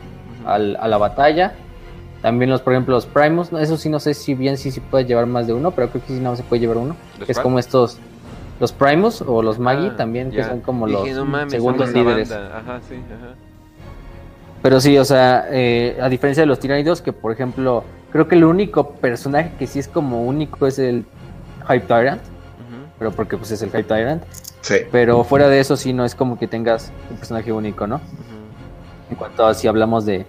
B: al, a la batalla. También los, por ejemplo, los primos, eso sí no sé si bien sí, sí puedes llevar más de uno, pero creo que sí nada más se puede llevar uno. es como estos los Primus o los Magi ah, también, que son como los segundos líderes. Ajá, sí, ajá. Pero sí, o sea, eh, a diferencia de los tiranidos, que por ejemplo, creo que el único personaje que sí es como único es el Hype Tyrant. Pero porque pues es el Hype Tyrant. Sí. Pero fuera de eso sí no es como que tengas un personaje único, ¿no? En cuanto a si hablamos de,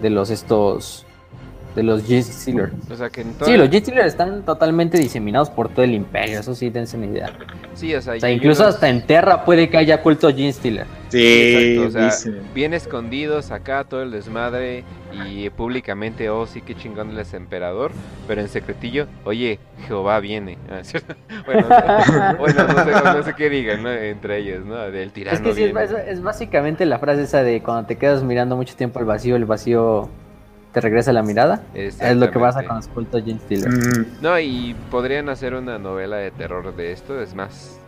B: de los estos de los G Steelers. O sea que Sí, los G Steelers están totalmente diseminados por todo el imperio, eso sí, dense una idea. Sí, o sea, incluso hasta en Terra puede que haya culto G Stealer.
A: Sí, o sea, bien escondidos acá todo el desmadre y públicamente, oh sí, qué chingón es emperador, pero en secretillo, oye, Jehová viene. Ah, bueno, no, sé, qué digan ¿no? entre ellos, ¿no? Del tirano.
B: Es que sí, es, es básicamente la frase esa de cuando te quedas mirando mucho tiempo al vacío, el vacío te regresa la mirada. Es lo que pasa con los cultos.
A: No, y podrían hacer una novela de terror de esto. Es más,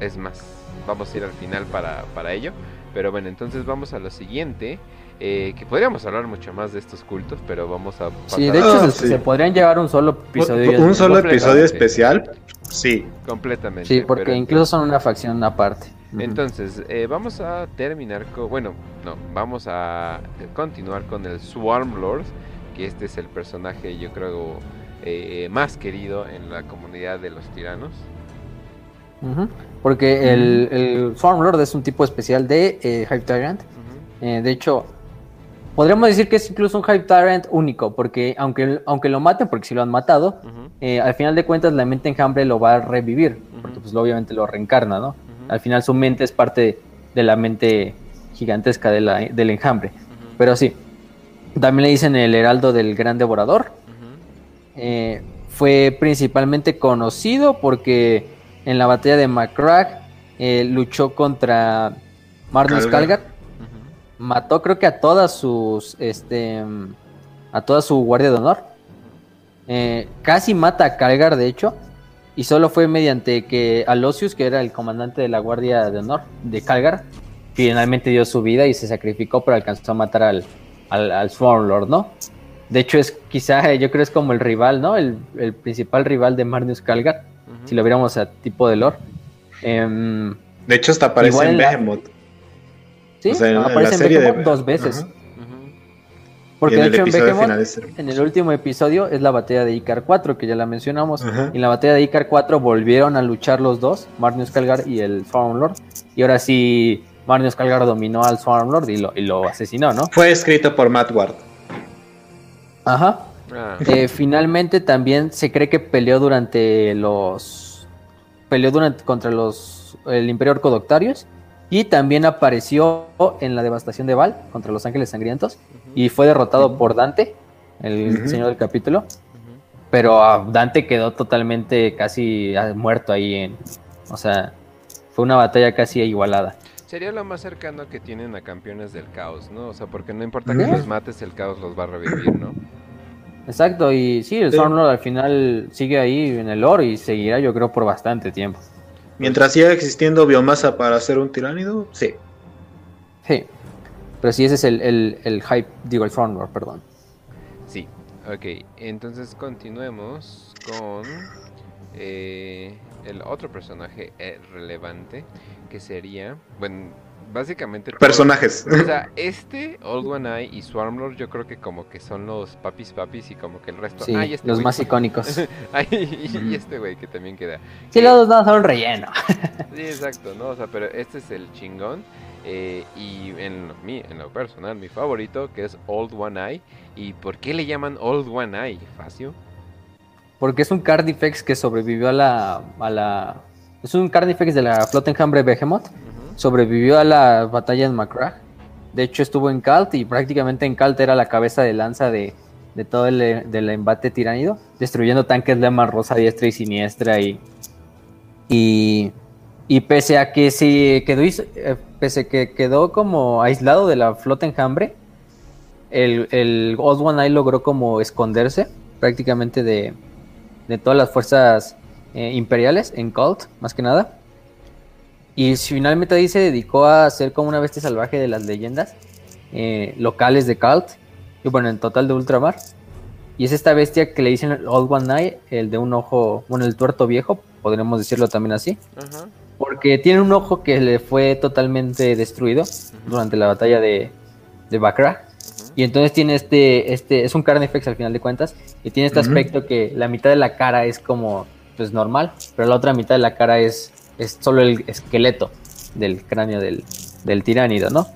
A: es más. Vamos a ir al final para, para ello. Pero bueno, entonces vamos a lo siguiente. Eh, que podríamos hablar mucho más de estos cultos, pero vamos a...
B: Sí, de hecho se, podrían llevar un solo episodio.
C: Un, solo episodio especial, sí.
A: Completamente.
B: Sí, porque incluso son una facción aparte.
A: Entonces, eh, vamos a terminar con, bueno, no, vamos a continuar con el Swarm Lord, que este es el personaje yo creo eh, más querido en la comunidad de los tiranos.
B: Porque el, el, Swarm Lord es un tipo especial de eh, Hype Tyrant. Eh, de hecho, podríamos decir que es incluso un Hype Tyrant único, porque aunque, aunque lo maten, porque si lo han matado, al final de cuentas la mente enjambre lo va a revivir, porque pues obviamente lo reencarna, ¿no? Al final su mente es parte de la mente gigantesca de la, del enjambre. Pero sí, también le dicen el heraldo del gran devorador. Eh, fue principalmente conocido porque en la batalla de Macrack eh, luchó contra Magnus Calgar. Mató creo que a todas sus este a toda su guardia de honor. Eh, casi mata a Calgar, de hecho. Y solo fue mediante que Alosius, que era el comandante de la Guardia de Honor de Calgar, finalmente dio su vida y se sacrificó, pero alcanzó a matar al, al, Sworn Lord, ¿no? De hecho, es quizá, yo creo es como el rival, ¿no? El, principal rival de Marnius Calgar, si lo viéramos a tipo de lore. Em,
C: de hecho, hasta aparece en Behemoth.
B: Sí, aparece en, Behemoth dos veces. Porque de hecho en, el último episodio es la batalla de Icar 4, que ya la mencionamos. Y en la batalla de Icar 4 volvieron a luchar los dos, Marnius Calgar y el Lord. Y ahora sí, Marnius Calgar dominó al Farm Lord y lo, y lo asesinó, ¿no?
C: Fue escrito por Matt Ward.
B: Ajá. Ah. Eh, finalmente también se cree que peleó durante los. Peleó durante contra los. el Imperio Orcodoctarios. Y también apareció en la devastación de Val contra los Ángeles Sangrientos y fue derrotado por Dante, el señor del capítulo. Pero ah, Dante quedó totalmente casi ah, muerto ahí en... O sea, fue una batalla casi igualada.
A: Sería lo más cercano que tienen a campeones del caos, ¿no? O sea, porque no importa que los mates, el caos los va a revivir, ¿no?
B: Exacto, y sí, el Stormlord al final sigue ahí en el lore y seguirá yo creo por bastante tiempo.
C: Mientras siga existiendo biomasa para hacer un tiránido, sí.
B: Sí. Pero sí, ese es el, el, hype, digo, el frontward, perdón.
A: Sí, ok. Entonces continuemos con eh, el otro personaje eh, relevante que sería, bueno, básicamente...
C: Personajes.
A: o sea, este, Old One Eye y Swarmlord yo creo que como que son los papis papis y como que el resto...
B: Sí, este los más icónicos.
A: y, este güey que también queda.
B: Sí, los dos no son relleno.
A: sí, exacto, ¿no? O sea, pero este es el chingón. Eh, y en lo, en lo personal, mi favorito, que es Old One Eye. ¿Y por qué le llaman Old One Eye, Facio?
B: Porque es un Cardifex que sobrevivió a la, a la... Es un Cardifex de la flota enjambre Behemoth. Sobrevivió a la batalla en Macragh. De hecho estuvo en Calt y prácticamente en Calt era la cabeza de lanza de, todo el del embate tiránido. Destruyendo tanques de rosa diestra y siniestra y... Y, y pese a que se quedó, eh, pese que quedó como aislado de la flota enjambre, el, el Old One logró como esconderse prácticamente de, de todas las fuerzas eh, imperiales en Cult, más que nada. Y finalmente ahí se dedicó a ser como una bestia salvaje de las leyendas eh, locales de Cult, y bueno, en total de Ultramar. Y es esta bestia que le dicen el Old One Eye, el de un ojo, bueno, el tuerto viejo, podríamos decirlo también así. Porque tiene un ojo que le fue totalmente destruido durante la batalla de, de y entonces tiene este, este, es un Carnifex al final de cuentas, y tiene este aspecto que la mitad de la cara es como, pues normal, pero la otra mitad de la cara es, es solo el esqueleto del cráneo del, del tiránido, ¿no?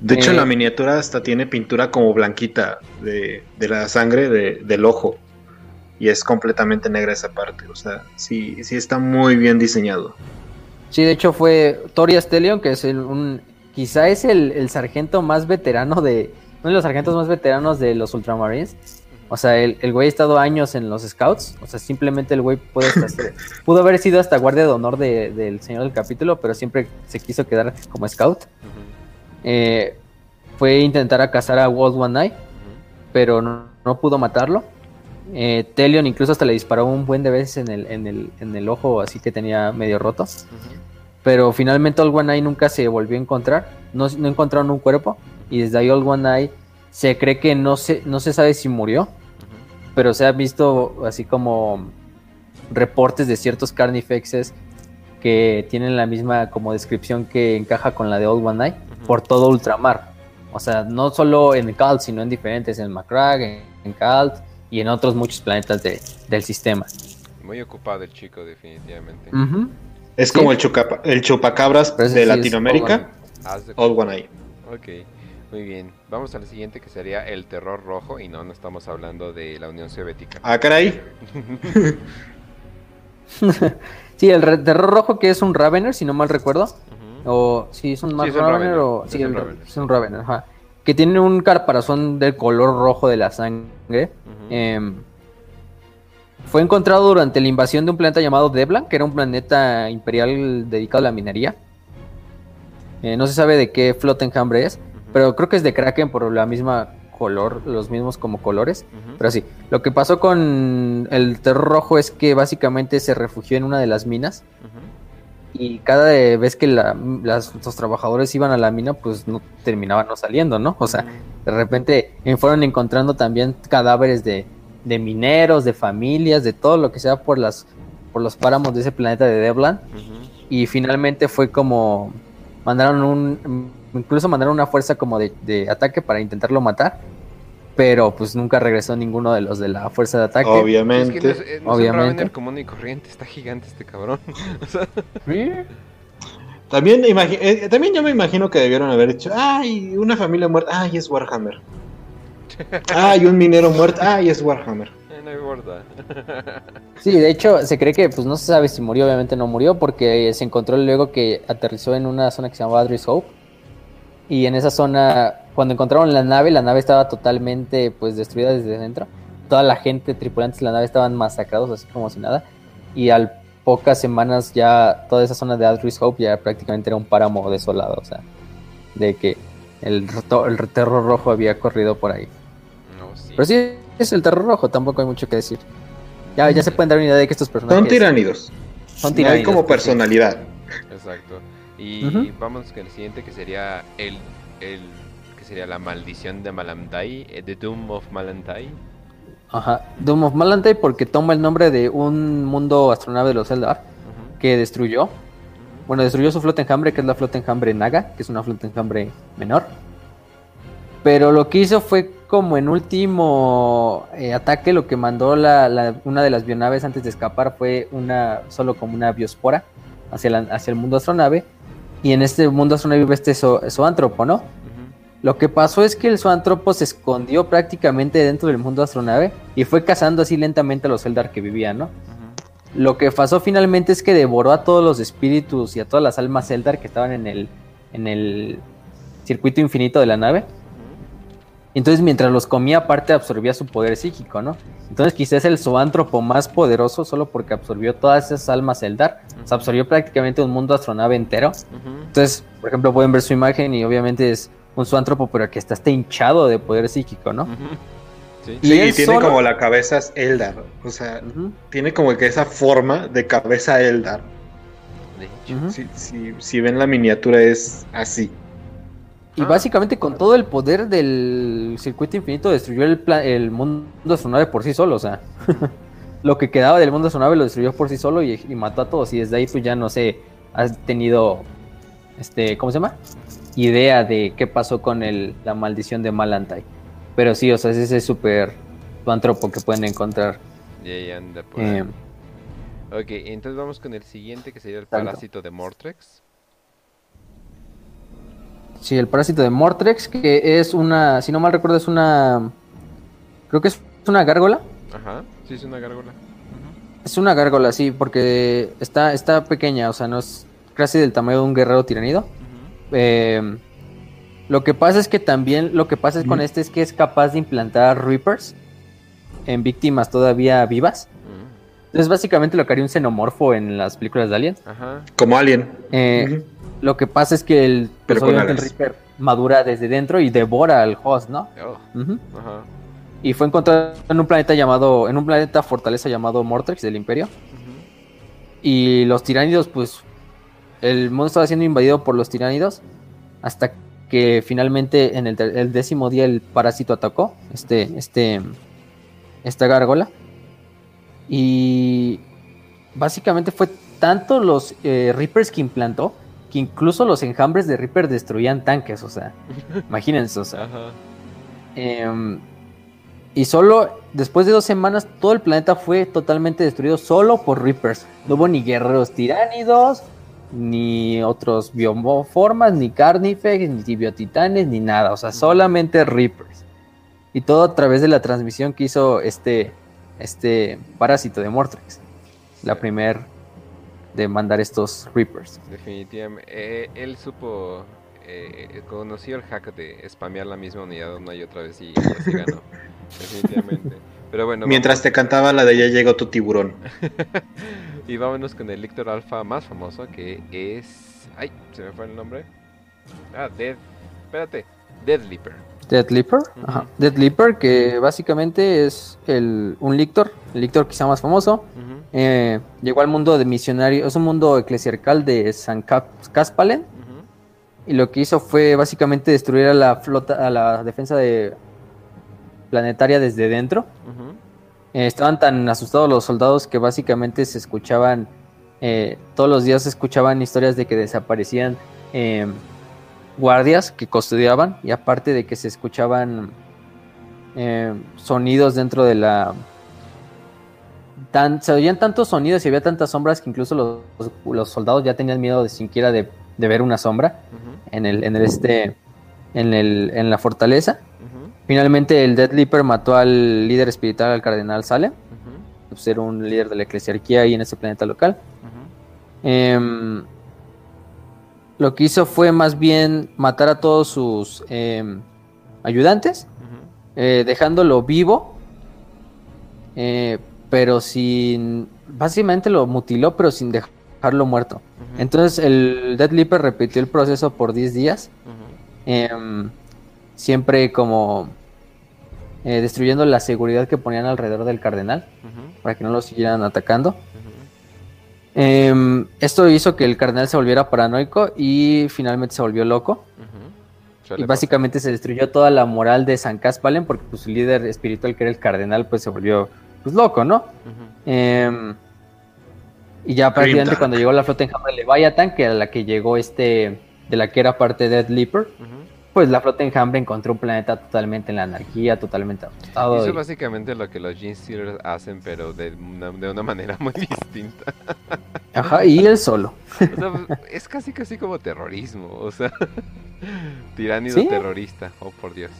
C: De hecho, la eh, miniatura hasta tiene pintura como blanquita de, de la sangre del ojo. Y es completamente negra esa parte. O sea, sí, sí está muy bien diseñado.
B: Sí, de hecho fue Tori Astelion, que es un quizá es el, sargento más veterano de. Uno de los sargentos más veteranos de los Ultramarines. O sea, el, el güey ha estado años en los Scouts. O sea, simplemente el güey puede pudo haber sido hasta guardia de honor del señor del capítulo, pero siempre se quiso quedar como Scout. Eh, fue intentar a cazar a World One Night, pero no, pudo matarlo. Eh, Telion incluso hasta le disparó un buen de veces en el, en el, en el ojo, así que tenía medio roto. Pero finalmente Old One Eye nunca se volvió a encontrar, no, no encontraron un cuerpo y desde ahí Old One Eye se cree que no se, no se sabe si murió, pero se ha visto así como reportes de ciertos carnifexes que tienen la misma como descripción que encaja con la de Old One Eye por todo ultramar. O sea, no solo en Calt, sino en diferentes, en Macragh, en, en Calt y en otros muchos planetas del sistema.
A: Muy ocupado el chico, definitivamente.
C: Es como el, el chupacabras de Latinoamérica. Old One Eye.
A: Ok, muy bien. Vamos al siguiente que sería el terror rojo. Y no, no estamos hablando de la Unión Soviética.
C: Ah, caray.
B: sí, el terror rojo que es un Ravener, si no mal recuerdo. O sí, es un, Ravener, o. Sí, es, un Ravener, ajá. Que tiene un caparazón del color rojo de la sangre. Fue encontrado durante la invasión de un planeta llamado Deblan, que era un planeta imperial dedicado a la minería. Eh, no se sabe de qué flota enjambre es, pero creo que es de Kraken por la misma color, los mismos como colores. Pero sí, lo que pasó con el terror rojo es que básicamente se refugió en una de las minas. Y cada vez que los trabajadores iban a la mina, pues no terminaban no saliendo, ¿no? O sea, de repente fueron encontrando también cadáveres de, de mineros, de familias, de todo lo que sea por las por los páramos de ese planeta de Devlan. Y finalmente fue como mandaron un incluso mandaron una fuerza como de, ataque para intentarlo matar. Pero pues nunca regresó ninguno de los de la fuerza de ataque.
C: Obviamente.
A: Es que Obviamente. el común y corriente, está gigante este cabrón.
C: También, eh, también yo me imagino que debieron haber dicho, ay, una familia muerta, ay, es Warhammer. Ay, un minero muerto. Ay, es Warhammer.
A: Eh, no importa.
B: sí, de hecho, se cree que pues no se sabe si murió, obviamente no murió, porque se encontró luego que aterrizó en una zona que se llamaba Adris Hope. Y en esa zona, cuando encontraron la nave, la nave estaba totalmente pues destruida desde dentro. Toda la gente, tripulantes de la nave estaban masacrados así como si nada. Y al pocas semanas ya toda esa zona de Adris Hope ya prácticamente era un páramo desolado, o sea, de que el, el terror rojo había corrido por ahí. Pero sí, es el terror rojo, tampoco hay mucho que decir. Ya, ya se pueden dar una idea de que estos personajes.
C: Son tiránidos. Son tiránidos. hay como personalidad.
A: Exacto. Y vamos con el siguiente que sería el, el. Que sería la maldición de Malantai, eh, The Doom of Malantai.
B: Ajá, Doom of Malantai porque toma el nombre de un mundo astronave de los Eldar que destruyó. Bueno, destruyó su flota enjambre, que es la flota enjambre Naga, que es una flota enjambre menor. Pero lo que hizo fue como en último eh, ataque, lo que mandó la, una de las bionaves antes de escapar fue una solo como una biospora hacia, hacia el mundo astronave. y en este mundo astronave vive este zoántropo, ¿no? Lo que pasó es que el zoántropo se escondió prácticamente dentro del mundo astronave y fue cazando así lentamente a los Eldar que vivían, ¿no? Lo que pasó finalmente es que devoró a todos los espíritus y a todas las almas Eldar que estaban en el, en el circuito infinito de la nave. Entonces, mientras los comía, aparte absorbía su poder psíquico, ¿no? Entonces, quizás el zoántropo más poderoso, solo porque absorbió todas esas almas Eldar, se absorbió prácticamente un mundo astronave entero. Entonces, por ejemplo, pueden ver su imagen y obviamente es un zoántropo, pero que está, hinchado de poder psíquico, ¿no?
C: Sí, y, tiene como la cabeza Eldar, o sea, tiene como que esa forma de cabeza Eldar. De hecho. si, ven la miniatura es así.
B: Y ah. básicamente con todo el poder del circuito infinito destruyó el, el mundo astronave por sí solo, o sea, lo que quedaba del mundo astronave lo destruyó por sí solo y, y, mató a todos y desde ahí pues ya no sé, has tenido, este, ¿cómo se llama? Idea de qué pasó con el, la maldición de Malantai. Pero sí, o sea, es ese súper antropo que pueden encontrar.
A: Y anda por eh, Ok, entonces vamos con el siguiente que sería el parásito de Mortrex.
B: Sí, el parásito de Mortrex, que es una, si no mal recuerdo, es una... Creo que es una gárgola.
A: Ajá, sí, es una gárgola.
B: Es una gárgola, sí, porque está, está pequeña, o sea, no es casi del tamaño de un guerrero tiranido. Eh, lo que pasa es que también lo que pasa con este es que es capaz de implantar Reapers en víctimas todavía vivas. Entonces básicamente lo que haría un xenomorfo en las películas de Alien.
C: Como Alien.
B: Eh, lo que pasa es que el, pues, Reaper madura desde dentro y devora al host, ¿no? Oh. Y fue encontrado en un planeta llamado, en un planeta fortaleza llamado Mortrex del Imperio. Y los tiránidos pues el mundo estaba siendo invadido por los tiránidos hasta que finalmente en el, décimo día el parásito atacó este, este, esta gárgola. Y básicamente fue tanto los eh, Reapers que implantó que incluso los enjambres de Reaper destruían tanques, o sea, imagínense, o sea. Em, y solo después de dos semanas todo el planeta fue totalmente destruido solo por Reapers. No hubo ni guerreros tiránidos, ni otros bioformas, ni carnifex, ni biotitanes, ni nada. O sea, solamente Reapers. Y todo a través de la transmisión que hizo este, este parásito de Mortrex. La primer de mandar estos Reapers.
A: Definitivamente. Eh, él supo, eh, conoció el hack de spamear la misma unidad una y otra vez y así ganó. Definitivamente. Pero bueno.
C: Mientras te cantaba la de ya llegó tu tiburón.
A: Y vámonos con el Lictor Alpha más famoso que es. Ay, se me fue el nombre. Ah, Dead. Espérate. Dead Leaper.
B: Dead Leaper, ajá. Dead Leaper, que básicamente es el, un Lictor, el Lictor quizá más famoso. Eh, llegó al mundo de misionario, es un mundo eclesiarcal de San Caspalen. Y lo que hizo fue básicamente destruir a la flota, a la defensa de planetaria desde dentro. Eh, estaban tan asustados los soldados que básicamente se escuchaban, eh, todos los días se escuchaban historias de que desaparecían em, guardias que custodiaban y aparte de que se escuchaban em, sonidos dentro de la... Tan, se oían tantos sonidos y había tantas sombras que incluso los, soldados ya tenían miedo de siquiera de, ver una sombra en el, en el este en, el, en la fortaleza. Finalmente el Dead Leaper mató al líder espiritual, al cardenal Salem, ser un líder de la eclesiarquía ahí en ese planeta local. Em, lo que hizo fue más bien matar a todos sus em, ayudantes, eh, dejándolo vivo, eh, pero sin... Básicamente lo mutiló, pero sin dejarlo muerto. Entonces el Dead Leaper repitió el proceso por 10 días siempre como eh, destruyendo la seguridad que ponían alrededor del cardenal para que no lo siguieran atacando. Em, esto hizo que el cardenal se volviera paranoico y finalmente se volvió loco. Y básicamente se destruyó toda la moral de San Caspalen porque pues, su líder espiritual, que era el cardenal, pues se volvió pues, loco, ¿no? Em, y ya prácticamente cuando llegó la flota en de Leviathan, que era la que llegó este, de la que era parte de Dead Leaper, pues la flota enjambre encontró un planeta totalmente en la anarquía, totalmente
A: asustado. Eso es básicamente lo que los Gene Stealers hacen, pero de una, de una manera muy distinta.
B: Ajá, y él solo.
A: Es casi casi como terrorismo, o sea, tiránido terrorista, oh por Dios,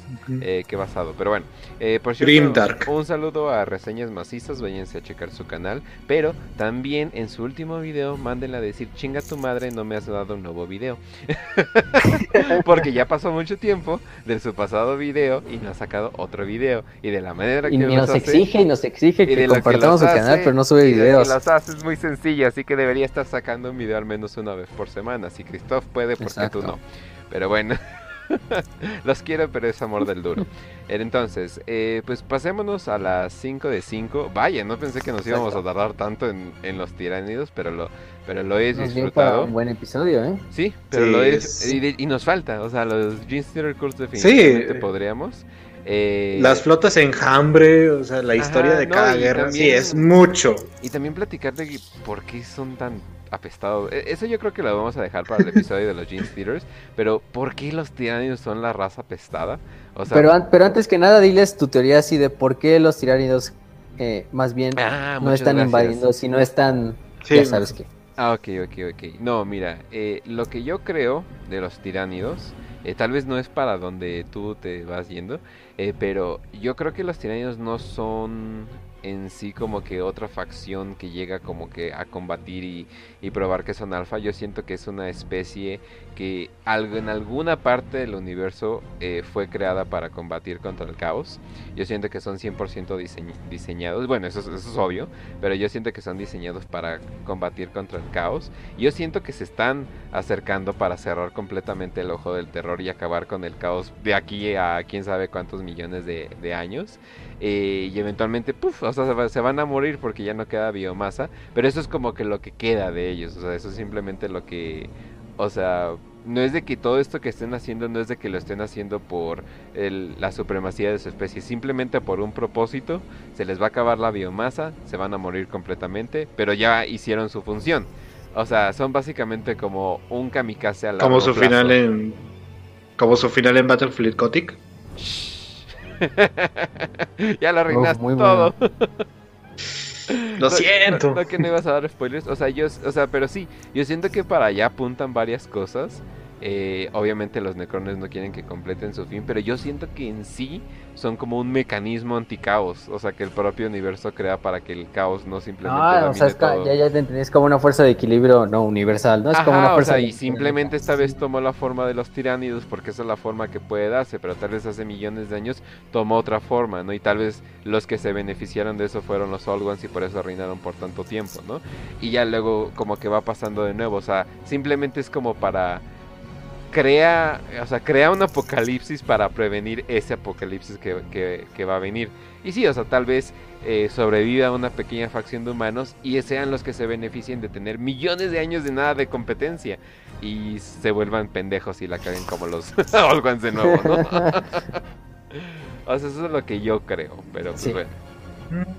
A: eh, qué basado. Pero bueno, eh, por cierto, un saludo a Reseñas Macizas, váyanse a checar su canal, pero también en su último video mándenle a decir, chinga tu madre, no me has dado un nuevo video. Porque ya pasó mucho tiempo de su pasado video y no ha sacado otro video. Y de la manera que
B: y nos exige y nos exige que compartamos su canal, pero no sube videos.
A: las hace es muy sencilla, así que debería estar sacando un video al menos una vez por semana. Si Christoph puede, porque tú no. Pero bueno. Los quiero, pero es amor del duro. Entonces, eh, pues pasémonos a las 5 de 5. Vaya, no pensé que nos íbamos a tardar tanto en, los tiránidos, pero lo, pero lo he disfrutado.
B: un buen episodio, ¿eh?
A: Sí, pero lo es. Y, nos falta, o sea, los Jeans Theater Course definitivamente podríamos.
C: Eh, Las flotas enjambre, o sea, la historia de cada guerra, sí, es mucho.
A: Y también platicar de por qué son tan apestados. E, eso yo creo que lo vamos a dejar para el episodio de los Jeans Theaters. Pero, ¿por qué los tiránidos son la raza apestada?
B: O sea, pero, pero antes que nada, diles tu teoría así de por qué los tiránidos eh, más bien ah, no están invadiendo, si no están. Ya sabes qué.
A: Ah, ok, ok, ok. No, mira, eh, lo que yo creo de los tiránidos, eh, tal vez no es para donde tú te vas yendo, pero yo creo que los tiránidos no son en sí como que otra facción que llega como que a combatir y, y, probar que son alfa. Yo siento que es una especie que en alguna parte del universo eh, fue creada para combatir contra el caos. Yo siento que son 100% diseñados, bueno, eso, es obvio, pero yo siento que son diseñados para combatir contra el caos. Yo siento que se están acercando para cerrar completamente el ojo del terror y acabar con el caos de aquí a quién sabe cuántos millones de, años. Eh, y eventualmente, puff, o sea, se, van a morir porque ya no queda biomasa, pero eso es como que lo que queda de ellos, o sea, eso es simplemente lo que, o sea, no es de que todo esto que estén haciendo, no es de que lo estén haciendo por la supremacía de su especie, simplemente por un propósito, se les va a acabar la biomasa, se van a morir completamente, pero ya hicieron su función. O sea, son básicamente como un kamikaze a la
C: Como su final en como su final en Battlefield Gothic.
A: ya lo arruinaste todo.
C: Lo siento.
A: No, que no ibas a dar spoilers. O sea, yo, o sea, pero sí, yo siento que para allá apuntan varias cosas. Eh, obviamente los necrones no quieren que completen su fin, pero yo siento que en sí son como un mecanismo anticaos, o sea que el propio universo crea para que el caos no simplemente
B: ah, o sea, ya ya te entendés como una fuerza de equilibrio no universal, no es como una fuerza
A: o sea, y simplemente esta vez tomó la forma de los tiránidos porque esa es la forma que puede darse, pero tal vez hace millones de años tomó otra forma, ¿no? Y tal vez los que se beneficiaron de eso fueron los Old Ones y por eso reinaron por tanto tiempo, ¿no? Y ya luego como que va pasando de nuevo, o sea, simplemente es como para crea, o sea, crea un apocalipsis para prevenir ese apocalipsis que, va a venir. Y sí, o sea, tal vez eh, sobreviva una pequeña facción de humanos y sean los que se beneficien de tener millones de años de nada de competencia y se vuelvan pendejos y la caguen como los Old de nuevo, ¿no? o sea, eso es lo que yo creo, pero pues bueno.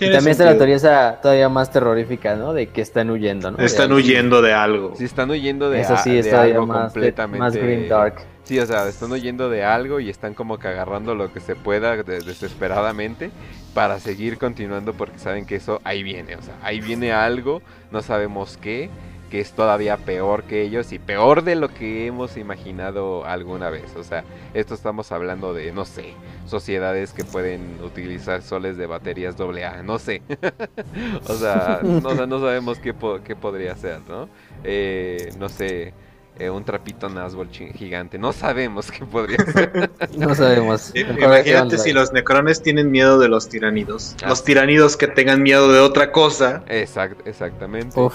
B: Y también está la teoría esa todavía más terrorífica, ¿no? De que están huyendo, ¿no?
C: Están huyendo de algo.
A: Sí, están huyendo de, Eso sí, de algo más, completamente.
B: más green dark.
A: Sí, o sea, están huyendo de algo y están como que agarrando lo que se pueda desesperadamente para seguir continuando porque saben que eso ahí viene, o sea, ahí viene algo, no sabemos qué, que es todavía peor que ellos y peor de lo que hemos imaginado alguna vez. O sea, esto estamos hablando de, no sé, sociedades que pueden utilizar soles de baterías AA, no sé. o sea, no, no sabemos qué, qué, podría ser, ¿no? Eh, no sé. Eh, un trapito Nazgul gigante. No sabemos qué podría ser.
B: no sabemos.
C: Imagínate si los necrones tienen miedo de los tiranidos. Ah. Los tiranidos que tengan miedo de otra cosa.
A: Exact, exactamente. Uf.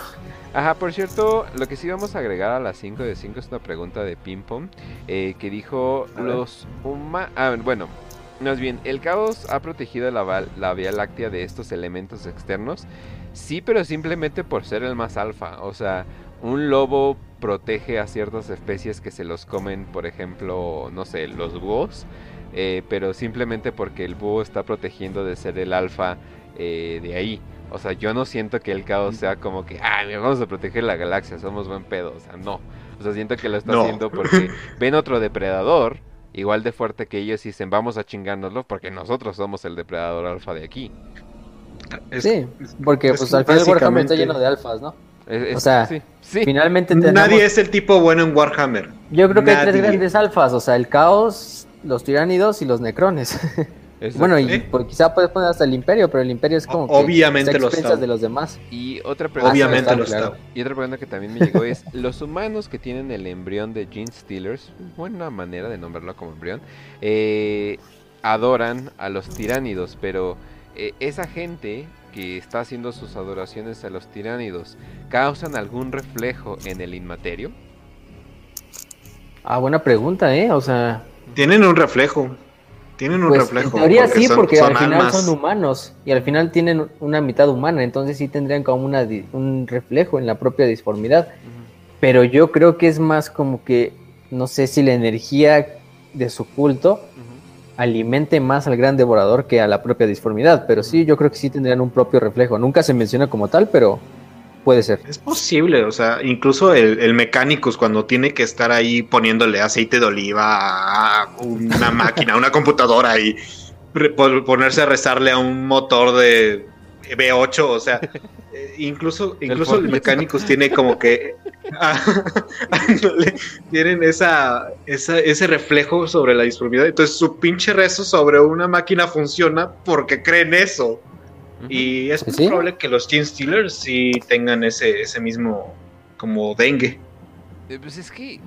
A: Ajá, por cierto, lo que sí vamos a agregar a las 5 de 5 es una pregunta de Ping Pong eh, que dijo los humanos... Ah, bueno, más bien, ¿el caos ha protegido la, la Vía Láctea de estos elementos externos? Sí, pero simplemente por ser el más alfa. O sea, un lobo protege a ciertas especies que se los comen, por ejemplo, no sé, los búhos. Eh, pero simplemente porque el búho está protegiendo de ser el alfa eh, de ahí. O sea, yo no siento que el caos sea como que, ah, vamos a proteger la galaxia, somos buen pedo. O sea, no. O sea, siento que lo está haciendo porque ven otro depredador igual de fuerte que ellos y dicen, vamos a chingárnoslo porque nosotros somos el depredador alfa de aquí.
C: Es-
B: Sí, porque
C: es
B: pues al final Warhammer está
C: básicamente-
B: lleno de alfas, ¿no?
A: Es- es-
B: O sea,
A: sí, sí.
B: Finalmente tenemos,
C: Nadie es el tipo bueno en Warhammer.
B: yo creo que hay tres grandes alfas, o sea, el caos, los tiránidos y los necrones.
A: Exacto.
B: bueno, y
C: ¿Eh?
B: pues, quizá puedes poner hasta el imperio, pero el imperio es como
C: O-
B: que
C: obviamente
B: está a
C: lo
B: expensas
C: está.
B: de los demás.
A: Y otra pregunta,
C: Obviamente
B: está,
C: lo
B: claro.
C: está.
A: y otra pregunta que también me llegó es, los humanos que tienen el embrión de Gene Stealers, buena manera de nombrarlo como embrión, eh, adoran a los tiránidos, pero eh, esa gente que está haciendo sus adoraciones a los tiránidos, ¿causan algún reflejo en el inmaterio?
B: Ah, buena pregunta, ¿eh? O sea,
C: Tienen un reflejo. Tienen un
B: pues
C: reflejo.
B: en teoría sí,
C: son-
B: porque
C: son
B: al final
C: almas.
B: son humanos y al final tienen una mitad humana, entonces sí tendrían como una un reflejo en la propia disformidad. Pero yo creo que es más como que, no sé si la energía de su culto alimente más al gran devorador que a la propia disformidad. Pero sí, yo creo que sí tendrían un propio reflejo. Nunca se menciona como tal, pero puede ser.
C: Es posible, o sea, incluso el, el Mechanicus cuando tiene que estar ahí poniéndole aceite de oliva a una máquina, a una computadora y ponerse a rezarle a un motor de V8, o sea, eh, incluso, incluso el,
A: Ford.
C: Mechanicus tiene como que ah, tienen esa, esa, ese reflejo sobre la disformidad. Entonces su pinche rezo sobre una máquina funciona porque creen eso. Y es
B: Pues
C: muy
B: sí.
C: probable que los Team Steelers sí tengan ese, ese mismo como dengue.
A: Eh, Pues es que.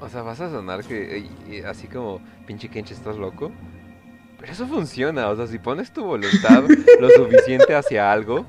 A: O sea, vas a sonar que. eh, eh, así como. Pinche Kench, ¿estás loco? Pero eso funciona. O sea, si pones tu voluntad lo suficiente hacia algo,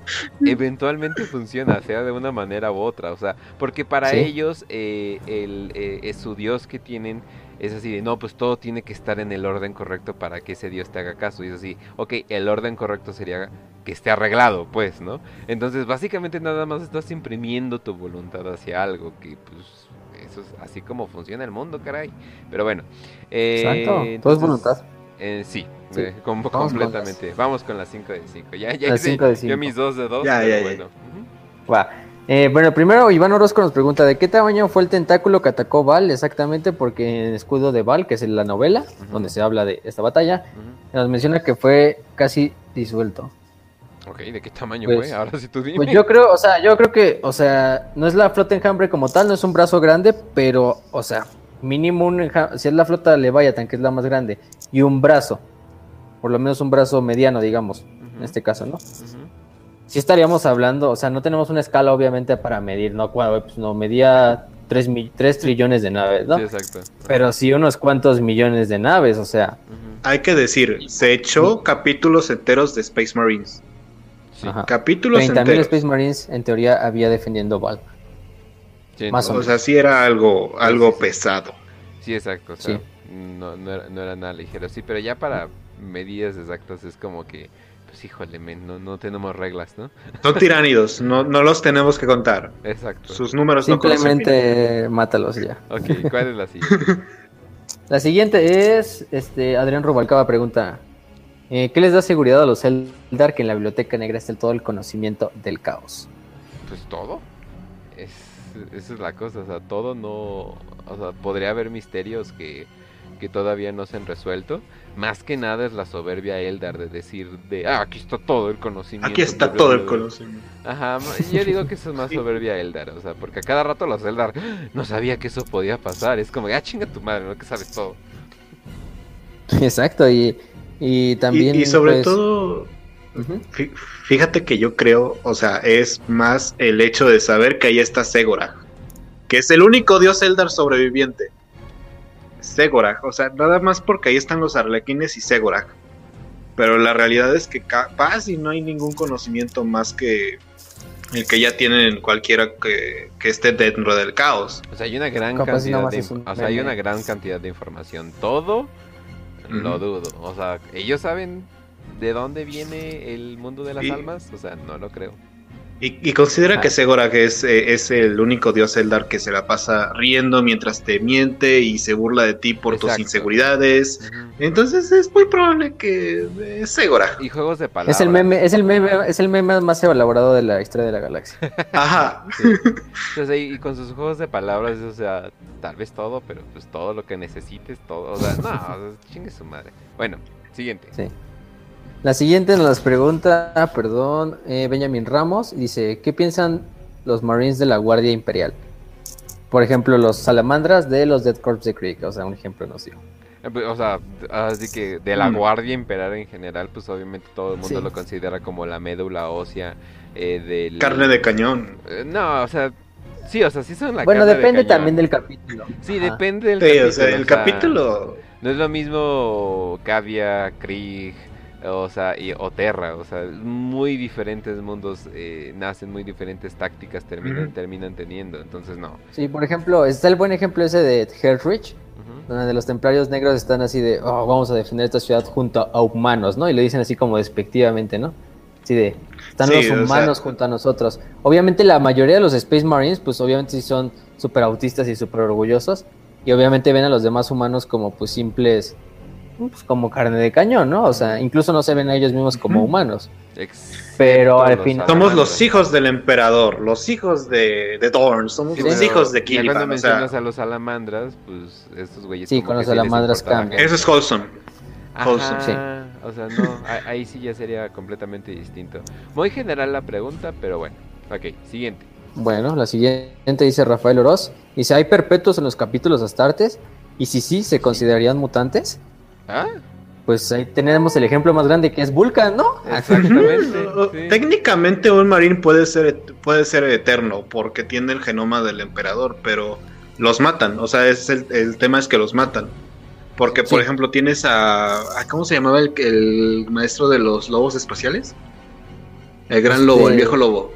A: eventualmente funciona, sea de una manera u otra. O sea, porque para
B: Sí.
A: ellos, eh, el, su Dios que tienen. Es así de, no, pues todo tiene que estar en el orden correcto para que ese Dios te haga caso. Y es así, ok, el orden correcto sería que esté arreglado, pues, ¿no? Entonces, básicamente nada más estás imprimiendo tu voluntad hacia algo que, pues, eso es así como funciona el mundo, caray. Pero bueno. eh,
B: Exacto. Todo es voluntad.
A: eh, sí,
B: Sí.
A: eh, com-
B: Vamos con
A: completamente. Vamos con las 5 de 5. Ya, ya hice
B: cinco de
A: yo
B: cinco.
A: mis 2 de 2.
C: Ya,
A: pero
C: ya, ya.
A: bueno. Ujú.
B: Va. Eh, bueno, primero Iván Orozco nos pregunta de qué tamaño fue el tentáculo que atacó Val exactamente, porque en Escudo de Val, que es en la novela, donde se habla de esta batalla, nos menciona que fue casi disuelto.
A: Ok, ¿de qué tamaño
B: Pues-
A: fue? Ahora sí tú dime.
B: Pues yo creo, o sea, yo creo que, o sea, no es la flota enjambre como tal, no es un brazo grande, pero, o sea, mínimo un enja- si es la flota Leviathan, que es la más grande, y un brazo, por lo menos un brazo mediano, digamos, en este caso, ¿no? Sí estaríamos hablando, o sea, no tenemos una escala obviamente para medir, no, Cua- pues, no medía 3, trillones de naves, ¿no?
A: Sí, exacto.
B: Pero sí unos cuantos millones de naves, o sea.
C: Hay que decir, se echó capítulos enteros de Space Marines.
A: Sí,
B: ajá.
C: Capítulos
B: 30.000
C: enteros.
B: Space Marines en teoría había defendiendo Val.
A: sí,
B: más o
C: sea, sí era algo, algo
A: Sí, sí, sí.
C: pesado.
A: Sí, exacto. O sea,
B: Sí.
A: no, no, era, no era nada ligero. Sí, pero ya para medidas exactas es como que, pues híjole, men, no, no tenemos reglas, ¿no?
C: Son tiránidos, no, no los tenemos que contar.
A: Exacto.
C: Sus números no.
B: Simplemente mátalos ya.
A: Ok, ¿cuál es la siguiente?
B: La siguiente es, este, Adrián Rubalcaba pregunta, eh, ¿qué les da seguridad a los Eldar que en la biblioteca negra está todo el conocimiento del caos?
A: Pues todo. Es, esa es la cosa, o sea, todo no... O sea, podría haber misterios que, que todavía no se han resuelto. Más que nada es la soberbia Eldar de decir de, ah, aquí está todo el conocimiento.
C: Aquí está todo el
A: bla".
C: conocimiento.
A: Ajá, yo digo que eso es más
C: Sí.
A: soberbia Eldar, o sea, porque a cada rato los Eldar, "Ah, no sabía que eso podía pasar, es como, ah, chinga tu madre, no que sabes todo.
B: Exacto, y, y también...
C: y sobre
B: pues,
C: todo, fíjate que yo creo, o sea, es más el hecho de saber que ahí está Segorag, que es el único dios Eldar sobreviviente. Segorag, o sea, nada más porque ahí están los arlequines y Segorag. Pero la realidad es que capaz y no hay ningún conocimiento más que el que ya tienen cualquiera que, que esté dentro del caos.
A: O sea, hay una gran
B: Capaz
A: cantidad de,
B: un
A: o sea, hay una gran cantidad de información. Todo lo dudo. O sea, ellos saben de dónde viene el mundo de las
C: Y-
A: almas, o sea, no lo creo.
C: Y, y considera
B: Ah.
C: que Segorag es, eh, es el único dios Eldar que se la pasa riendo mientras te miente y se burla de ti por tus inseguridades. Entonces es muy probable que es Segorag.
A: Y juegos de palabras.
B: Es el meme, es el meme, es el meme más elaborado de la historia de la galaxia.
C: Ajá.
A: Sí. Entonces, y y con sus juegos de palabras, o sea, tal vez todo, pero pues todo lo que necesites, todo, o sea, no, o sea, chingue su madre. Bueno, siguiente.
B: Sí. La siguiente nos las pregunta, perdón, eh, Benjamin Ramos. Dice, ¿qué piensan los Marines de la Guardia Imperial? Por ejemplo, los salamandras de los Dead Corps de Creek. O sea, un ejemplo nos dio.
A: Eh, pues, O sea, así que de la
C: Mm.
A: Guardia Imperial en general, pues obviamente todo el mundo
B: Sí.
A: lo considera como la médula ósea eh, del...
C: Carne de cañón.
A: Eh, no, o sea, sí, o sea, sí son la
B: bueno,
A: carne de
B: depende
A: cañón.
B: también del capítulo.
A: Sí,
B: Ajá.
A: depende del
C: Sí,
A: capítulo.
C: o sea, el
A: o sea,
C: capítulo.
A: No es lo mismo Cavia, Krieg, o sea, y, o Terra, o sea, muy diferentes mundos eh, nacen, muy diferentes tácticas terminan, terminan teniendo, entonces no.
B: Sí, por ejemplo, está el buen ejemplo ese de Hellrich,
A: Ujú.
B: donde los templarios negros están así de, oh, vamos a defender esta ciudad junto a humanos, ¿no? Y lo dicen así como despectivamente, ¿no? Así de, están
C: Sí,
B: los
C: o sea-
B: humanos junto a nosotros. Obviamente la mayoría de los Space Marines, pues obviamente sí son súper autistas y súper orgullosos. Y obviamente ven a los demás humanos como pues simples, pues como carne de cañón, ¿no? O sea, incluso no se ven a ellos mismos como humanos.
A: Excepto
B: Pero al final-
C: Somos los hijos del emperador, los hijos de, de Dorn, somos
A: Sí,
C: los hijos de
A: ya
C: Kiliban.
A: cuando
C: o sea,
A: mencionas a los salamandras, pues estos güeyes
B: Sí,
A: como
B: con los
A: sí
B: salamandras
A: importa la
B: cambia.
A: gente.
C: eso es wholesome. wholesome.
B: Sí.
A: Ajá, o sea, no, ahí- ahí sí ya sería completamente distinto. Muy general la pregunta, pero bueno. Ok, siguiente.
B: Bueno, la siguiente dice Rafael Oroz. Dice, ¿hay perpetuos en los capítulos astartes? Y si sí, ¿se considerarían mutantes?
A: ¿Ah?
B: Pues ahí tenemos el ejemplo más grande que es Vulcan, ¿no?
A: Exactamente.
C: Ujú.
A: sí.
C: Técnicamente un marín puede ser et- puede ser eterno porque tiene el genoma del emperador, pero los matan. O sea, es el, el tema es que los matan. Porque, por
B: Sí.
C: ejemplo, tienes a, a- ¿Cómo se llamaba el, el maestro de los lobos espaciales? El gran lobo, el
B: Este-
C: viejo lobo.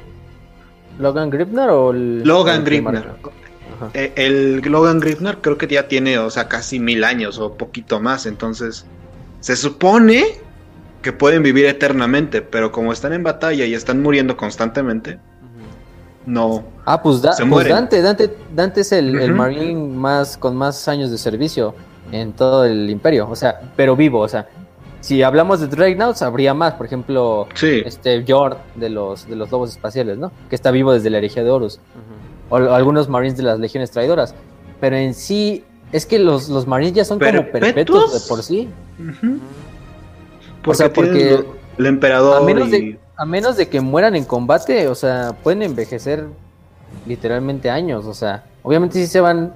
B: ¿Logan Gripner o el...
C: Logan
B: o Ajá.
C: Eh, El Logan Gripner creo que ya tiene, o sea, casi mil años o poquito más. Entonces, se supone que pueden vivir eternamente, pero como están en batalla y están muriendo constantemente, no.
B: Ah, pues, Da-
C: Se
B: pues. Dante, Dante, Dante es el, el marine más con más años de servicio en todo el imperio, o sea, pero vivo, o sea, si hablamos de Dreadnoughts habría más, por ejemplo,
C: Sí.
B: este Jord de los de los lobos espaciales, ¿no? Que está vivo desde la herejía de Horus.
A: Ujú.
B: O algunos marines de las legiones traidoras. Pero en sí, es que los, los marines ya son como
C: ¿Perpetuos?
B: de por sí. O sea, porque
C: el emperador
B: a menos,
C: y-
B: de, a menos de que mueran en combate, o sea, pueden envejecer literalmente años. O sea, obviamente sí se van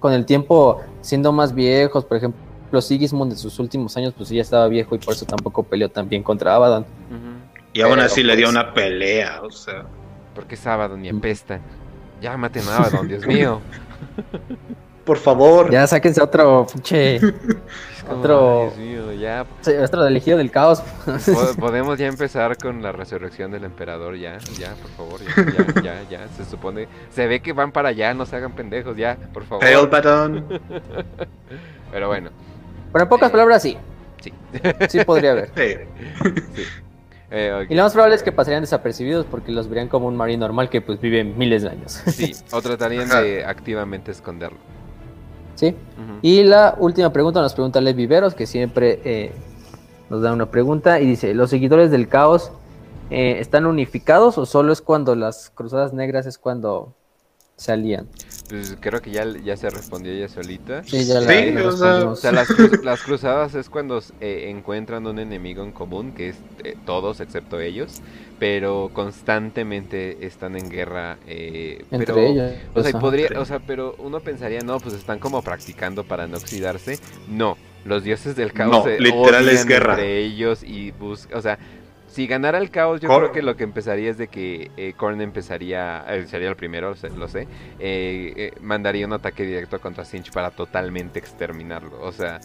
B: con el tiempo siendo más viejos. Por ejemplo, Sigismund en sus últimos años, pues sí ya estaba viejo y por eso tampoco peleó tan bien contra Abaddon.
C: Y aún
B: pero,
C: así le dio
B: pues-
C: una pelea, o sea.
A: Porque sábado ni apesta. Ya maten a Abaddon, Dios mío.
C: Por favor.
B: Ya sáquense otro pinche. Otro-
A: Dios mío, ya
B: otro elegido del caos.
A: po- podemos ya empezar con la resurrección del emperador, ya, ya, por favor, ya, ya, ya, ya. Se supone, se ve que van para allá, no se hagan pendejos, ya, por favor.
C: Pale Baton.
A: Pero bueno,
B: Pero en pocas palabras, sí.
A: sí.
B: Sí podría haber.
C: Sí.
A: Eh.
B: Y lo más probable es que pasarían desapercibidos porque los verían como un marín normal que pues vive miles de años.
A: Sí, o tratarían de activamente esconderlo.
B: ¿Sí? Y la última pregunta nos pregunta Les Viveros, que siempre eh, nos da una pregunta y dice, ¿los seguidores del caos eh, están unificados o solo es cuando las cruzadas negras es cuando salían?
A: Pues creo que ya, ya se respondió ella solita.
B: Sí, ya la,
C: Sí,
B: la
C: o sea,
A: O
B: respondimos.
A: sea, las, cru- las cruzadas es cuando eh, encuentran un enemigo en común, que es eh, todos excepto ellos, pero constantemente están en guerra. eh,
B: Entre
A: pero,
B: ellos.
A: O sea, podría, o sea, pero uno pensaría, no, pues están como practicando para no oxidarse. No, los dioses del caos
C: No,
A: se
C: literal es
A: odian
C: guerra.
A: entre ellos y buscan, o sea, si ganara el caos, yo
C: Cor-
A: creo que lo que empezaría es de que eh, Korn empezaría, eh, sería el primero, lo sé, eh, eh, mandaría un ataque directo contra Sinch para totalmente exterminarlo. O sea,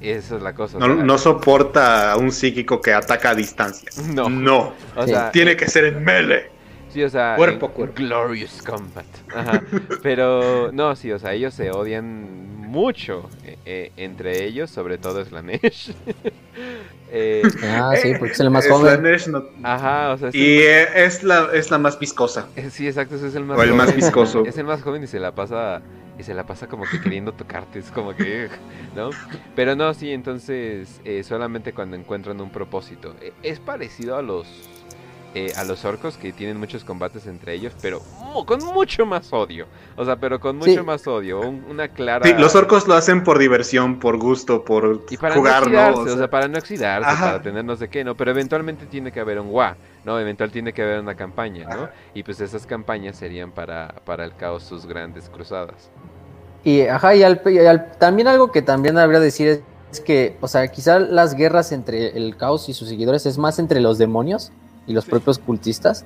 A: esa es la cosa. o
C: No,
A: sea,
C: no soporta a un psíquico que ataca a distancia.
A: No.
C: No.
A: o sea,
C: Tiene que ser en melee.
A: Sí, o sea,
C: Cuerpo cuerpo.
A: Glorious Combat. Ajá. Pero no, sí, o sea, ellos se odian mucho eh, entre elellos, sobre todo Slanesh. eh,
B: Ah, sí, porque es el más joven.
C: Slanesh no-
A: ajá, o sea, es
C: Y
A: el
C: eh, es la, es la más viscosa.
A: más- eh, sí, exacto, es el más
C: O el más
A: joven.
C: viscoso.
A: Es el más joven y se la pasa y se la pasa como que queriendo tocarte, es como que, ¿no? Pero no, sí, entonces eh, solamente cuando encuentran un propósito. Eh, es parecido a los eh, a los orcos que tienen muchos combates entre ellos, pero con mucho más odio. O sea, pero con mucho más odio. una clara.
C: Sí, los orcos lo hacen por diversión, por gusto, por
A: y para
C: jugar,
A: no O, sea... para no oxidarse, para tener no sé qué, ¿no? Pero eventualmente tiene que haber un WA, ¿no? Eventualmente tiene que haber una campaña, ¿no? Y pues esas campañas serían para, para el caos sus grandes cruzadas.
B: Y, ajá, y, también algo que también habría de decir es que, o sea, quizá las guerras entre el caos y sus seguidores es más entre los demonios y los propios cultistas.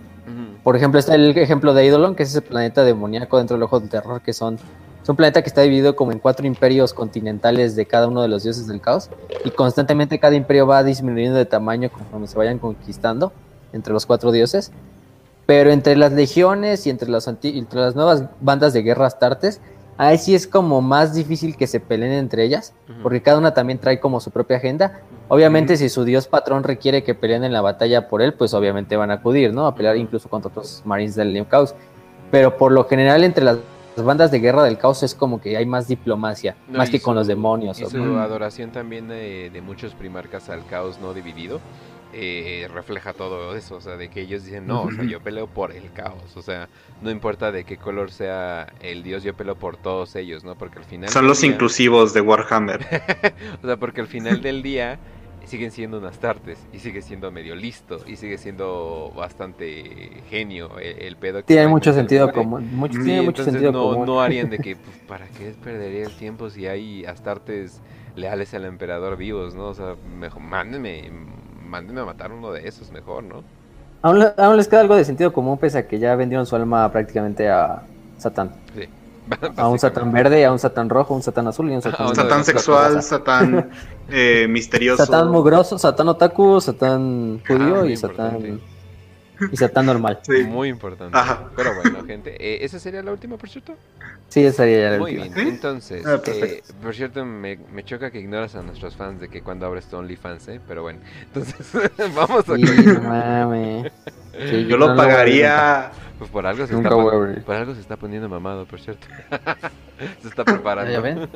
B: Por ejemplo, está el ejemplo de Eidolon, que es ese planeta demoníaco dentro del ojo del terror, que son es un planeta que está dividido como en cuatro imperios continentales de cada uno de los dioses del caos y constantemente cada imperio va disminuyendo de tamaño conforme se vayan conquistando entre los cuatro dioses. Pero entre las legiones y entre las, entre las nuevas bandas de guerras tartes ahí sí es como más difícil que se peleen entre ellas, porque cada una también trae como su propia agenda. Obviamente, si su dios patrón requiere que peleen en la batalla por él, pues obviamente van a acudir, ¿no? A pelear incluso contra otros marines del New Chaos. Pero por lo general, entre las bandas de guerra del caos es como que hay más diplomacia, más que con los demonios.
A: Y su adoración también de, de muchos primarcas al caos no dividido eh, refleja todo eso, o sea, de que ellos dicen, no, o sea, yo peleo por el caos, o sea, no importa de qué color sea el dios, yo peleo por todos ellos, ¿no? Porque al final...
C: Son los inclusivos de Warhammer.
A: o sea, porque al final del día siguen siendo unas tartes y sigue siendo medio listo y sigue siendo bastante genio el, pedo.
B: tiene mucho sentido común. Mucho, tiene mucho sentido
A: no, No harían de que, pues, ¿para qué perdería el tiempo si hay astartes leales al emperador vivos, no? O sea, mejor mándenme mándenme a matar uno de esos mejor, ¿no?
B: Aún, les queda algo de sentido común pese a que ya vendieron su alma prácticamente a Satán. Sí. a un Satán verde, a un Satán rojo, un Satán azul y un Satán...
C: Satán sexual, Satán eh, misterioso.
B: Satán mugroso, Satán otaku, Satán judío y Satán... Y Satán normal.
A: Muy importante. Pero bueno, gente, eh, ¿esa sería la última, por cierto?
B: Sí, esa sería
A: la
B: Muy
A: bien, entonces, ah, eh, por cierto, me, me, choca que ignoras a nuestros fans de que cuando abres tu OnlyFans, ¿eh? Pero bueno, entonces, vamos a...
C: yo lo pagaría...
A: Pues por algo, se está, por algo se está poniendo mamado, por cierto. se está preparando. ¿Ya ven?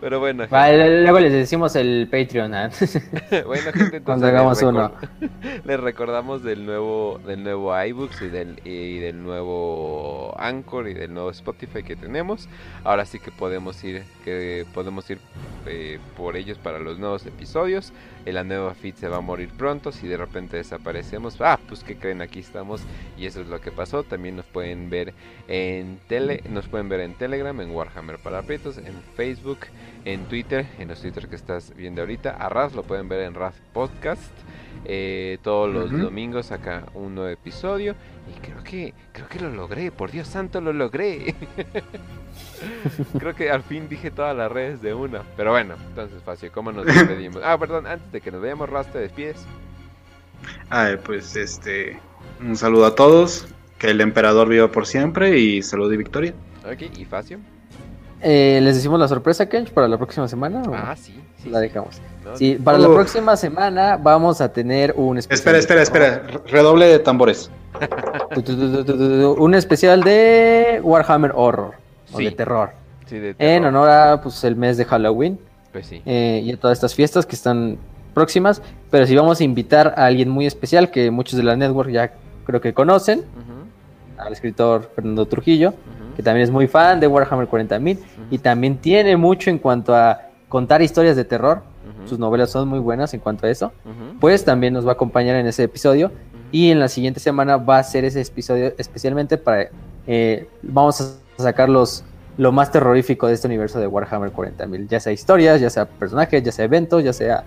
A: Pero bueno.
B: luego les decimos el Patreon. ¿ah?
A: bueno, gente,
B: cuando hagamos uno.
A: Les recordamos del nuevo, del nuevo iBooks y del, y del nuevo Anchor y del nuevo Spotify que tenemos. Ahora sí que podemos ir, que podemos ir eh, por ellos para los nuevos episodios. La nueva feed se va a morir pronto. Si de repente desaparecemos, ah, pues que creen, aquí estamos. Y eso es lo que pasó. También nos pueden ver en tele, nos pueden ver en Telegram, en Warhammer para Prietos, en Facebook en Twitter, en los Twitter que estás viendo ahorita. A Raz lo pueden ver en Raz Podcast. Eh, todos los domingos acá un nuevo episodio. Y creo que, creo que lo logré, por Dios santo lo logré. creo que al fin dije todas las redes de una. Pero bueno, entonces fácil, ¿cómo nos despedimos? ah, perdón, antes de que nos veamos, Raz, te despides.
C: Ah, pues este, un saludo a todos. Que el emperador viva por siempre y salud y victoria.
A: Ok, y Facio.
B: Eh, ¿Les decimos la sorpresa, Kench, para la próxima semana?
A: Ah, sí.
B: la dejamos. sí, para la próxima semana vamos a tener un
C: especial. Espera, espera, espera. Redoble de tambores.
B: un especial de Warhammer Horror. O de terror. Sí, de terror. En honor a pues, el mes de Halloween.
A: Pues sí.
B: Eh, y a todas estas fiestas que están próximas. Pero si vamos a invitar a alguien muy especial que muchos de la network ya creo que conocen. Al escritor Fernando Trujillo que también es muy fan de Warhammer 40.000 y también tiene mucho en cuanto a contar historias de terror. Sus novelas son muy buenas en cuanto a eso. Pues también nos va a acompañar en ese episodio y en la siguiente semana va a ser ese episodio especialmente para... Eh, vamos a sacar los, lo más terrorífico de este universo de Warhammer 40.000, ya sea historias, ya sea personajes, ya sea eventos, ya sea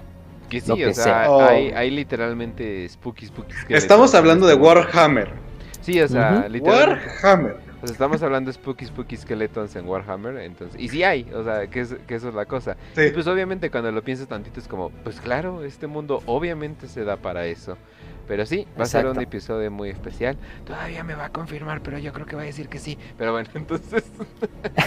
A: que sí, o sea, oh. hay, literalmente spooky, spooky.
C: Estamos hablando de Warhammer.
A: Sí, o sea,
C: literalmente. Warhammer.
A: Pues estamos hablando de Spooky Spooky Skeletons en Warhammer, entonces, y sí hay, o sea, que, es, que eso es la cosa. Y pues obviamente cuando lo piensas tantito es como, pues claro, este mundo obviamente se da para eso. Pero sí, va a ser un episodio muy especial. Todavía me va a confirmar, pero yo creo que va a decir que sí. Pero bueno, entonces.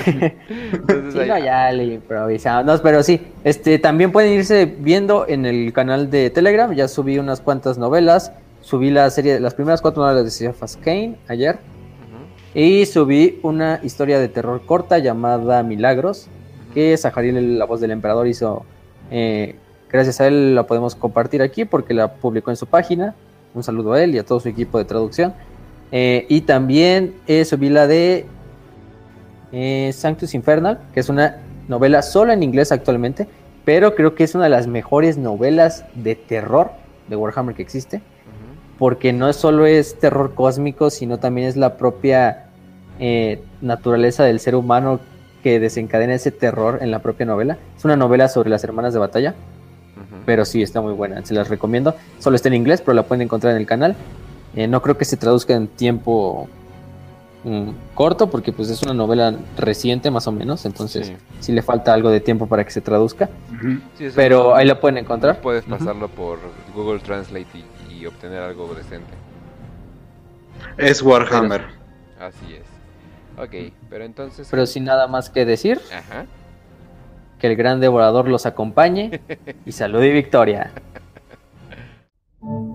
B: entonces sí, no, ya le improvisamos. pero sí, este, también pueden irse viendo en el canal de Telegram. Ya subí unas cuantas novelas. Subí la serie, las primeras cuatro novelas de Cephas Kane ayer. Y subí una historia de terror corta llamada Milagros, que Sahariel, la voz del emperador, hizo. Eh, gracias a él la podemos compartir aquí porque la publicó en su página. Un saludo a él y a todo su equipo de traducción. Eh, y también eh, subí la de Sanctus Infernal, que es una novela solo en inglés actualmente, pero creo que es una de las mejores novelas de terror de Warhammer que existe, porque no solo es terror cósmico, sino también es la propia eh, naturaleza del ser humano que desencadena ese terror en la propia novela. Es una novela sobre las hermanas de batalla, pero sí está muy buena, se las recomiendo. Solo está en inglés, pero la pueden encontrar en el canal. Eh, no creo que se traduzca en tiempo mm, corto, porque pues es una novela reciente más o menos, entonces sí, le falta algo de tiempo para que se traduzca. pero ahí la pueden encontrar.
A: Puedes pasarlo por Google Translate y, obtener algo decente.
C: Es Warhammer.
A: Así es. Ok, pero entonces...
B: Pero sin nada más que decir. Que el gran devorador los acompañe. y salud y victoria.